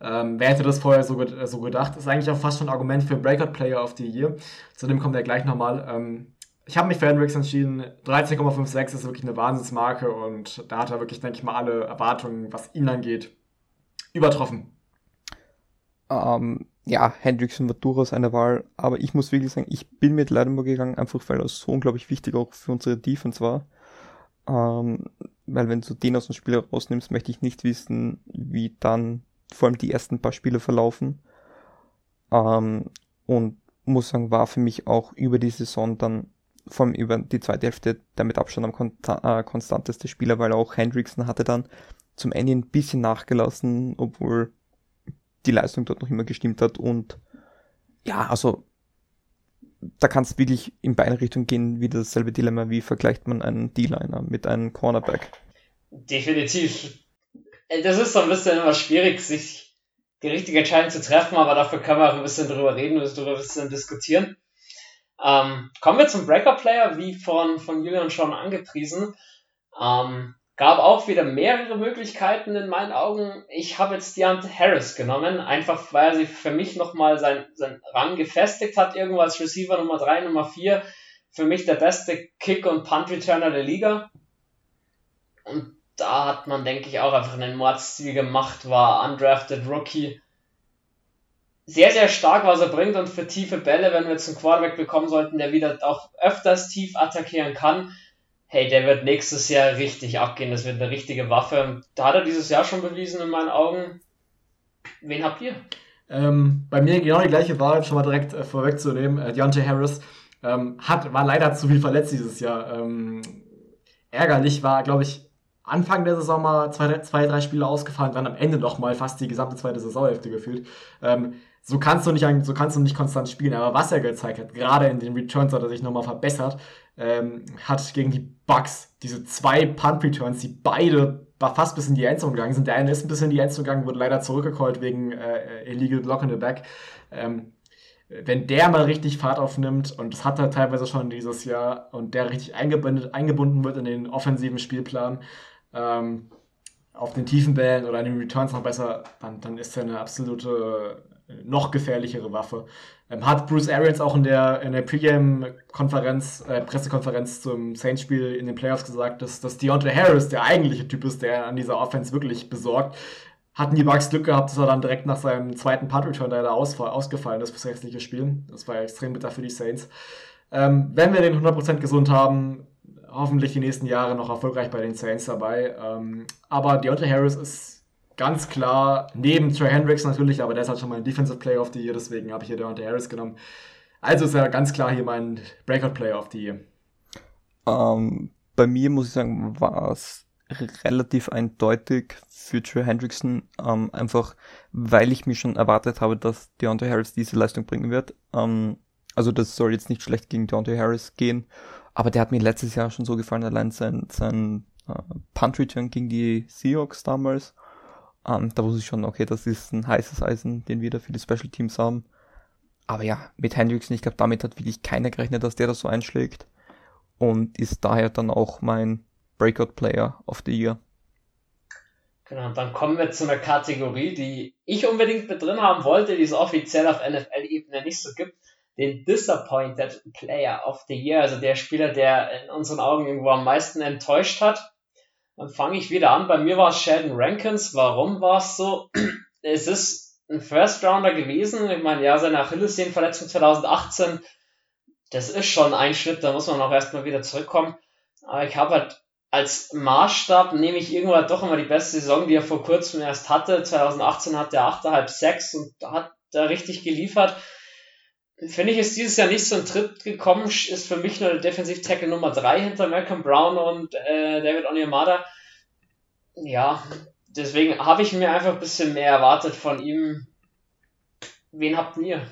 Ähm, wer hätte das vorher so, so gedacht? Ist eigentlich auch fast schon ein Argument für Breakout Player of the Year. Zudem kommt er gleich nochmal. Ähm, ich habe mich für Hendricks entschieden. 13,56 ist wirklich eine Wahnsinnsmarke und da hat er wirklich, denke ich mal, alle Erwartungen, was ihn angeht, übertroffen. Ähm, ja, Hendrickson war durchaus eine Wahl, aber ich muss wirklich sagen, ich bin mit Lattimore gegangen, einfach weil er so unglaublich wichtig auch für unsere Defense war. Ähm, weil wenn du den aus dem Spiel rausnimmst, möchte ich nicht wissen, wie dann vor allem die ersten paar Spiele verlaufen. Ähm, und muss sagen, war für mich auch über die Saison dann vor allem über die zweite Hälfte der mit Abstand am kon äh, konstanteste Spieler, weil auch Hendrickson hatte dann zum Ende ein bisschen nachgelassen, obwohl die Leistung dort noch immer gestimmt hat und ja, also da kann es wirklich in beide Richtungen gehen, wie dasselbe Dilemma, wie vergleicht man einen D-Liner mit einem Cornerback. Definitiv. Das ist so ein bisschen immer schwierig, sich die richtige Entscheidung zu treffen, aber dafür kann man auch ein bisschen drüber reden und darüber ein bisschen diskutieren. Ähm, kommen wir zum Breaker-Player, wie von, von Julian schon angepriesen. Ähm, Gab auch wieder mehrere Möglichkeiten in meinen Augen. Ich habe jetzt Deontay Harris genommen, einfach weil er sich für mich nochmal sein, sein Rang gefestigt hat, irgendwo als Receiver Nummer 3, Nummer 4. für mich der beste Kick- und Punt-Returner der Liga. Und da hat man, denke ich, auch einfach einen Mordstil gemacht, war undrafted Rookie. Sehr, sehr stark, was er bringt und für tiefe Bälle, wenn wir jetzt einen Quarterback bekommen sollten, der wieder auch öfters tief attackieren kann, hey, der wird nächstes Jahr richtig abgehen, das wird eine richtige Waffe. Da hat er dieses Jahr schon bewiesen in meinen Augen. Wen habt ihr? Ähm, bei mir genau die gleiche Wahl, schon mal direkt äh, vorwegzunehmen. Äh, Deontay Harris ähm, hat, war leider zu viel verletzt dieses Jahr. Ähm, ärgerlich war, glaube ich, Anfang der Saison mal zwei, zwei, drei Spiele ausgefallen, dann am Ende noch mal fast die gesamte zweite Saisonhälfte gefühlt. Ähm, so kannst du nicht, so kannst du nicht konstant spielen. Aber was er gezeigt hat, gerade in den Returns hat er sich nochmal verbessert, ähm, hat gegen die Bucks diese zwei Punt Returns, die beide fast bis in die Endzone gegangen sind. Der eine ist ein bisschen in die Endzone gegangen, wurde leider zurückgecallt wegen äh, Illegal Block in the Back. Ähm, wenn der mal richtig Fahrt aufnimmt, und das hat er teilweise schon dieses Jahr, und der richtig eingebunden, eingebunden wird in den offensiven Spielplan, ähm, auf den tiefen Bällen oder in den Returns noch besser, dann, dann ist er eine absolute, noch gefährlichere Waffe. Ähm, hat Bruce Arians auch in der, in der Pre-Game-Konferenz, äh, Pressekonferenz zum Saints-Spiel in den Playoffs gesagt, dass, dass Deontay Harris der eigentliche Typ ist, der an dieser Offense wirklich besorgt hatten die Bugs Glück gehabt, dass er dann direkt nach seinem zweiten Punt-Return da ausgefallen ist fürs restliche Spiel. Das war extrem bitter für die Saints. Ähm, wenn wir den 100% gesund haben, hoffentlich die nächsten Jahre noch erfolgreich bei den Saints dabei. Ähm, aber Deontay Harris ist ganz klar, neben Trey Hendricks natürlich, aber der ist halt schon mal ein Defensive Player of the Year, deswegen habe ich hier Deontay Harris genommen. Also ist er ganz klar hier mein Breakout Player of the Year. Ähm, bei mir muss ich sagen, war es relativ eindeutig für Trey Hendrickson, ähm, einfach weil ich mir schon erwartet habe, dass Deontay Harris diese Leistung bringen wird. Ähm, also das soll jetzt nicht schlecht gegen Deontay Harris gehen, aber der hat mir letztes Jahr schon so gefallen, allein sein, sein äh, Punt-Return gegen die Seahawks damals. Ähm, da wusste ich schon, okay, das ist ein heißes Eisen, den wir da für die Special Teams haben. Aber ja, mit Hendrickson, ich glaube, damit hat wirklich keiner gerechnet, dass der das so einschlägt. Und ist daher dann auch mein Breakout Player of the Year. Genau, dann kommen wir zu einer Kategorie, die ich unbedingt mit drin haben wollte, die es offiziell auf NFL-Ebene nicht so gibt. Den Disappointed Player of the Year, also der Spieler, der in unseren Augen irgendwo am meisten enttäuscht hat. Dann fange ich wieder an. Bei mir war es Sheldon Rankins. Warum war es so? Es ist ein First Rounder gewesen. Ich meine, ja, seine Achillessehnenverletzung 2018, das ist schon ein Schritt, da muss man auch erstmal wieder zurückkommen. Aber ich habe halt als Maßstab nehme ich irgendwann doch immer die beste Saison, die er vor kurzem erst hatte. 2018 hat er 8,5 6 und hat da richtig geliefert. Finde ich, ist dieses Jahr nicht so ein Tritt gekommen, ist für mich nur der Defensiv-Tackle Nummer 3 hinter Malcolm Brown und äh, David Onyemada. Ja, deswegen habe ich mir einfach ein bisschen mehr erwartet von ihm. Wen habt ihr?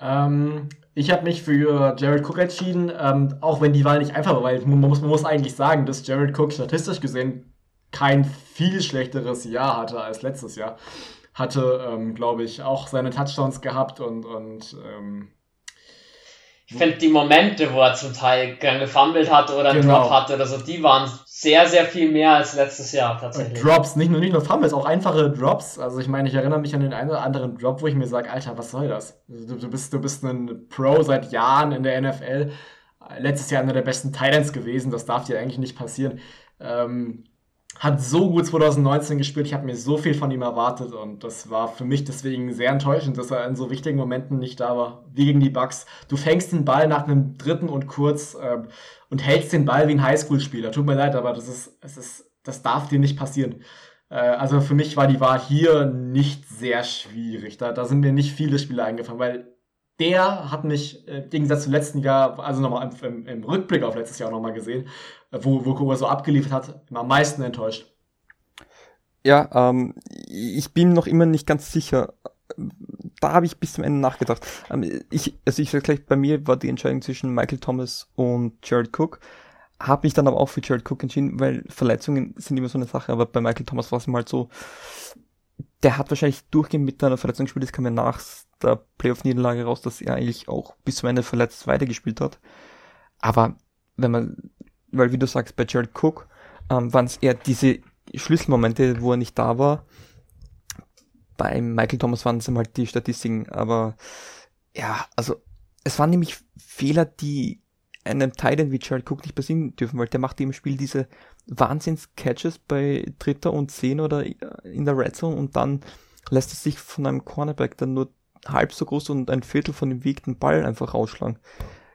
Ähm, ich habe mich für Jared Cook entschieden, ähm, auch wenn die Wahl nicht einfach war, weil man muss, man muss eigentlich sagen, dass Jared Cook statistisch gesehen kein viel schlechteres Jahr hatte als letztes Jahr. Hatte, ähm, glaube ich, auch seine Touchdowns gehabt und, und ähm, ich finde die Momente, wo er zum Teil gefummelt hatte oder einen genau. Drop hatte oder so, die waren sehr, sehr viel mehr als letztes Jahr tatsächlich. Drops, nicht nur, nicht nur Fumbles, auch einfache Drops. Also ich meine, ich erinnere mich an den einen oder anderen Drop, wo ich mir sage, Alter, was soll das? Du, du, bist, du bist ein Pro seit Jahren in der NFL. Letztes Jahr einer der besten Titans gewesen, das darf dir eigentlich nicht passieren. Ähm, hat so gut 2019 gespielt, ich habe mir so viel von ihm erwartet und das war für mich deswegen sehr enttäuschend, dass er in so wichtigen Momenten nicht da war, wie gegen die Bucks. Du fängst den Ball nach einem dritten und kurz äh, und hältst den Ball wie ein Highschool-Spieler. Tut mir leid, aber das ist, es ist, das darf dir nicht passieren. Äh, also für mich war die Wahl hier nicht sehr schwierig. Da, da sind mir nicht viele Spiele eingefallen, weil der hat mich äh, im Gegensatz zum letzten Jahr, also nochmal im, im, Rückblick auf letztes Jahr nochmal gesehen, äh, wo, wo Kuba so abgeliefert hat, am meisten enttäuscht. Ja, ähm, ich bin noch immer nicht ganz sicher. Da habe ich bis zum Ende nachgedacht. Ähm, ich, also ich sag gleich, bei mir war die Entscheidung zwischen Michael Thomas und Jared Cook. Habe mich dann aber auch für Jared Cook entschieden, weil Verletzungen sind immer so eine Sache, aber bei Michael Thomas war es mal so, der hat wahrscheinlich durchgehend mit einer Verletzung gespielt, das kam ja nach der Playoff-Niederlage raus, dass er eigentlich auch bis zum Ende verletzt weitergespielt hat. Aber wenn man, weil wie du sagst, bei Jared Cook ähm, waren es eher diese Schlüsselmomente, wo er nicht da war. Bei Michael Thomas waren es halt die Statistiken, aber ja, also es waren nämlich Fehler, die einem Titan wie Gerald Cook nicht passieren dürfen, weil der macht im Spiel diese Wahnsinns-Catches bei Dritter und Zehn oder in der Red Zone und dann lässt es sich von einem Cornerback dann nur halb so groß und ein Viertel von dem Weg den Ball einfach rausschlagen.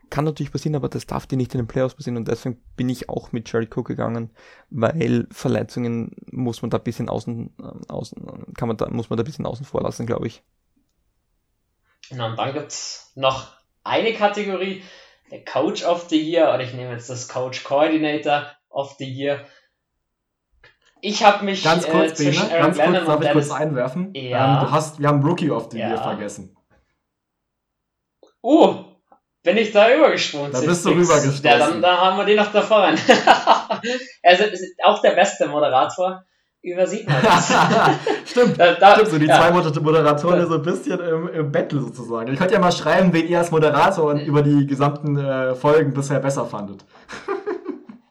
Kann natürlich passieren, aber das darf dir nicht in den Playoffs passieren und deswegen bin ich auch mit Jerry Cook gegangen, weil Verletzungen muss man da ein bisschen außen, äh, außen kann man da, muss man da ein bisschen außen vor lassen, glaube ich. Na, und dann gibt's noch eine Kategorie, der Coach of the Year, oder ich nehme jetzt das Coach Coordinator of the Year. Ich habe mich ganz äh, kurz, äh, Bene, ganz kurz, darf ich kurz einwerfen? Ja. Ähm, du hast, wir haben Rookie of the ja. Year vergessen. Oh, bin ich da übergesprungen? Da bist du rübergestoßen. Ja, dann, dann haben wir den noch davor rein. also, auch der beste Moderator übersieht man das. stimmt, da, da, stimmt, so die ja. zwei Moderatoren so ein bisschen im, im Battle sozusagen. Ich könnte ja mal schreiben, wen ihr als Moderator über die gesamten äh, Folgen bisher besser fandet.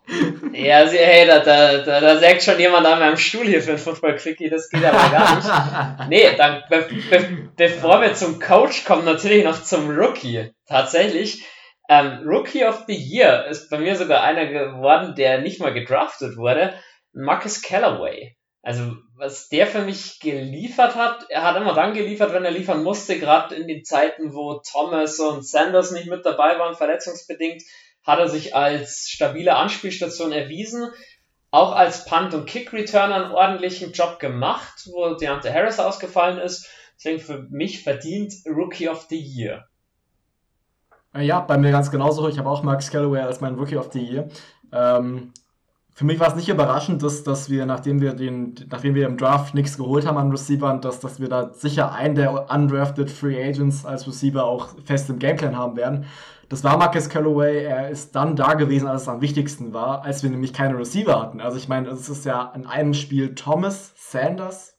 ja, hey, da, da, da, da sägt schon jemand an meinem Stuhl hier für ein Football-Quickie, das geht aber gar nicht. Nee, dann, be, be, bevor wir zum Coach kommen, natürlich noch zum Rookie. Tatsächlich, ähm, Rookie of the Year ist bei mir sogar einer geworden, der nicht mal gedraftet wurde. Marcus Callaway. Also, was der für mich geliefert hat, er hat immer dann geliefert, wenn er liefern musste, gerade in den Zeiten, wo Thomas und Sanders nicht mit dabei waren, verletzungsbedingt, hat er sich als stabile Anspielstation erwiesen, auch als Punt- und Kick-Returner einen ordentlichen Job gemacht, wo Deontay Harris ausgefallen ist. Deswegen für mich verdient Rookie of the Year. Ja, bei mir ganz genauso. Ich habe auch Max Callaway als mein Rookie of the Year. Ähm, für mich war es nicht überraschend, dass, dass wir, nachdem wir den, nachdem wir im Draft nichts geholt haben an Receivern, dass, dass wir da sicher einen der undrafted Free Agents als Receiver auch fest im Gameplan haben werden. Das war Marcus Callaway. Er ist dann da gewesen, als es am wichtigsten war, als wir nämlich keine Receiver hatten. Also ich meine, es ist ja in einem Spiel Thomas, Sanders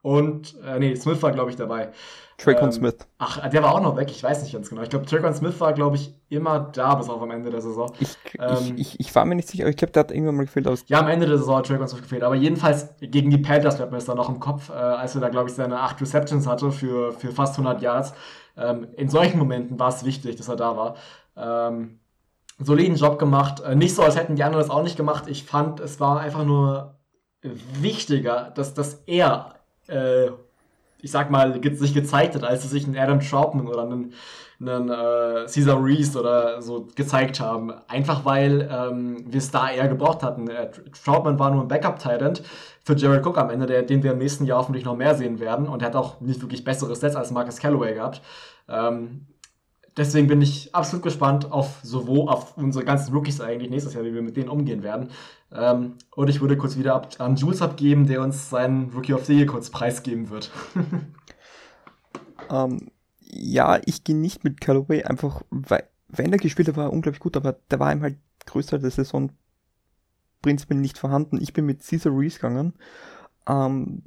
und, äh, nee, Smith war, glaube ich, dabei. Traycon ähm, Smith. Ach, der war auch noch weg, ich weiß nicht ganz genau. Ich glaube, Traycon Smith war, glaube ich, immer da bis auf am Ende der Saison. Ich, ähm, ich, ich, ich, war mir nicht sicher, aber ich glaube, der hat irgendwann mal gefehlt. Aus ja, am Ende der Saison hat Traycon Smith gefehlt. Aber jedenfalls gegen die Panthers bleibt mir das da noch im Kopf, äh, als er da, glaube ich, seine acht Receptions hatte für, für fast 100 Yards. Ähm, in solchen Momenten war es wichtig, dass er da war. Ähm, soliden Job gemacht. Äh, nicht so, als hätten die anderen das auch nicht gemacht. Ich fand, es war einfach nur wichtiger, dass, dass er äh, ich sag mal, sich gezeigt hat, als sie sich einen Adam Troutman oder einen, einen äh, Caesar Reese oder so gezeigt haben. Einfach weil ähm, wir es da eher gebraucht hatten. Äh, Troutman war nur ein Backup-Talent für Jared Cook am Ende, der, den wir im nächsten Jahr hoffentlich noch mehr sehen werden. Und er hat auch nicht wirklich bessere Sets als Marcus Callaway gehabt. Ähm, deswegen bin ich absolut gespannt auf sowohl auf unsere ganzen Rookies eigentlich nächstes Jahr, wie wir mit denen umgehen werden. Ähm, und ich würde kurz wieder ab, an Jules abgeben, der uns seinen Rookie of the Year kurz preisgeben wird. ähm, ja, ich gehe nicht mit Callaway, einfach weil, wenn er gespielt hat, war er unglaublich gut, aber der war ihm halt größer der Saison prinzipiell nicht vorhanden. Ich bin mit Caesar Reese gegangen. Ähm,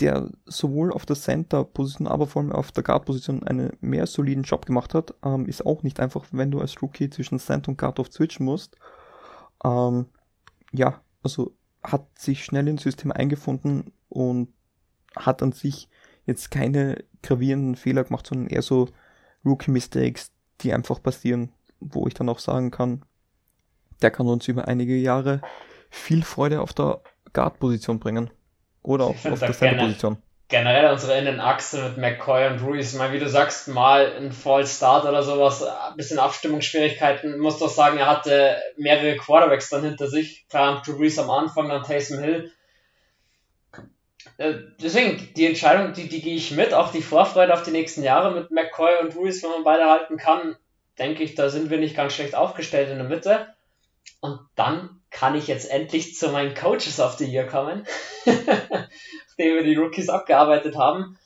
der sowohl auf der Center-Position, aber vor allem auf der Guard-Position einen mehr soliden Job gemacht hat, ähm, ist auch nicht einfach, wenn du als Rookie zwischen Center und Guard auf switchen musst. Ähm, ja, also hat sich schnell ins System eingefunden und hat an sich jetzt keine gravierenden Fehler gemacht, sondern eher so Rookie-Mistakes, die einfach passieren, wo ich dann auch sagen kann, der kann uns über einige Jahre viel Freude auf der Guard-Position bringen. Oder auch auf der Center-Position. Generell unsere Innenachse mit McCoy und Ruiz, mal wie du sagst, mal ein Fall Start oder sowas, ein bisschen Abstimmungsschwierigkeiten. Ich muss doch sagen, er hatte mehrere Quarterbacks dann hinter sich. Klar, Drew Brees am Anfang, dann Taysom Hill. Äh, deswegen, die Entscheidung, die, die gehe ich mit, auch die Vorfreude auf die nächsten Jahre mit McCoy und Ruiz, wenn man beide halten kann, denke ich, da sind wir nicht ganz schlecht aufgestellt in der Mitte. Und dann kann ich jetzt endlich zu meinen Coaches of the Year kommen, nachdem wir die Rookies abgearbeitet haben.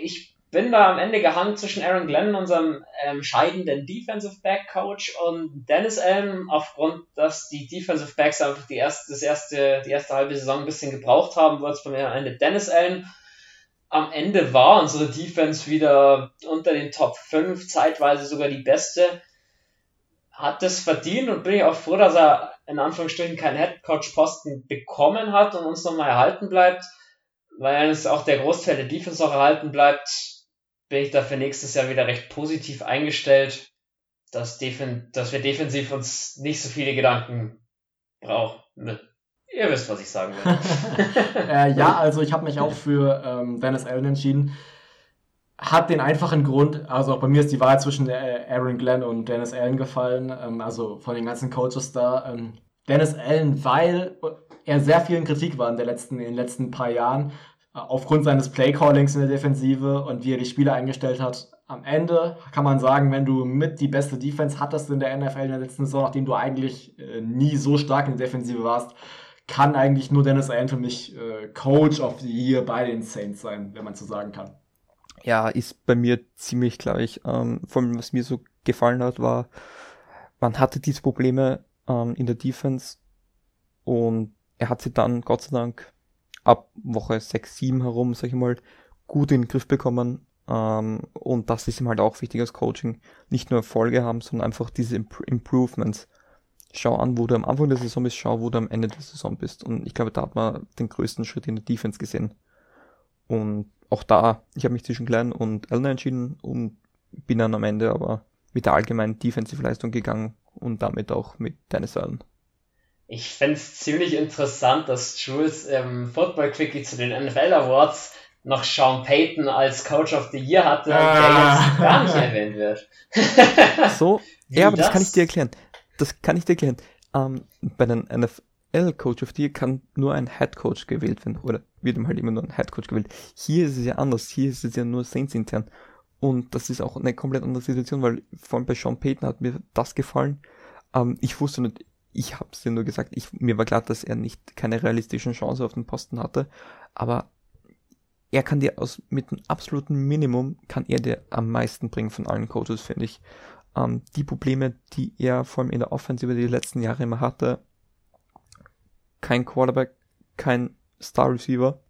Ich bin da am Ende gehangen zwischen Aaron Glenn, unserem ähm, scheidenden Defensive Back Coach, und Dennis Allen, aufgrund, dass die Defensive Backs einfach die erste, das erste, die erste halbe Saison ein bisschen gebraucht haben, wurde es bei mir am Ende Dennis Allen. Am Ende war unsere Defense wieder unter den Top 5, zeitweise sogar die beste. Hat es verdient und bin ich auch froh, dass er in Anführungsstrichen keinen Headcoach-Posten bekommen hat und uns nochmal erhalten bleibt, weil es auch der Großteil der Defense auch erhalten bleibt, bin ich dafür nächstes Jahr wieder recht positiv eingestellt. dass, defen dass wir defensiv uns nicht so viele Gedanken brauchen. Ihr wisst, was ich sagen will. äh, ja, also ich habe mich auch für ähm, Dennis Allen entschieden. Hat den einfachen Grund, also auch bei mir ist die Wahl zwischen äh, Aaron Glenn und Dennis Allen gefallen, ähm, also von den ganzen Coaches da. Ähm, Dennis Allen, weil er sehr viel in Kritik war in, der letzten, in den letzten paar Jahren, äh, aufgrund seines Playcallings in der Defensive und wie er die Spiele eingestellt hat. Am Ende kann man sagen, wenn du mit die beste Defense hattest in der NFL in der letzten Saison, nachdem du eigentlich äh, nie so stark in der Defensive warst, kann eigentlich nur Dennis Allen für mich äh, Coach of the Year bei den Saints sein, wenn man so sagen kann. Ja, ist bei mir ziemlich gleich. Ähm, vor allem, was mir so gefallen hat, war, man hatte diese Probleme ähm, in der Defense und er hat sie dann, Gott sei Dank, ab Woche 6, 7 herum, sag ich mal, gut in den Griff bekommen. Ähm, und das ist ihm halt auch wichtig als Coaching. Nicht nur Erfolge haben, sondern einfach diese Imp Improvements. Schau an, wo du am Anfang der Saison bist, schau, wo du am Ende der Saison bist. Und ich glaube, da hat man den größten Schritt in der Defense gesehen. Und auch da, ich habe mich zwischen Glenn und Elner entschieden und bin dann am Ende aber mit der allgemeinen Defensive-Leistung gegangen und damit auch mit Dennis Allen. Ich fände es ziemlich interessant, dass Jules im Football Quickie zu den NFL Awards noch Sean Payton als Coach of the Year hatte ah. und der jetzt gar nicht erwähnt wird. so, ja, aber das? das? kann ich dir erklären. Das kann ich dir erklären. Ähm, bei den NFL Coach of the Year kann nur ein Head Coach gewählt werden oder wird ihm halt immer nur ein Head Coach gewählt. Hier ist es ja anders. Hier ist es ja nur Saints intern. Und das ist auch eine komplett andere Situation, weil vor allem bei Sean Payton hat mir das gefallen. Ähm, ich wusste nicht, ich habe es dir nur gesagt, ich, mir war klar, dass er nicht keine realistischen Chance auf den Posten hatte, aber er kann dir aus mit einem absoluten Minimum kann er dir am meisten bringen von allen Coaches, finde ich. Ähm, die Probleme, die er vor allem in der Offensive die letzten Jahre immer hatte, kein Quarterback, kein Star Receiver,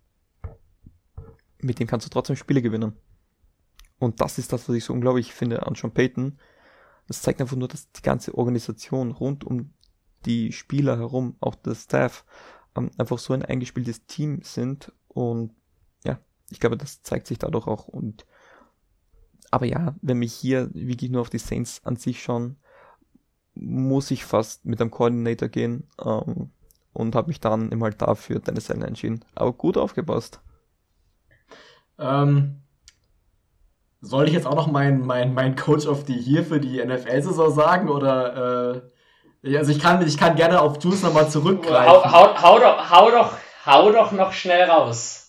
mit dem kannst du trotzdem Spiele gewinnen. Und das ist das, was ich so unglaublich finde an Sean Payton. Das zeigt einfach nur, dass die ganze Organisation rund um die Spieler herum, auch der Staff, ähm, einfach so ein eingespieltes Team sind und ja, ich glaube, das zeigt sich dadurch auch und aber ja, wenn mich hier wirklich nur auf die Saints an sich schauen, muss ich fast mit einem Coordinator gehen ähm, und habe mich dann immer halt dafür Dennis Allen entschieden. Aber gut aufgepasst. Ähm, soll ich jetzt auch noch mein, mein, mein Coach of the Year für die NFL-Saison sagen oder äh, also ich kann, ich kann gerne auf Juice nochmal zurückgreifen. Hau, hau, hau, doch, hau, doch, hau doch noch schnell raus.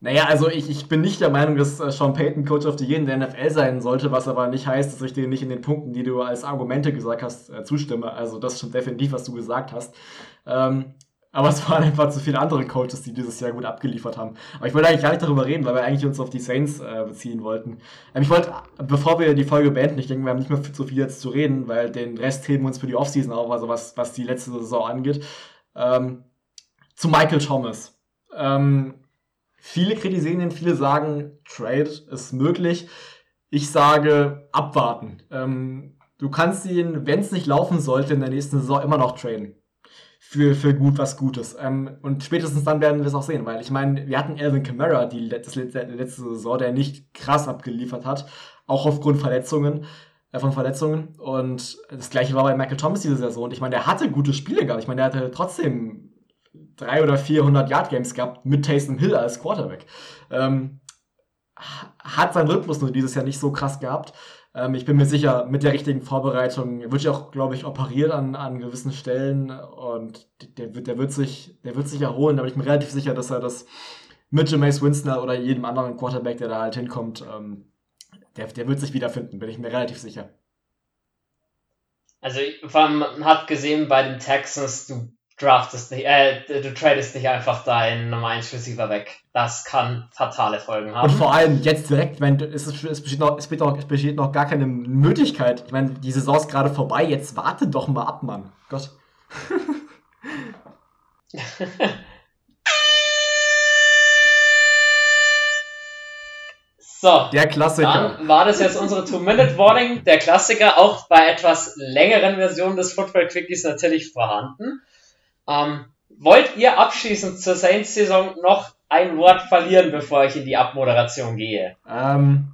Naja, also ich, ich bin nicht der Meinung, dass äh, Sean Payton Coach of the Year in der NFL sein sollte, was aber nicht heißt, dass ich dir nicht in den Punkten, die du als Argumente gesagt hast, äh, zustimme. Also das ist schon definitiv, was du gesagt hast. Ähm, aber es waren einfach zu viele andere Coaches, die dieses Jahr gut abgeliefert haben. Aber ich wollte eigentlich gar nicht darüber reden, weil wir eigentlich uns auf die Saints äh, beziehen wollten. Ähm, ich wollte, bevor wir die Folge beenden, ich denke, wir haben nicht mehr so viel jetzt zu reden, weil den Rest heben wir uns für die Offseason auf, also was, was die letzte Saison angeht. Ähm, zu Michael Thomas. Ähm, viele kritisieren ihn, viele sagen, Trade ist möglich. Ich sage, abwarten. Ähm, du kannst ihn, wenn es nicht laufen sollte, in der nächsten Saison immer noch traden für, für gut was Gutes. Ähm, und spätestens dann werden wir es auch sehen, weil ich meine, wir hatten Alvin Kamara die letzte, letzte Saison, der nicht krass abgeliefert hat, auch aufgrund Verletzungen, äh, von Verletzungen. Und das gleiche war bei Michael Thomas diese Saison. Und ich meine, der hatte gute Spiele gehabt. Ich meine, der hatte trotzdem drei oder 400 Yard Games gehabt mit Taysom Hill als Quarterback. Ähm, hat seinen Rhythmus nur dieses Jahr nicht so krass gehabt. Ähm, ich bin mir sicher, mit der richtigen Vorbereitung wird ich auch, glaube ich, operiert an, an gewissen Stellen und der, der, wird sich, der wird sich erholen. Da bin ich mir relativ sicher, dass er das mit Jameis Winston oder jedem anderen Quarterback, der da halt hinkommt, ähm, der, der wird sich wiederfinden, bin ich mir relativ sicher. Also, man hat gesehen bei den Texans, du draftest nicht, äh, du tradest nicht einfach deinen Nummer 1 Receiver weg. Das kann fatale Folgen haben. Und vor allem jetzt direkt, ich meine, es, es, besteht noch, es, besteht noch, es besteht noch gar keine Möglichkeit. Ich meine, die Saison ist gerade vorbei, jetzt warte doch mal ab, Mann. Gott. So, der Klassiker. Dann war das jetzt unsere Two-Minute-Warning. Der Klassiker, auch bei etwas längeren Versionen des Football Quickies natürlich vorhanden. Ähm, wollt ihr abschließend zur Saints-Saison noch ein Wort verlieren, bevor ich in die Abmoderation gehe? Ähm,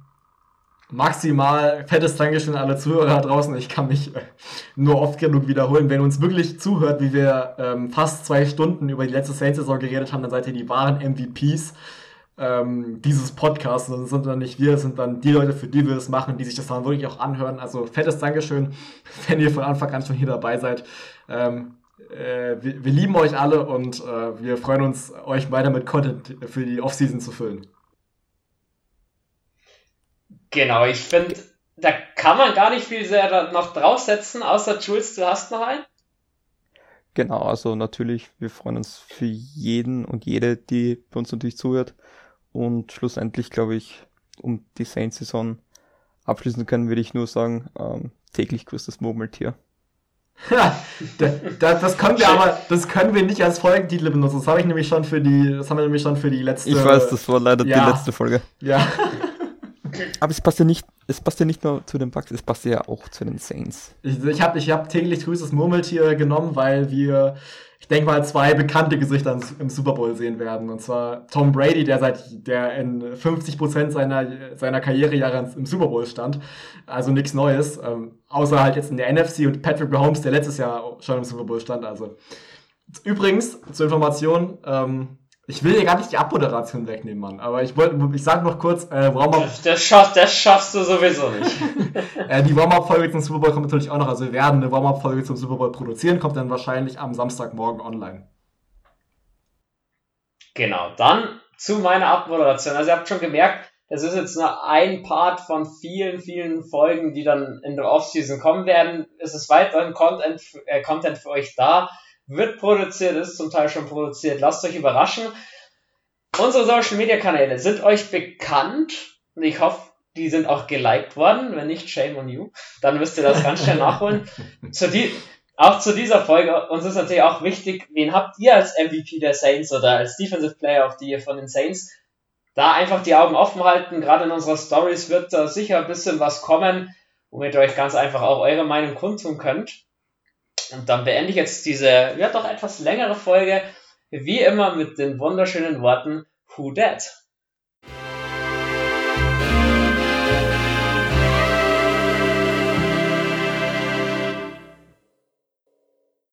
maximal fettes Dankeschön an alle Zuhörer draußen. Ich kann mich nur oft genug wiederholen. Wenn uns wirklich zuhört, wie wir ähm, fast zwei Stunden über die letzte Saints-Saison geredet haben, dann seid ihr die wahren MVPs ähm, dieses Podcasts. Das sind dann nicht wir, das sind dann die Leute, für die wir es machen, die sich das dann wirklich auch anhören. Also fettes Dankeschön, wenn ihr von Anfang an schon hier dabei seid. Ähm, äh, wir, wir, lieben euch alle und äh, wir freuen uns, euch weiter mit Content für die Offseason zu füllen. Genau, ich finde, da kann man gar nicht viel sehr noch draufsetzen, außer Jules, du hast noch einen? Genau, also natürlich, wir freuen uns für jeden und jede, die bei uns natürlich zuhört. Und schlussendlich, glaube ich, um die Saints-Saison abschließen können, würde ich nur sagen, ähm, täglich grüßt das Murmeltier. Ja, das, das können wir aber, das können wir nicht als Folgentitel benutzen. Das habe ich nämlich schon für die, das haben wir nämlich schon für die letzte. Ich weiß, das war leider ja, die letzte Folge. Ja. Aber es passt ja nicht, es passt ja nicht nur zu den Bugs, es passt ja auch zu den Saints. Ich, ich habe ich hab täglich grüßes Murmeltier genommen, weil wir ich denke mal, zwei bekannte Gesichter im Super Bowl sehen werden. Und zwar Tom Brady, der seit der in 50 Prozent seiner, seiner Karrierejahre im Super Bowl stand. Also nichts Neues. Ähm, außer halt jetzt in der NFC und Patrick Mahomes, der letztes Jahr schon im Super Bowl stand. Also übrigens zur Information. Ähm, ich will dir gar nicht die Abmoderation wegnehmen, Mann. Aber ich wollte, ich sag noch kurz, äh, Warm-up. Das, schaff, das schaffst du sowieso nicht. äh, die Warm-up-Folge zum Super Bowl kommt natürlich auch noch. Also wir werden eine Warm-up-Folge zum Super Bowl produzieren, kommt dann wahrscheinlich am Samstagmorgen online. Genau, dann zu meiner Abmoderation. Also ihr habt schon gemerkt, das ist jetzt nur ein Part von vielen, vielen Folgen, die dann in der Offseason kommen werden. Es ist weiterhin Content, äh, Content für euch da wird produziert, ist zum Teil schon produziert. Lasst euch überraschen. Unsere Social Media Kanäle sind euch bekannt und ich hoffe, die sind auch geliked worden. Wenn nicht, shame on you. Dann müsst ihr das ganz schnell nachholen. zu die, auch zu dieser Folge, uns ist natürlich auch wichtig, wen habt ihr als MVP der Saints oder als Defensive Player of the Year von den Saints? Da einfach die Augen offen halten. Gerade in unserer Stories wird da sicher ein bisschen was kommen, womit ihr euch ganz einfach auch eure Meinung kundtun könnt. Und dann beende ich jetzt diese, ja doch etwas längere Folge, wie immer mit den wunderschönen Worten Who Dat?